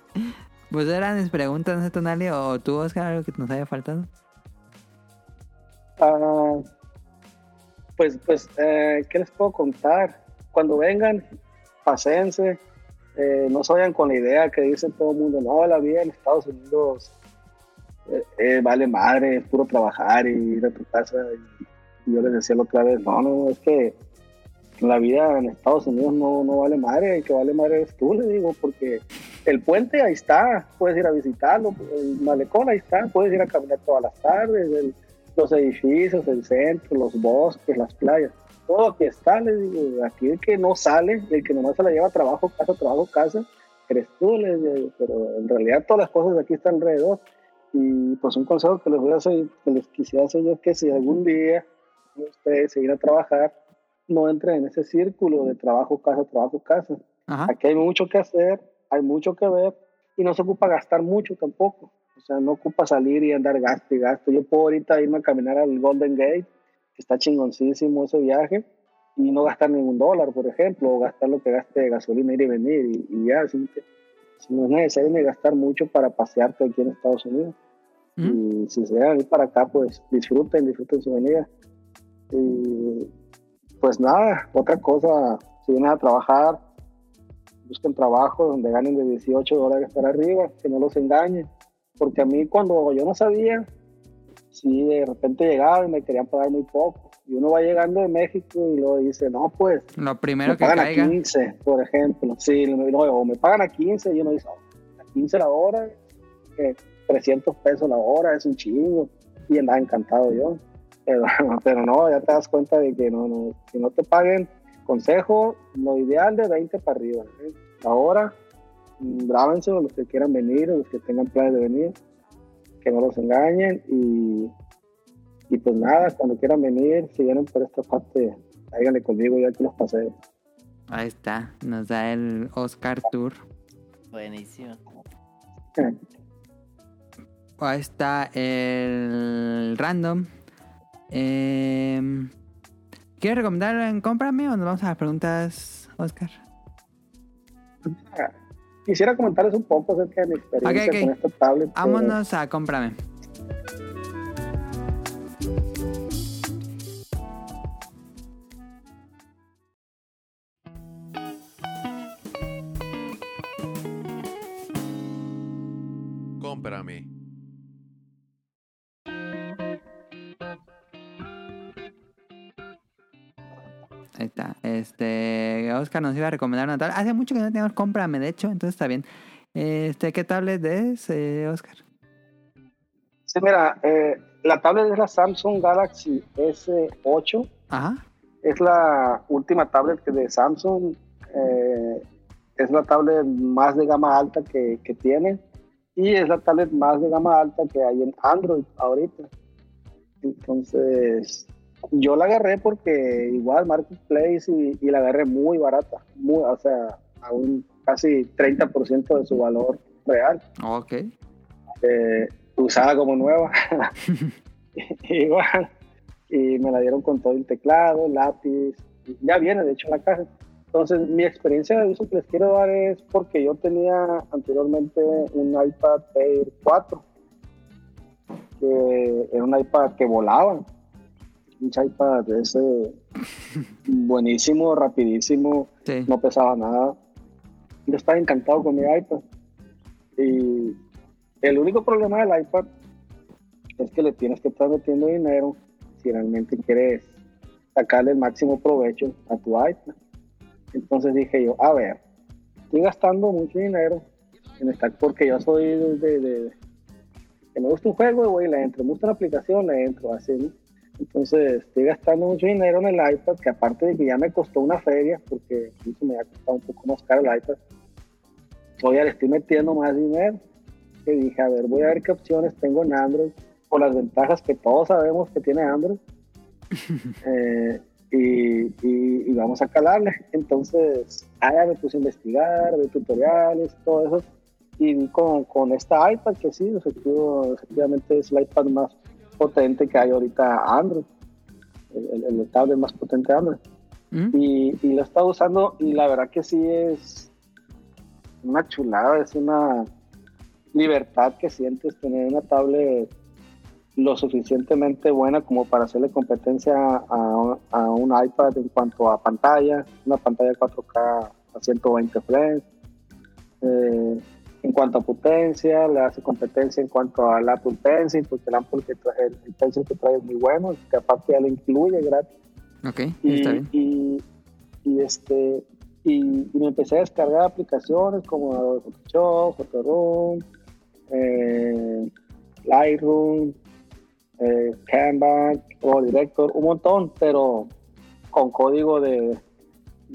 [SPEAKER 1] Pues eran mis preguntas, ¿no Tonali? ¿O tú, Oscar, algo que nos haya faltado?
[SPEAKER 3] Ah, pues, pues, eh, ¿qué les puedo contar? Cuando vengan, pasense, eh, no se vayan con la idea que dice todo el mundo, no, la vida en Estados Unidos eh, eh, vale madre, es puro trabajar y ir a tu casa. Y, yo les decía la otra vez, no, no, es que la vida en Estados Unidos no, no vale madre, el que vale madre eres tú, le digo, porque el puente ahí está, puedes ir a visitarlo, el malecón ahí está, puedes ir a caminar todas las tardes, el- los edificios, el centro, los bosques, las playas, todo aquí está, les digo, aquí el que no sale, el que nomás se la lleva a trabajo, casa, trabajo, casa, eres tú, les digo, pero en realidad todas las cosas de aquí están alrededor. Y pues un consejo que les voy a hacer, que les quisiera hacer yo es que si algún día ustedes se ir a trabajar, no entren en ese círculo de trabajo, casa, trabajo, casa.
[SPEAKER 1] Ajá.
[SPEAKER 3] Aquí hay mucho que hacer, hay mucho que ver y no se ocupa gastar mucho tampoco. O sea, no ocupa salir y andar gasto y gasto. Yo puedo ahorita irme a caminar al Golden Gate, que está chingoncísimo ese viaje, y no gastar ningún dólar, por ejemplo, o gastar lo que gaste de gasolina, ir y venir, y, y ya, así que si no es necesario ni gastar mucho para pasearte aquí en Estados Unidos.
[SPEAKER 1] ¿Mm?
[SPEAKER 3] Y si se van a ir para acá, pues disfruten, disfruten su venida. Y pues nada, otra cosa, si vienen a trabajar, busquen trabajo donde ganen de 18 dólares para arriba, que no los engañen. Porque a mí cuando yo no sabía, si de repente llegaba y me querían pagar muy poco. Y uno va llegando de México y luego dice, no, pues
[SPEAKER 1] Lo primero
[SPEAKER 3] me
[SPEAKER 1] que
[SPEAKER 3] pagan
[SPEAKER 1] caiga.
[SPEAKER 3] a 15, por ejemplo. Sí, no, o me pagan a 15 y uno dice, "Oh, a 15 la hora, que 300 pesos la hora, es un chingo. Y andaba encantado yo. Pero, pero no, ya te das cuenta de que no, no, si no te paguen, consejo, lo ideal de 20 para arriba. ¿eh? Ahora, mm, grábense los que quieran venir, o los que tengan planes de venir, que no los engañen y, y pues nada, cuando quieran venir, si vienen por esta parte, háganle conmigo ya que los paseo.
[SPEAKER 1] Ahí está. Nos da el Oscar Tour.
[SPEAKER 2] Buenísimo.
[SPEAKER 1] Ahí está el random. Eh, ¿Quieres recomendar en Cómprame o nos vamos a las preguntas, Oscar?
[SPEAKER 3] Quisiera comentarles un poco acerca de mi experiencia con esta tablet.
[SPEAKER 1] Vámonos a. Cómprame. Oscar nos iba a recomendar una tablet. Hace mucho que no teníamos Cómprame, de hecho, entonces está bien. Este, ¿qué tablet es, eh, Oscar?
[SPEAKER 3] Sí, mira, eh, la tablet es la Samsung Galaxy S8.
[SPEAKER 1] Ajá.
[SPEAKER 3] Es la última tablet de Samsung. eh, es la tablet más de gama alta que, que tiene. Y es la tablet más de gama alta que hay en Android ahorita. Entonces, yo la agarré porque igual Marketplace y, y la agarré muy barata. Muy, o sea, a un casi 30% de su valor real.
[SPEAKER 1] Ok.
[SPEAKER 3] eh, usada como nueva. Igual. Y me la dieron con todo el teclado, lápiz. Ya viene, de hecho, en la caja. Entonces, mi experiencia de uso que les quiero dar es porque yo tenía anteriormente un iPad Air 4, que era un iPad que volaba. Un iPad ese buenísimo, rapidísimo,
[SPEAKER 1] Sí.
[SPEAKER 3] no pesaba nada. Yo estaba encantado con mi iPad. Y el único problema del iPad es que le tienes que estar metiendo dinero si realmente quieres sacarle el máximo provecho a tu iPad. Entonces dije yo, a ver, estoy gastando mucho dinero en estar, porque yo soy de, de- de- que me gusta un juego, güey, le entro, me gusta una aplicación, le entro, así, ¿no? Entonces estoy gastando mucho dinero en el iPad, que aparte de que ya me costó una feria, porque incluso me ha costado un poco más caro el iPad, todavía le estoy metiendo más dinero. Que dije, a ver, voy a ver qué opciones tengo en Android, por las ventajas que todos sabemos que tiene Android. Eh, y, y- y vamos a calarle. Entonces, ya me puse a investigar, ver tutoriales, todo eso. Y vi con, con esta iPad, que sí, efectivamente es el iPad más potente que hay ahorita Android. El, tablet más potente Android.
[SPEAKER 1] ¿Mm?
[SPEAKER 3] Y, y lo estado usando y la verdad que sí es una chulada, es una libertad que sientes tener una tablet lo suficientemente buena como para hacerle competencia a, a un iPad en cuanto a pantalla, una pantalla 4K a 120 frames. Eh, en cuanto a potencia, le hace competencia en cuanto al Apple Pencil, porque el Apple que trae, el, el Pencil que trae es muy bueno, que aparte ya lo incluye gratis
[SPEAKER 1] Ok,
[SPEAKER 3] y,
[SPEAKER 1] está bien.
[SPEAKER 3] y, y, este y, y me empecé a descargar aplicaciones como Photoshop, Photoroom, eh, Lightroom, eh, Canva, o Director, un montón, pero con código de,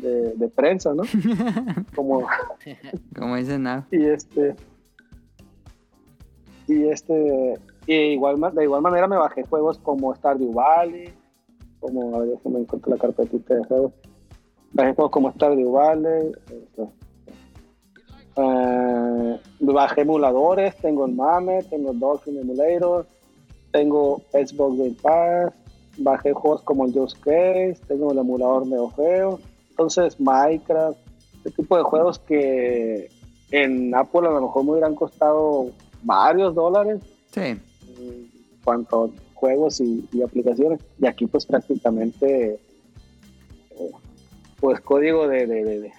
[SPEAKER 3] de, de prensa, ¿no? como
[SPEAKER 1] Como dicen now.
[SPEAKER 3] y este y este y igual de igual manera me bajé juegos como Stardew Valley como a ver déjame encontrar la carpetita de juegos bajé juegos como Stardew Valley este, eh, bajé emuladores tengo el Mame tengo el Dolphin Emulator tengo Xbox Game Pass bajé juegos como el Just Case tengo el emulador Neo Geo entonces Minecraft este tipo de juegos que en Apple a lo mejor me hubieran costado varios dólares
[SPEAKER 1] Sí.
[SPEAKER 3] en cuanto a juegos y, y aplicaciones. Y aquí pues prácticamente eh, pues código de, de, de-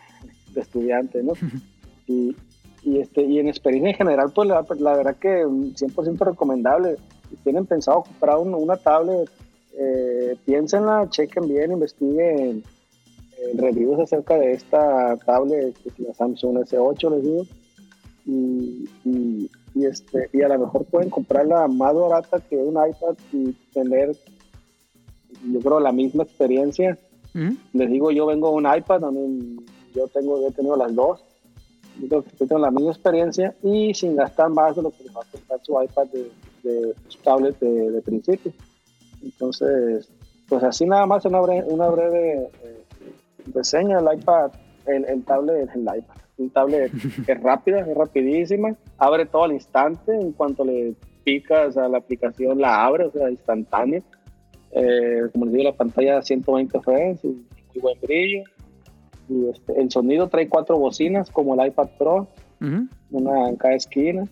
[SPEAKER 3] de estudiante, ¿no? y, y, este, y en experiencia en general pues la, la verdad que 100% recomendable. Si tienen pensado comprar un- una tablet, eh, piénsenla, chequen bien, investiguen reviews acerca de esta tablet, la Samsung S8, les digo. Y, y, y, este, y a lo mejor pueden comprarla más barata que un iPad y tener, yo creo, la misma experiencia.
[SPEAKER 1] ¿Mm?
[SPEAKER 3] Les digo, yo vengo de un iPad, a mí- yo tengo, he tenido las dos. Yo creo que tengo la misma experiencia y sin gastar más de lo que les va a costar su iPad de, de su tablet de, de principio. Entonces, pues así nada más una breve, una breve eh, reseña del iPad, el, el tablet, el iPad. Un tablet es rápida, es rapidísima, abre todo al instante, en cuanto le picas a la aplicación la abre, o sea, instantáneo. Eh, como les digo, la pantalla 120 frames muy buen brillo. Y este, el sonido trae cuatro bocinas como el iPad Pro,
[SPEAKER 1] Ujú.
[SPEAKER 3] una en cada esquina.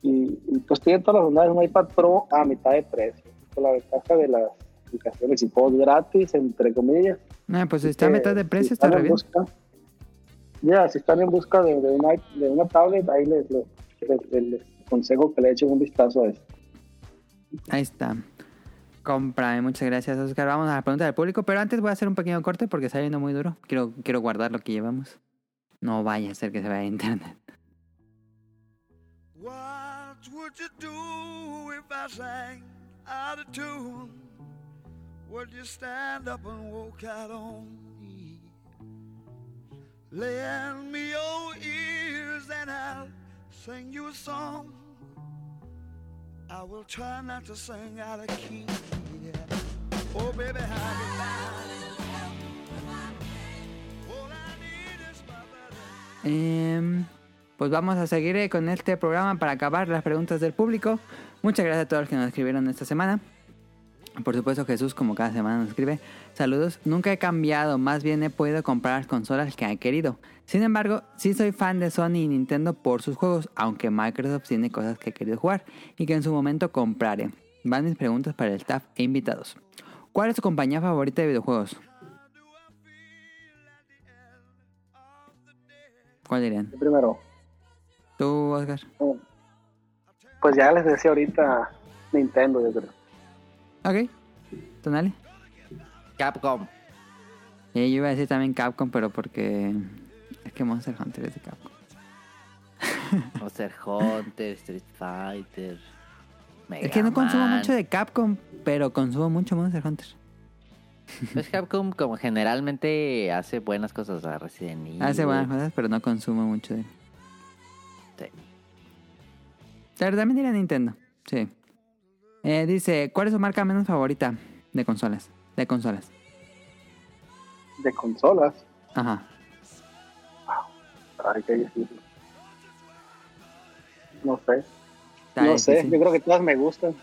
[SPEAKER 3] Y, y, pues tiene todas las bondades de un iPad Pro a mitad de precio. Con la ventaja de las aplicaciones y juegos gratis, entre comillas.
[SPEAKER 1] Ah, pues está a mitad de
[SPEAKER 3] si
[SPEAKER 1] precio, está
[SPEAKER 3] están
[SPEAKER 1] re
[SPEAKER 3] en
[SPEAKER 1] bien.
[SPEAKER 3] busca- Ya, si están en busca de, de una, de una tablet, ahí les, les, les- les aconsejo que le echen un vistazo a esto.
[SPEAKER 1] Ahí está. Cómprame, muchas gracias, Oscar. Vamos a la pregunta del público, pero antes voy a hacer un pequeño corte porque está yendo muy duro. Quiero, quiero guardar lo que llevamos. No vaya a ser que se vaya a internet.
[SPEAKER 6] What would you do if I sang out of tune? Would you stand up and walk out on me?
[SPEAKER 1] Em, pues vamos a seguir eh, con este programa para acabar las preguntas del público. Muchas gracias a todos los que nos escribieron esta semana. Por supuesto, Jesús, como cada semana nos escribe. Saludos. Nunca he cambiado, más bien he podido comprar las consolas que he querido. Sin embargo, sí soy fan de Sony y Nintendo por sus juegos, aunque Microsoft tiene cosas que he querido jugar y que en su momento compraré. Van mis preguntas para el staff e invitados. ¿Cuál es tu compañía favorita de videojuegos? ¿Cuál dirían?
[SPEAKER 3] Primero,
[SPEAKER 1] ¿Tú, Oscar?
[SPEAKER 3] pues ya les decía ahorita Nintendo, yo creo.
[SPEAKER 1] Ok. ¿Tonali?
[SPEAKER 2] Capcom.
[SPEAKER 1] Eh, yo iba a decir también Capcom, pero porque es que Monster Hunter es de Capcom.
[SPEAKER 2] Monster Hunter, Street Fighter.
[SPEAKER 1] Es que no consumo mucho de Capcom, pero consumo mucho Monster Hunter.
[SPEAKER 2] Pues Capcom como generalmente hace buenas cosas a Resident Evil.
[SPEAKER 1] Hace buenas cosas, pero no consumo mucho de.
[SPEAKER 2] Sí.
[SPEAKER 1] Pero también diría Nintendo. Sí. Eh, dice, ¿cuál es su marca menos favorita de consolas? De consolas.
[SPEAKER 3] De consolas.
[SPEAKER 1] Ajá.
[SPEAKER 3] Ay, qué difícil. No sé.
[SPEAKER 1] Está
[SPEAKER 3] no sé. Yo creo que todas me gustan.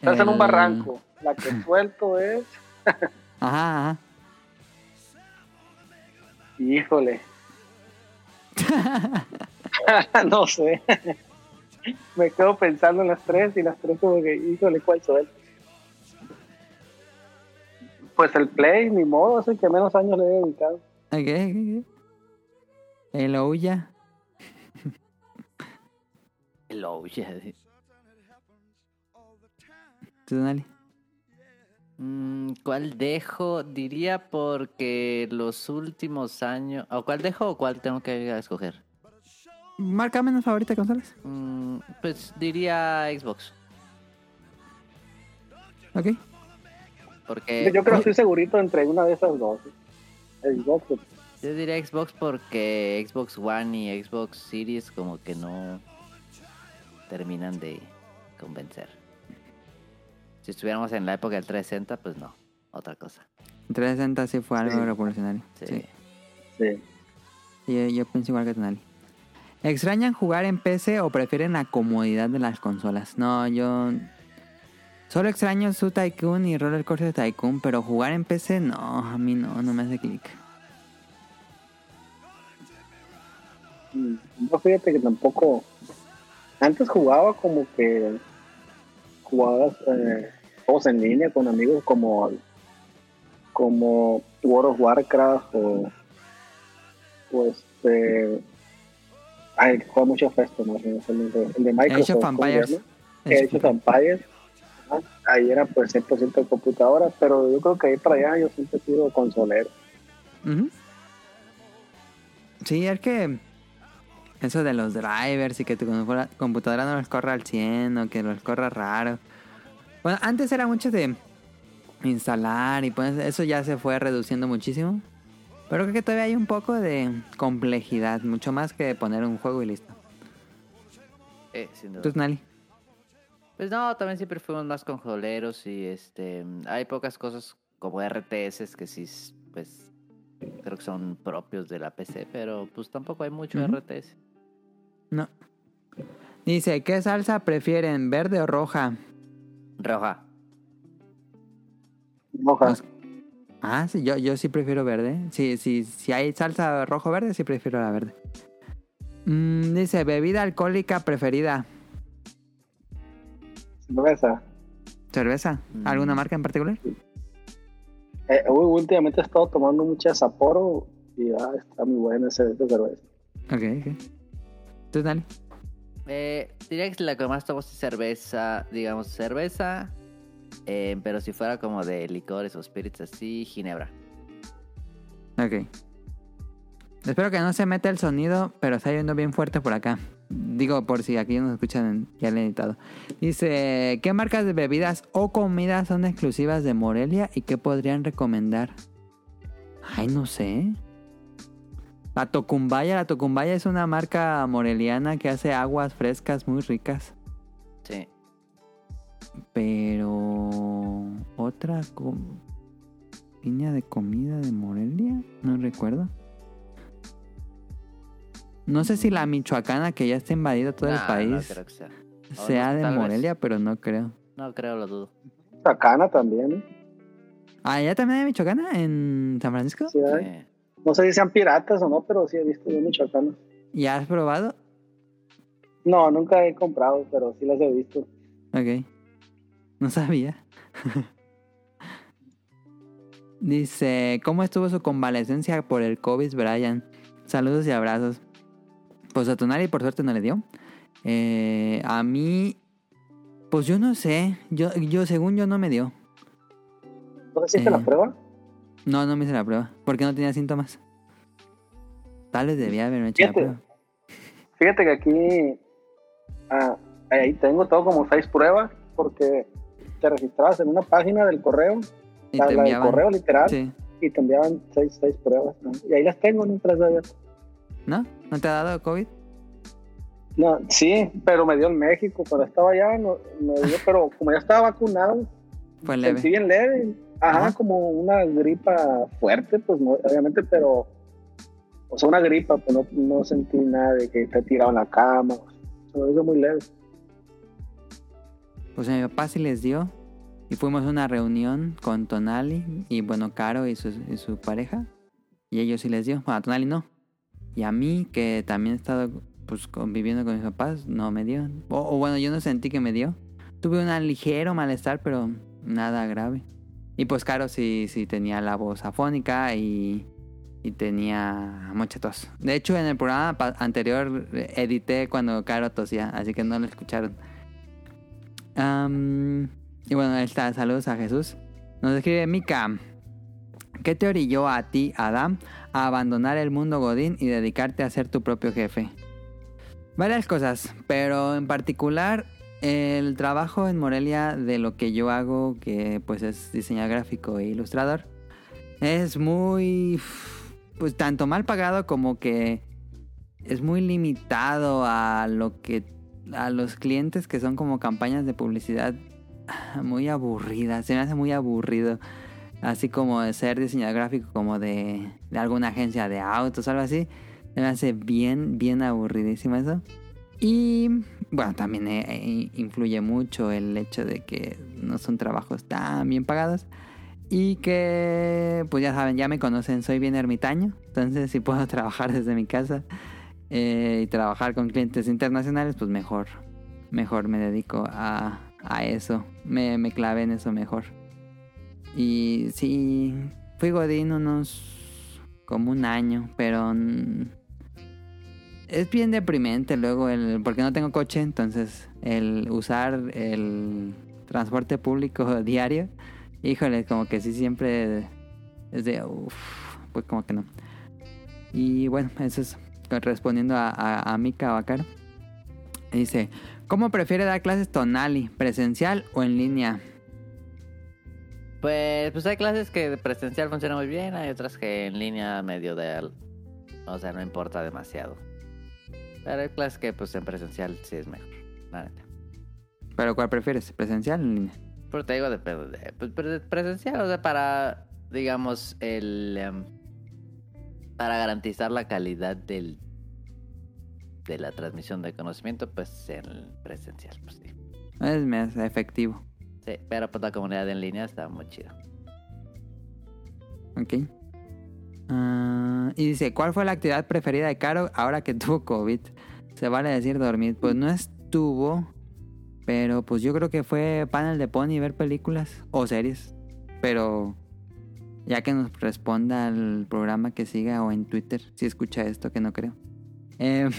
[SPEAKER 3] Estás en un barranco. La que suelto es.
[SPEAKER 1] Ajá, ajá.
[SPEAKER 3] Híjole. no sé. Me quedo pensando en las tres y las tres como que, híjole, ¿cuál soy? Pues el Play, ni modo, es el que menos años le he dedicado.
[SPEAKER 1] Ok, ok. El Ouya.
[SPEAKER 2] El Ouya.
[SPEAKER 1] ¿Tú?
[SPEAKER 2] Mm, ¿Cuál dejo? Diría porque los últimos años... ¿O cuál dejo o cuál tengo que escoger?
[SPEAKER 1] ¿Marca menos favorita de consolas?
[SPEAKER 2] Mm, pues diría Xbox.
[SPEAKER 1] Ok.
[SPEAKER 2] Porque
[SPEAKER 3] Yo creo que estoy segurito entre una de esas dos. Xbox,
[SPEAKER 2] yo diría Xbox porque Xbox One y Xbox Series como que no terminan de convencer. Si estuviéramos en la época del 360, pues no, otra cosa.
[SPEAKER 1] 360 sí fue algo
[SPEAKER 3] Sí.
[SPEAKER 1] revolucionario.
[SPEAKER 2] Sí.
[SPEAKER 1] Sí.
[SPEAKER 3] sí.
[SPEAKER 1] Yo, yo pienso igual que Tonali. ¿Extrañan jugar en PC o prefieren la comodidad de las consolas? No, yo... Solo extraño su Tycoon y Roller Coaster Tycoon, pero jugar en PC no, a mí no, no me hace clic.
[SPEAKER 3] Mm, Yo fíjate que tampoco. Antes jugaba como que. Jugabas eh, juegos en línea con amigos como. Como World of Warcraft o. O este. Ay, juega mucho Festo, ¿no? El de, el de Microsoft.
[SPEAKER 1] Age of
[SPEAKER 3] ¿cómo se
[SPEAKER 1] Empires.
[SPEAKER 3] Age of Empires. Ajá. Ahí era pues 100% de computadora, pero yo creo que ahí para allá yo siempre he consolero.
[SPEAKER 1] Ujú. Sí, es que eso de los drivers y que tu computadora- computadora no los corra al 100 o que los corra raro. Bueno, antes era mucho de instalar y pues eso ya se fue reduciendo muchísimo. Pero creo que todavía hay un poco de complejidad, mucho más que poner un juego y listo.
[SPEAKER 2] Eh, sin duda.
[SPEAKER 1] ¿Tú, Nali?
[SPEAKER 2] Pues no, también siempre fuimos más conjoleros y este hay pocas cosas como RTS que sí pues creo que son propios de la PC, pero pues tampoco hay mucho. RTS.
[SPEAKER 1] No. Dice, ¿qué salsa prefieren, verde o roja?
[SPEAKER 2] Roja.
[SPEAKER 3] Moja.
[SPEAKER 1] Ah, sí, yo, yo sí prefiero verde. Sí, sí, si hay salsa rojo verde, sí prefiero la verde. Mm, dice, bebida alcohólica preferida.
[SPEAKER 3] Cerveza.
[SPEAKER 1] ¿Cerveza?
[SPEAKER 2] Mm.
[SPEAKER 1] ¿Alguna marca en particular?
[SPEAKER 3] Eh, uy, últimamente he estado tomando mucha Sapporo y ah, está muy buena esa esa cerveza.
[SPEAKER 1] Ok, ok. ¿Tú, Dani?
[SPEAKER 2] Eh, diría que la que más tomo es cerveza, digamos cerveza, eh, pero si fuera como de licores o spirits así, ginebra.
[SPEAKER 1] Ok. Espero que no se meta el sonido, pero está yendo bien fuerte por acá. Digo, por si aquí nos escuchan ya el editado. Dice, ¿qué marcas de bebidas o comidas son exclusivas de Morelia y qué podrían recomendar? Ay, no sé. La Tocumbaya, la Tocumbaya es una marca moreliana que hace aguas frescas muy ricas. Pero... ¿Otra línea de comida de Morelia? No recuerdo. No sé si la michoacana que ya está invadido todo el país
[SPEAKER 2] No creo que sea.
[SPEAKER 1] Sea
[SPEAKER 2] no,
[SPEAKER 1] de
[SPEAKER 2] vez.
[SPEAKER 1] Morelia, pero no creo.
[SPEAKER 2] No creo, lo dudo.
[SPEAKER 3] Sacana también, ¿eh?
[SPEAKER 1] Ah, ¿ya también hay michoacana en San Francisco?
[SPEAKER 3] Sí, hay. No sé si sean piratas o no, pero sí he visto yo michoacanas.
[SPEAKER 1] ¿Ya has probado?
[SPEAKER 3] No, nunca he comprado, pero sí las he visto.
[SPEAKER 1] Ok. No sabía. Dice, ¿cómo estuvo su convalecencia por el COVID, Brian? Saludos y abrazos. Pues a Tonali por suerte no le dio. Eh, a mí, pues yo no sé. Yo, yo según yo no me dio.
[SPEAKER 3] ¿No hiciste
[SPEAKER 1] Eh.
[SPEAKER 3] la prueba?
[SPEAKER 1] No, no me hice la prueba. Porque no tenía síntomas. Tal vez debía haberme hecho la
[SPEAKER 3] Fíjate.
[SPEAKER 1] prueba.
[SPEAKER 3] Fíjate que aquí, ah, ahí tengo todo como seis pruebas porque te registrabas en una página del correo,
[SPEAKER 1] Y
[SPEAKER 3] la, del correo literal,
[SPEAKER 1] Sí.
[SPEAKER 3] y te enviaban seis, seis pruebas. ¿no? Y ahí las tengo, no a Dios.
[SPEAKER 1] ¿No? ¿No te ha dado COVID?
[SPEAKER 3] No, sí, pero me dio en México, cuando estaba allá, no, me dio, pero como ya estaba vacunado,
[SPEAKER 1] Fue
[SPEAKER 3] sentí
[SPEAKER 1] leve.
[SPEAKER 3] bien leve. Ajá,
[SPEAKER 1] Ajá.
[SPEAKER 3] como una gripa fuerte, pues no, obviamente, pero, o sea, una gripa, pues no, no sentí nada de que te tirado en la cama, se me hizo muy leve.
[SPEAKER 1] Pues a mi papá sí les dio. Y fuimos a una reunión con Tonali y bueno, Caro y su, y su pareja. Y ellos sí les dio. Bueno, a Tonali no. Y a mí, que también he estado pues conviviendo con mis papás, no me dio. O, o bueno, yo no sentí que me dio. Tuve un ligero malestar, pero nada grave. Y pues Caro sí, sí tenía la voz afónica y, y tenía mucha tos. De hecho, en el programa anterior edité cuando Caro tosía, así que no lo escucharon. Am, y bueno, ahí está. Saludos a Jesús. Nos escribe Mika. ¿Qué te orilló a ti, Adam, a abandonar el mundo Godín y dedicarte a ser tu propio jefe? Varias cosas, pero en particular el trabajo en Morelia de lo que yo hago, que pues es diseñador gráfico e ilustrador, es muy, pues tanto mal pagado como que es muy limitado a lo que a los clientes que son como campañas de publicidad muy aburridas. Se me hace muy aburrido. Así como de ser diseñador gráfico como de, de alguna agencia de autos algo así. Se me hace bien, bien aburridísimo eso. Y bueno, también eh, eh, influye mucho el hecho de que no son trabajos tan bien pagados. Y que, pues ya saben, ya me conocen, soy bien ermitaño. Entonces, si puedo trabajar desde mi casa eh, y trabajar con clientes internacionales, pues mejor, mejor me dedico a, a eso. Me, me clavé en eso mejor. Y sí, fui Godín unos como un año, pero es bien deprimente luego el porque no tengo coche, entonces el usar el transporte público diario, híjole, como que sí siempre es de uff, pues como que no. Y bueno, eso es respondiendo a, a, a Mika Bacaro. Dice, ¿cómo prefiere dar clases tonali, presencial o en línea?
[SPEAKER 2] Pues, pues hay clases que presencial funciona muy bien, hay otras que en línea medio de... O sea, no importa demasiado. Pero hay clases que pues en presencial sí es mejor, la neta.
[SPEAKER 1] ¿Pero cuál prefieres, presencial o en línea?
[SPEAKER 2] Pero te digo, depende de, pues, pre- presencial, o sea, para, digamos, el... em, para garantizar la calidad del de la transmisión de conocimiento, pues en presencial, pues sí.
[SPEAKER 1] Es más efectivo.
[SPEAKER 2] Sí, pero pues la comunidad en línea está muy chida.
[SPEAKER 1] Ok. Ah, y dice, ¿cuál fue la actividad preferida de Caro ahora que tuvo COVID? Se vale decir dormir. Pues no estuvo, pero pues yo creo que fue panel de pony ver películas o series. Pero ya que nos responda al programa que siga o en Twitter, si escucha esto, que no creo. Em,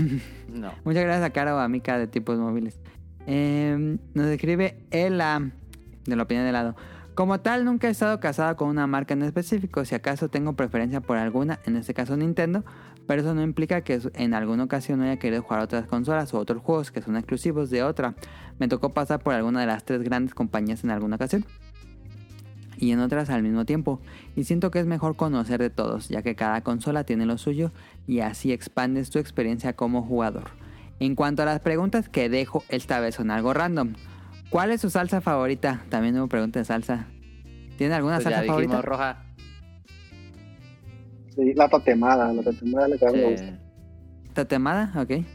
[SPEAKER 2] No.
[SPEAKER 1] Muchas gracias a Caro a Mica de tipos móviles. Eh, nos escribe Ela de la opinión de lado. Como tal, nunca he estado casada con una marca en específico. Si acaso tengo preferencia por alguna, en este caso Nintendo, pero eso no implica que en alguna ocasión no haya querido jugar otras consolas o otros juegos que son exclusivos de otra. Me tocó pasar por alguna de las tres grandes compañías en alguna ocasión y en otras al mismo tiempo. Y siento que es mejor conocer de todos, ya que cada consola tiene lo suyo y así expandes tu experiencia como jugador. En cuanto a las preguntas que dejo, esta vez son algo random. ¿Cuál es su salsa favorita? También hubo pregunta de salsa. ¿Tiene alguna
[SPEAKER 2] Pues
[SPEAKER 1] salsa favorita?
[SPEAKER 2] roja.
[SPEAKER 3] Sí, la tatemada, la tatemada le me gusta.
[SPEAKER 2] Sí.
[SPEAKER 1] ¿Tatemada? Ok.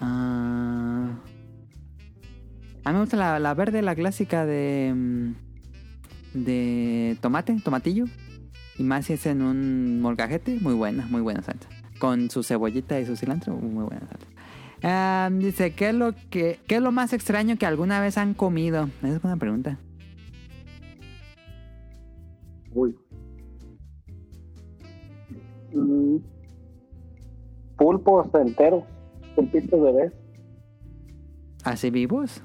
[SPEAKER 1] Ah, a mí me gusta la, la verde, la clásica de. De tomate, tomatillo. Y más si es en un molcajete, muy buena, muy buena salsa. Con su cebollita y su cilantro, muy buena salsa. Ah, dice, ¿qué es, lo que, ¿qué es lo más extraño que alguna vez han comido? Esa es buena pregunta.
[SPEAKER 3] Uy. Mm, Pulpos enteros, pulpitos vez.
[SPEAKER 1] ¿Así vivos?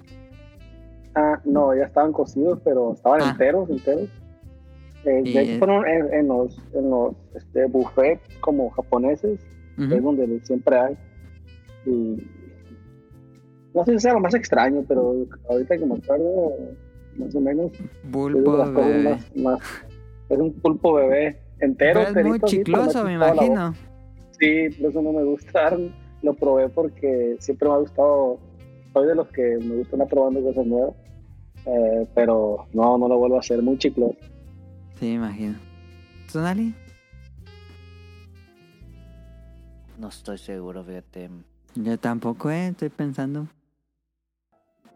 [SPEAKER 3] No, ya estaban cocidos, pero estaban
[SPEAKER 1] Ah.
[SPEAKER 3] enteros, enteros. Eh,
[SPEAKER 1] Y,
[SPEAKER 3] de hecho, fueron en, en los, en los este, buffets como japoneses, es donde siempre hay. Y, no sé si sea lo más extraño, pero ahorita que me acuerdo, más o menos, cosas
[SPEAKER 1] bebé.
[SPEAKER 3] más- más- es un pulpo bebé entero.
[SPEAKER 1] Pero es muy
[SPEAKER 3] así,
[SPEAKER 1] chicloso, me imagino.
[SPEAKER 3] Sí, por eso no me gusta. Lo probé porque siempre me ha gustado. Soy de los que me gusta andar probando cosas nuevas. Eh, pero no, no lo vuelvo a hacer. Muy chicloso.
[SPEAKER 1] Sí, me imagino. ¿Sonali?
[SPEAKER 2] No estoy seguro, fíjate.
[SPEAKER 1] Yo tampoco, eh, estoy pensando.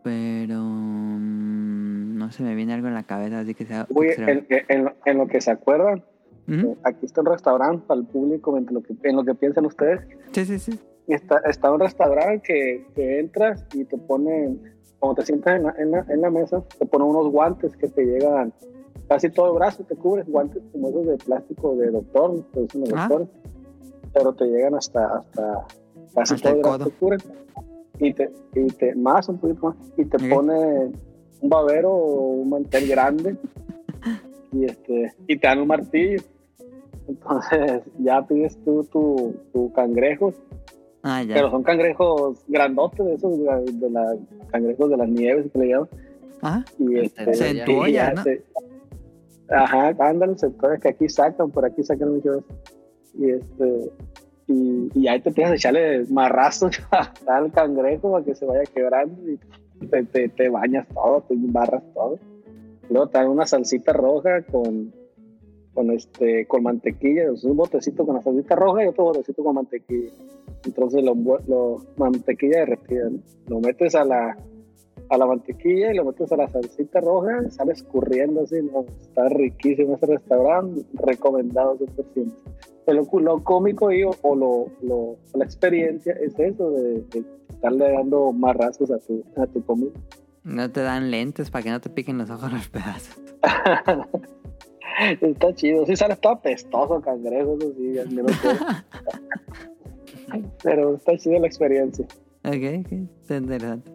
[SPEAKER 1] Pero mm, no se me viene algo en la cabeza, así que sea.
[SPEAKER 3] Uy, en, en- en lo que se acuerdan, eh, aquí está un restaurante para el público, en lo que, en lo que piensan ustedes.
[SPEAKER 1] Sí, sí, sí.
[SPEAKER 3] Está, está un restaurante que, que entras y te ponen, cuando te sientas en la, en, la, en la mesa, te ponen unos guantes que te llegan casi todo el brazo, te cubres guantes como esos de plástico de doctor, que usan los
[SPEAKER 1] Ah.
[SPEAKER 3] doctores, pero te llegan hasta, hasta casi
[SPEAKER 1] Hasta
[SPEAKER 3] todo el brazo,
[SPEAKER 1] codo.
[SPEAKER 3] te cubren. Y te, y te, más, un poquito más, y te pone un babero o un mantel grande y, este, y te dan un martillo. Entonces ya pides tú tu, tu cangrejo
[SPEAKER 1] Ah, ya.
[SPEAKER 3] pero son cangrejos grandotes, de esos de, la, cangrejos de las nieves que le llaman.
[SPEAKER 1] Ah,
[SPEAKER 3] Y este, ya
[SPEAKER 1] ¿no?
[SPEAKER 3] te- ajá, ándale, centollas que aquí sacan, por aquí sacan muchos. Y este, y, y ahí te empiezas a echarle marrazos al cangrejo para que se vaya quebrando y te, te, te bañas todo, te embarras todo. Luego te dan una salsita roja con, con este, con mantequilla, es un botecito con la salsita roja y otro botecito con mantequilla. Entonces lo, lo mantequilla derretida, ¿no? lo metes a la a la mantequilla y lo metes a la salsita roja y sale escurriendo así, ¿no? Está riquísimo ese restaurante, recomendado 100%. Pero lo, lo cómico y, o, o lo, lo- la experiencia es eso de, de estarle dando marrazos a tu, a tu comida.
[SPEAKER 1] no te dan lentes para que no te piquen los ojos los pedazos.
[SPEAKER 3] Está chido, sí sale todo apestoso cangrejo, eso sí, al menos que- Pero está chido la experiencia.
[SPEAKER 1] Ok, ok, está interesante.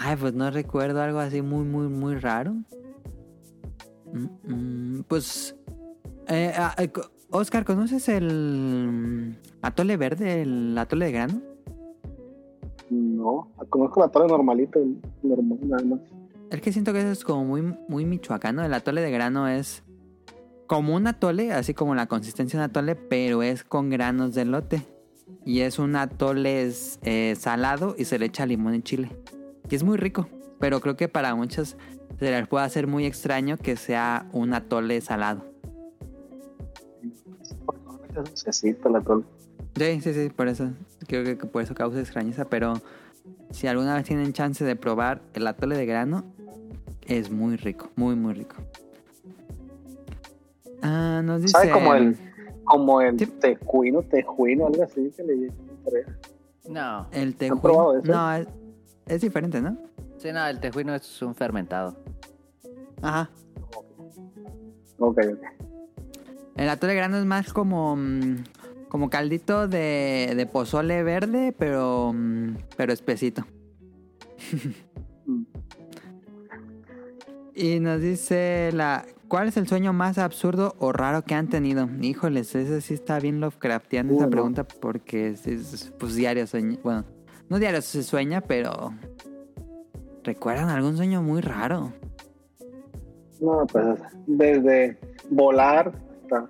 [SPEAKER 1] Ay, pues no recuerdo algo así muy, muy, muy raro. Mm, mm, pues, eh, ah, eh, Oscar, ¿conoces el mm, atole verde, el atole de grano?
[SPEAKER 3] No, conozco la torre normalita, el normal, nada más.
[SPEAKER 1] Es que siento que eso es como muy, muy michoacano. El atole de grano es como un atole, así como la consistencia de un atole, pero es con granos de lote. Y es un atole eh, salado y se le echa limón y chile. Y es muy rico, pero creo que para muchos se les puede hacer muy extraño que sea un atole salado. Sí, sí, sí, por eso. Creo que por eso causa extrañeza, pero si alguna vez tienen chance de probar el atole de grano, es muy rico, muy, muy rico. Ah, nos dice...
[SPEAKER 3] ¿Sabe como el, como el
[SPEAKER 1] Sí.
[SPEAKER 3] tejuino, tejuino, algo así que le?
[SPEAKER 2] No.
[SPEAKER 1] El
[SPEAKER 3] ¿Han probado
[SPEAKER 1] tejuino. No, es, es diferente, ¿no?
[SPEAKER 2] Sí, no, el tejuino es un fermentado.
[SPEAKER 1] Ajá.
[SPEAKER 3] Ok, ok.
[SPEAKER 1] El atole grano es más como... mm, como caldito de, de pozole verde, pero... mm, pero espesito. Y nos dice la... ¿Cuál es el sueño más absurdo o raro que han tenido? Híjoles, ese sí está bien Lovecraftiano
[SPEAKER 3] Uh,
[SPEAKER 1] esa pregunta porque es, es, pues diario sueña. Bueno, no diario se sueña, pero... ¿Recuerdan algún sueño muy raro?
[SPEAKER 3] No, pues desde volar hasta,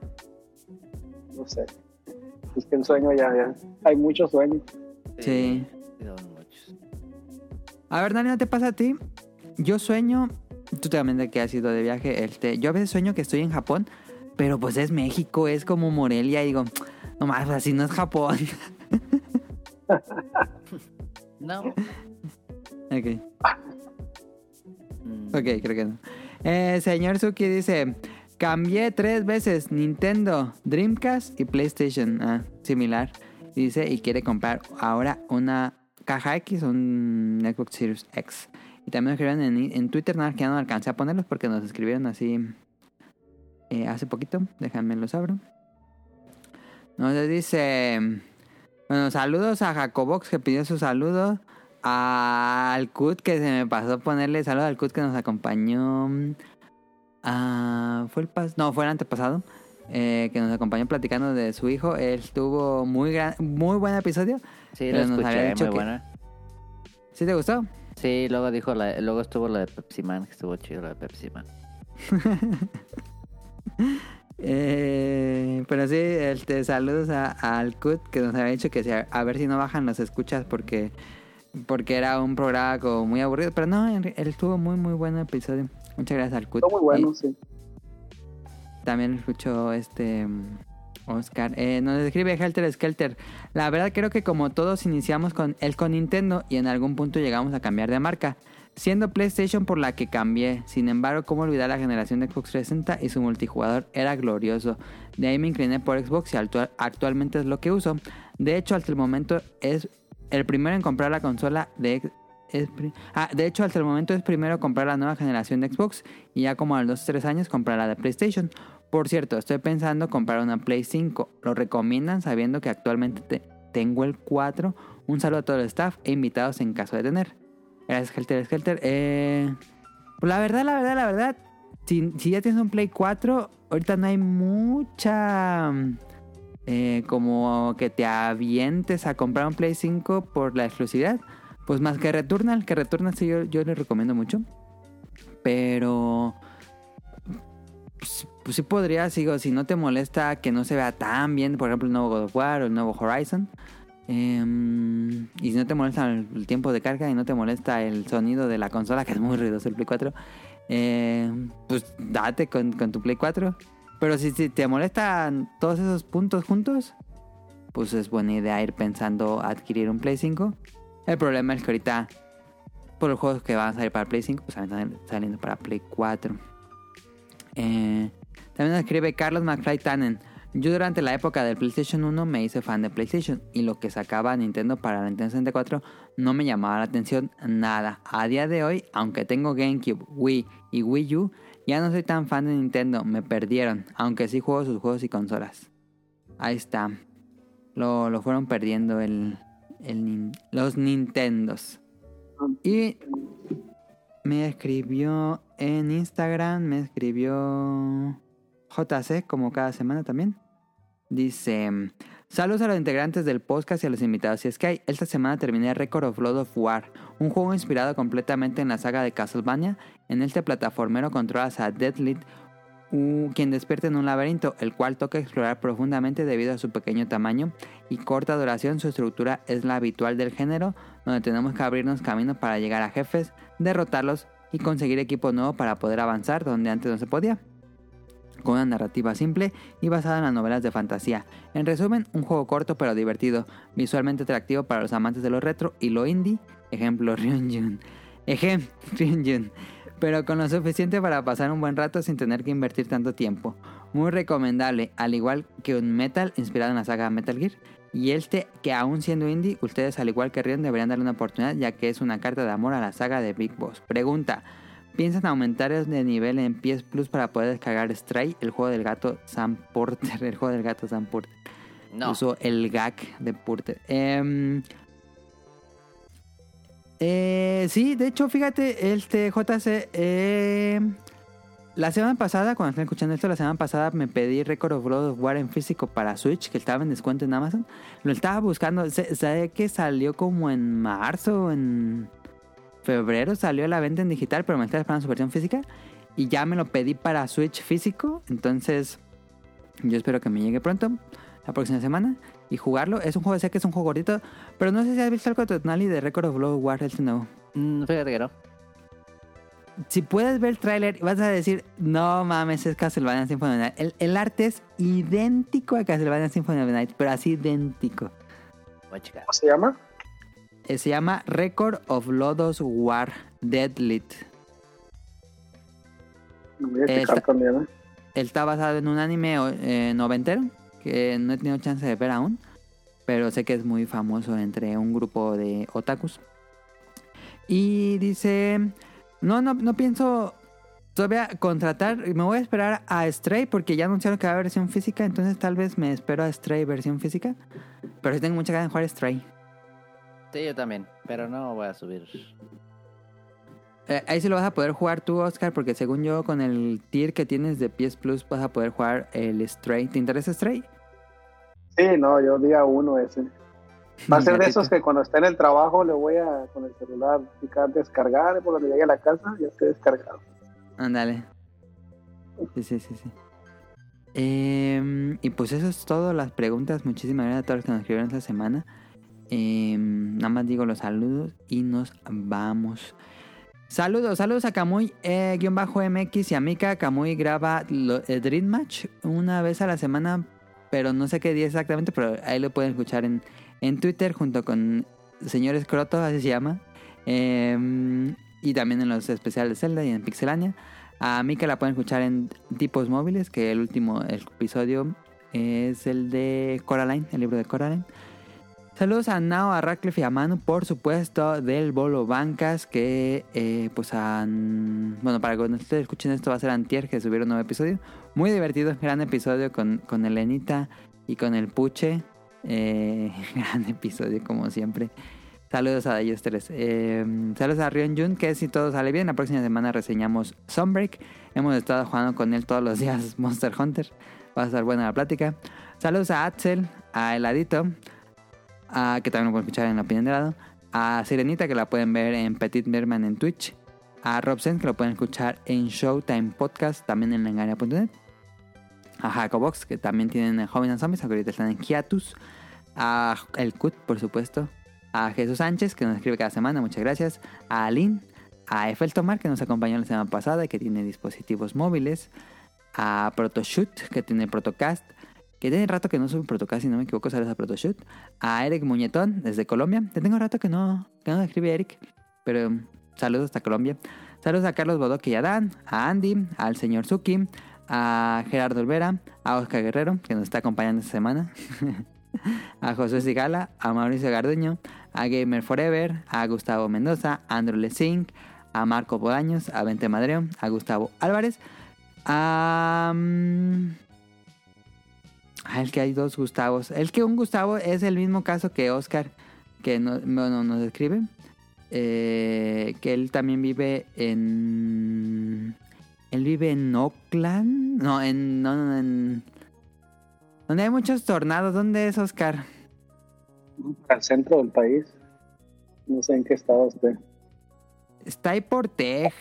[SPEAKER 3] no sé. Es que el sueño ya, ya, hay muchos sueños.
[SPEAKER 1] Sí.
[SPEAKER 2] Muchos.
[SPEAKER 1] A ver, Dani, ¿no te pasa a ti? Yo sueño, tú también de que has ido de viaje, este, yo a veces sueño que estoy en Japón, pero pues es México, es como Morelia, y digo, no más, pues así no es Japón.
[SPEAKER 2] No.
[SPEAKER 1] ok,
[SPEAKER 2] Mm,
[SPEAKER 1] ok, creo que no. Eh, señor Suki dice, cambié tres veces Nintendo, Dreamcast y PlayStation, ah, similar. Dice, y quiere comprar ahora una caja X, un Xbox Series X. Y también nos escribieron en, en Twitter, nada más que ya no alcancé a ponerlos porque nos escribieron así eh, hace poquito. Déjame los abro. Nos dice, bueno, saludos a Jacobox que pidió su saludo. Al Cut que se me pasó ponerle saludo al Cut que nos acompañó. Ah, fue el pas no, fue el antepasado. eh, que nos acompañó platicando de su hijo. Él tuvo muy gran, muy buen episodio.
[SPEAKER 2] Sí, lo
[SPEAKER 1] nos había
[SPEAKER 2] escuché,
[SPEAKER 1] dicho
[SPEAKER 2] muy
[SPEAKER 1] que-
[SPEAKER 2] buena.
[SPEAKER 1] ¿Sí te gustó?
[SPEAKER 2] Sí, luego dijo la, luego estuvo la de Pepsi Man, que estuvo chido la de Pepsi Man.
[SPEAKER 1] Eh, pero sí, este, saludos a, a Alcut que nos había dicho que si a, a ver si no bajan las escuchas porque porque era un programa como muy aburrido. Pero no, re- él estuvo muy muy bueno el episodio. Muchas gracias Alcut.
[SPEAKER 3] Está muy bueno, sí.
[SPEAKER 1] También escuchó este Oscar. Eh, nos escribe Helter Skelter. La verdad creo que como todos iniciamos con él con Nintendo y en algún punto llegamos a cambiar de marca. Siendo PlayStation por la que cambié. Sin embargo, cómo olvidar la generación de Xbox 360 y su multijugador era glorioso. De ahí me incliné por Xbox y actua- actualmente es lo que uso. De hecho, hasta el momento es el primero en comprar la consola de ex- ah, de hecho, hasta el momento es primero comprar la nueva generación de Xbox y ya como a los 2 3 años comprar la de PlayStation. Por cierto, estoy pensando comprar una Play 5. Lo recomiendan sabiendo que actualmente te- tengo el 4. Un saludo a todo el staff e invitados en caso de tener. Gracias, Helter Skelter. Eh, pues la verdad, la verdad, la verdad. Si, si ya tienes un Play 4, ahorita no hay mucha. eh, como que te avientes a comprar un Play 5 por la exclusividad. Pues más que Returnal, que Returnal sí yo, yo le recomiendo mucho. Pero pues, pues sí podría, sigo, si no te molesta que no se vea tan bien, por ejemplo, el nuevo God of War o el nuevo Horizon. em, y si no te molesta el, tiempo de carga y no te molesta el sonido de la consola, que es muy ruidoso el Play 4, em, pues date con, con tu Play 4. Pero si, si te molestan todos esos puntos juntos, pues es buena idea ir pensando adquirir un Play 5. El problema es que ahorita, por los juegos que van a salir para Play 5, pues están saliendo para Play 4. Eh, también nos escribe Carlos McFly Tannen. Yo durante la época del PlayStation 1 me hice fan de PlayStation y lo que sacaba Nintendo para la Nintendo 64 no me llamaba la atención nada. A día de hoy, aunque tengo GameCube, Wii y Wii U, ya no soy tan fan de Nintendo, me perdieron, aunque sí juego sus juegos y consolas. Ahí está. Lo, lo fueron perdiendo el, el nin- los Nintendos. Y me escribió en Instagram, me escribió JC, como cada semana también. Dice, saludos a los integrantes del podcast y a los invitados. Y es que hay, esta semana terminé Record of Blood of War, un juego inspirado completamente en la saga de Castlevania. En este plataformero controlas a Deadlit, quien despierta en un laberinto, el cual toca explorar profundamente debido a su pequeño tamaño y corta duración. Su estructura es la habitual del género, donde tenemos que abrirnos camino para llegar a jefes, derrotarlos y conseguir equipo nuevo para poder avanzar donde antes no se podía. Con una narrativa simple y basada en las novelas de fantasía. En resumen, un juego corto pero divertido, visualmente atractivo para los amantes de lo retro y lo indie, ejemplo Ryunjun. Ejemplo Ryunjun. Pero con lo suficiente para pasar un buen rato sin tener que invertir tanto tiempo. Muy recomendable, al igual que un Metal inspirado en la saga Metal Gear. Y este, que aún siendo indie, ustedes al igual que Rion deberían darle una oportunidad ya que es una carta de amor a la saga de Big Boss. Pregunta, ¿piensan aumentar el de nivel en PS Plus para poder descargar Stray, el juego del gato Sam Porter? El juego del gato Sam Porter.
[SPEAKER 2] No.
[SPEAKER 1] Usó el gag de Porter. Em, eh, sí, de hecho, fíjate, este JC, eh, la semana pasada, cuando están escuchando esto, la semana pasada me pedí Record of Blood of War en físico para Switch, que estaba en descuento en Amazon. Lo estaba buscando, sé, sé que salió como en marzo en febrero, salió a la venta en digital, pero me estaba esperando su versión física. Y ya me lo pedí para Switch físico, entonces yo espero que me llegue pronto, la próxima semana, y jugarlo. Es un juego, sé que es un juego gordito, pero no sé si has visto algo de Tonali de Record of of War, este nuevo.
[SPEAKER 2] Mm, fíjate que no.
[SPEAKER 1] si puedes ver el tráiler, vas a decir, no mames, es Castlevania Symphony of the Night. El, el arte es idéntico a Castlevania Symphony of the Night, pero así idéntico.
[SPEAKER 2] Voy a checar.
[SPEAKER 3] ¿Cómo se llama?
[SPEAKER 1] Eh, se llama Record of Lodos War Deadlit.
[SPEAKER 3] Lo voy a también, ¿eh?
[SPEAKER 1] Él está basado en un anime o- eh, noventero que no he tenido chance de ver aún, pero sé que es muy famoso entre un grupo de otakus. Y dice, no, no, no pienso todavía contratar, me voy a esperar a Stray porque ya anunciaron que va a haber versión física, entonces tal vez me espero a Stray versión física, pero sí tengo mucha ganas de jugar Stray.
[SPEAKER 2] Sí, yo también, pero no voy a subir.
[SPEAKER 1] Eh, ahí sí lo vas a poder jugar tú, Oscar, porque según yo, con el tier que tienes de PS Plus, vas a poder jugar el Stray. ¿Te interesa Stray?
[SPEAKER 3] Sí, no, yo día uno ese. Va a ser de esos que cuando esté en el trabajo le voy a con el celular picar descargar y cuando llegue a la casa ya esté descargado.
[SPEAKER 1] Ándale. Sí, sí, sí, sí. Em, y pues eso es todo, las preguntas. Muchísimas gracias a todos los que nos escribieron esta semana. Em, nada más digo los saludos y nos vamos. Saludos, saludos a Camuy, eh, guion bajo MX y a Mika. Camuy graba el Dream Match una vez a la semana, pero no sé qué día exactamente, pero ahí lo pueden escuchar en, en Twitter junto con Señor Escroto, así se llama. Em, y también en los especiales de Zelda y en Pixelania. A Mika la pueden escuchar en Tipos Móviles, que el último episodio es el de Coraline, el libro de Coraline. Saludos a Nao, a Radcliffe y a Manu, por supuesto, del Bolo Bancas, que eh, pues han... Bueno, para cuando ustedes escuchen esto va a ser antier, que subieron un nuevo episodio. Muy divertido, gran episodio con, con Elenita y con el Puche. Eh, gran episodio, como siempre. Saludos a ellos tres. Eh, saludos a Rion Jun, que si todo sale bien, la próxima semana reseñamos Sunbreak. Hemos estado jugando con él todos los días Monster Hunter. Va a estar buena la plática. Saludos a Axel, a Heladito, a, que también lo pueden escuchar en la opinión de lado. A Sirenita, que la pueden ver en Petit Merman en Twitch. A Robsen, que lo pueden escuchar en Showtime Podcast, también en lengaria.net. A Jacobox, que también tienen en Joven and Zombies, aunque ahorita están en Hiatus. A El Cut, por supuesto. A Jesús Sánchez, que nos escribe cada semana, muchas gracias. A Aline. A Efel Tomar, que nos acompañó la semana pasada y que tiene dispositivos móviles. A Protoshoot, que tiene Protocast. Que tiene rato que no sube Protocast, si no me equivoco, saludos a Protoshoot. A Eric Muñetón, desde Colombia. Te tengo rato que no, que no escribe Eric, pero um, saludos hasta Colombia. Saludos a Carlos Bodoque y a Dan, a Andy, al señor Suki, a Gerardo Olvera, a Oscar Guerrero, que nos está acompañando esta semana. a José Sigala, a Mauricio Garduño, a Gamer Forever, a Gustavo Mendoza, a Andrew Lezing, a Marco Bodaños, a Vente Madreo, a Gustavo Álvarez, a... ah, el que hay dos Gustavos. El que un Gustavo es el mismo caso que Oscar, que no, bueno, nos escribe. eh, que él también vive en... Él vive en Oakland. No, en... No, no, en... Donde hay muchos tornados. ¿Dónde es Oscar?
[SPEAKER 3] Al centro del país. No sé en qué estado esté.
[SPEAKER 1] Está ahí por Texas.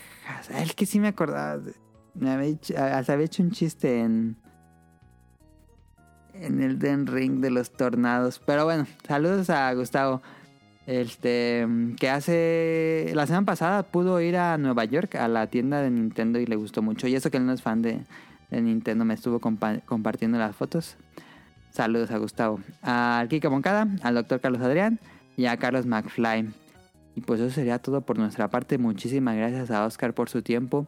[SPEAKER 1] El que sí me acordaba. Me había hecho, hasta había hecho un chiste en. En el Den Ring de los tornados. Pero bueno, saludos a Gustavo. Este. Que hace. La semana pasada pudo ir a Nueva York a la tienda de Nintendo y le gustó mucho. Y eso que él no es fan de, Nintendo, me estuvo compa- compartiendo las fotos. Saludos a Gustavo. Al Kike Moncada, al doctor Carlos Adrián y a Carlos McFly. Y pues eso sería todo por nuestra parte. Muchísimas gracias a Oscar por su tiempo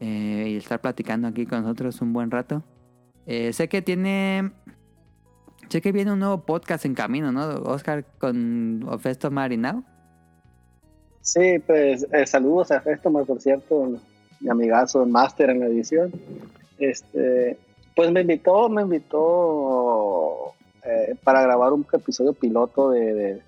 [SPEAKER 1] eh, y estar platicando aquí con nosotros un buen rato. Eh, sé que tiene. Sé que viene un nuevo podcast en camino, ¿no? Oscar con Ofesto Marinao.
[SPEAKER 3] Sí, pues eh, saludos a Festomar, por cierto, mi amigazo Master en la edición. Este, pues me invitó, me invitó eh, para grabar un episodio piloto de, de,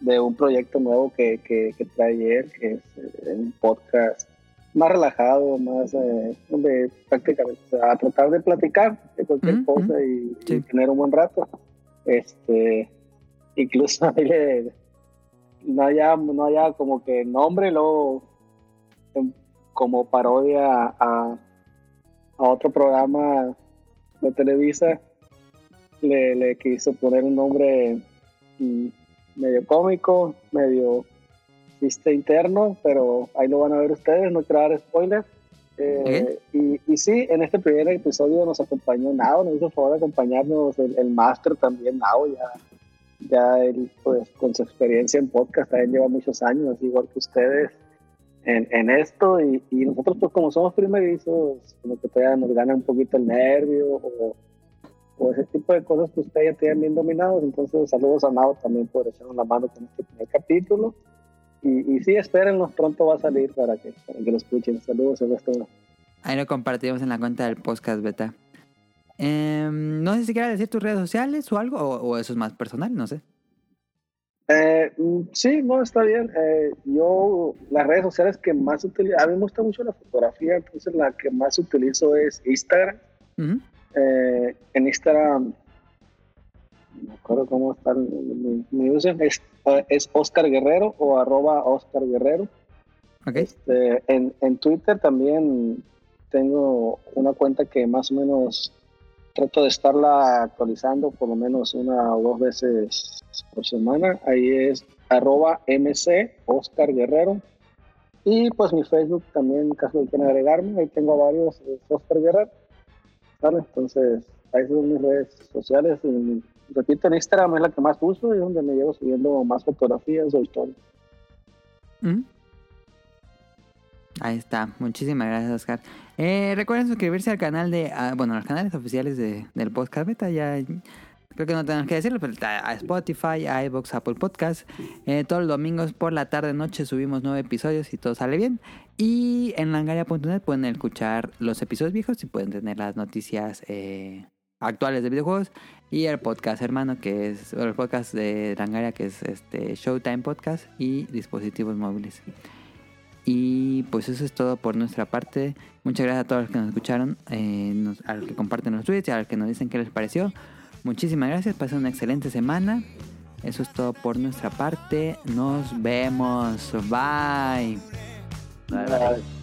[SPEAKER 3] de un proyecto nuevo que, que, que trae él, que es eh, un podcast más relajado, más eh, donde prácticamente o sea, a tratar de platicar de cualquier
[SPEAKER 1] Ujú,
[SPEAKER 3] cosa y,
[SPEAKER 1] Sí.
[SPEAKER 3] y tener un buen rato. Este, incluso ahí le, no haya, no haya como que nombre, luego em, como parodia a, a otro programa de Televisa, le, le quiso poner un nombre mm, medio cómico, medio chiste interno, pero ahí lo van a ver ustedes, no quiero dar spoiler. Eh, y, y sí, en este primer episodio nos acompañó Nao, nos hizo favor de acompañarnos el, el máster también, Nao, ya ya él, pues, con su experiencia en podcast, también lleva muchos años, igual que ustedes, en, en esto. Y, y nosotros, pues, como somos primerizos, como que todavía nos gana un poquito el nervio o, o ese tipo de cosas que ustedes ya tienen bien dominados. Entonces, saludos a Nao también por echarnos la mano con este primer capítulo. Y, y sí, espérenlos, pronto va a salir para que, para que lo escuchen. Saludos, Ernesto.
[SPEAKER 1] Ahí lo compartimos en la cuenta del podcast beta. Em, no sé si quieras decir tus redes sociales o algo, o, o eso es más personal, no sé.
[SPEAKER 3] Eh, mm, sí, no, está bien. Eh, yo, las redes sociales que más utilizo, a mí me gusta mucho la fotografía, entonces la que más utilizo es Instagram. Eh, en Instagram no me acuerdo cómo está mi, mi user, es, es Oscar Guerrero o arroba Oscar Guerrero.
[SPEAKER 1] Ok.
[SPEAKER 3] Este, en, en Twitter también tengo una cuenta que más o menos trato de estarla actualizando por lo menos una o dos veces por semana. Ahí es arroba MC Oscar Guerrero. Y pues mi Facebook también, en caso de quieran agregarme, ahí tengo varios, es Oscar Guerrero. Entonces, ahí son mis redes sociales. Y, repito, en Instagram es la que más uso y es donde me llevo subiendo más fotografías o historias.
[SPEAKER 1] Mm. Ahí está. Muchísimas gracias, Oscar. Eh, recuerden suscribirse al canal de... ah, bueno, los canales oficiales de, del podcast beta. Ya creo que no tenemos que decirlo, pero está a Spotify, a iVoox, Apple Podcast. Eh, todos los domingos por la tarde noche subimos nueve episodios y todo sale bien. Y en langaria.net pueden escuchar los episodios viejos y pueden tener las noticias eh, actuales de videojuegos. Y el podcast hermano, que es el podcast de Langaria, que es este Showtime Podcast y dispositivos móviles. Y pues eso es todo por nuestra parte. Muchas gracias a todos los que nos escucharon, eh, a los que comparten los tweets a los que nos dicen qué les pareció. Muchísimas gracias, pasen una excelente semana. Eso es todo por nuestra parte. Nos vemos. Bye,
[SPEAKER 6] bye.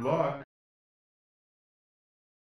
[SPEAKER 1] Ahí está.
[SPEAKER 7] Good luck.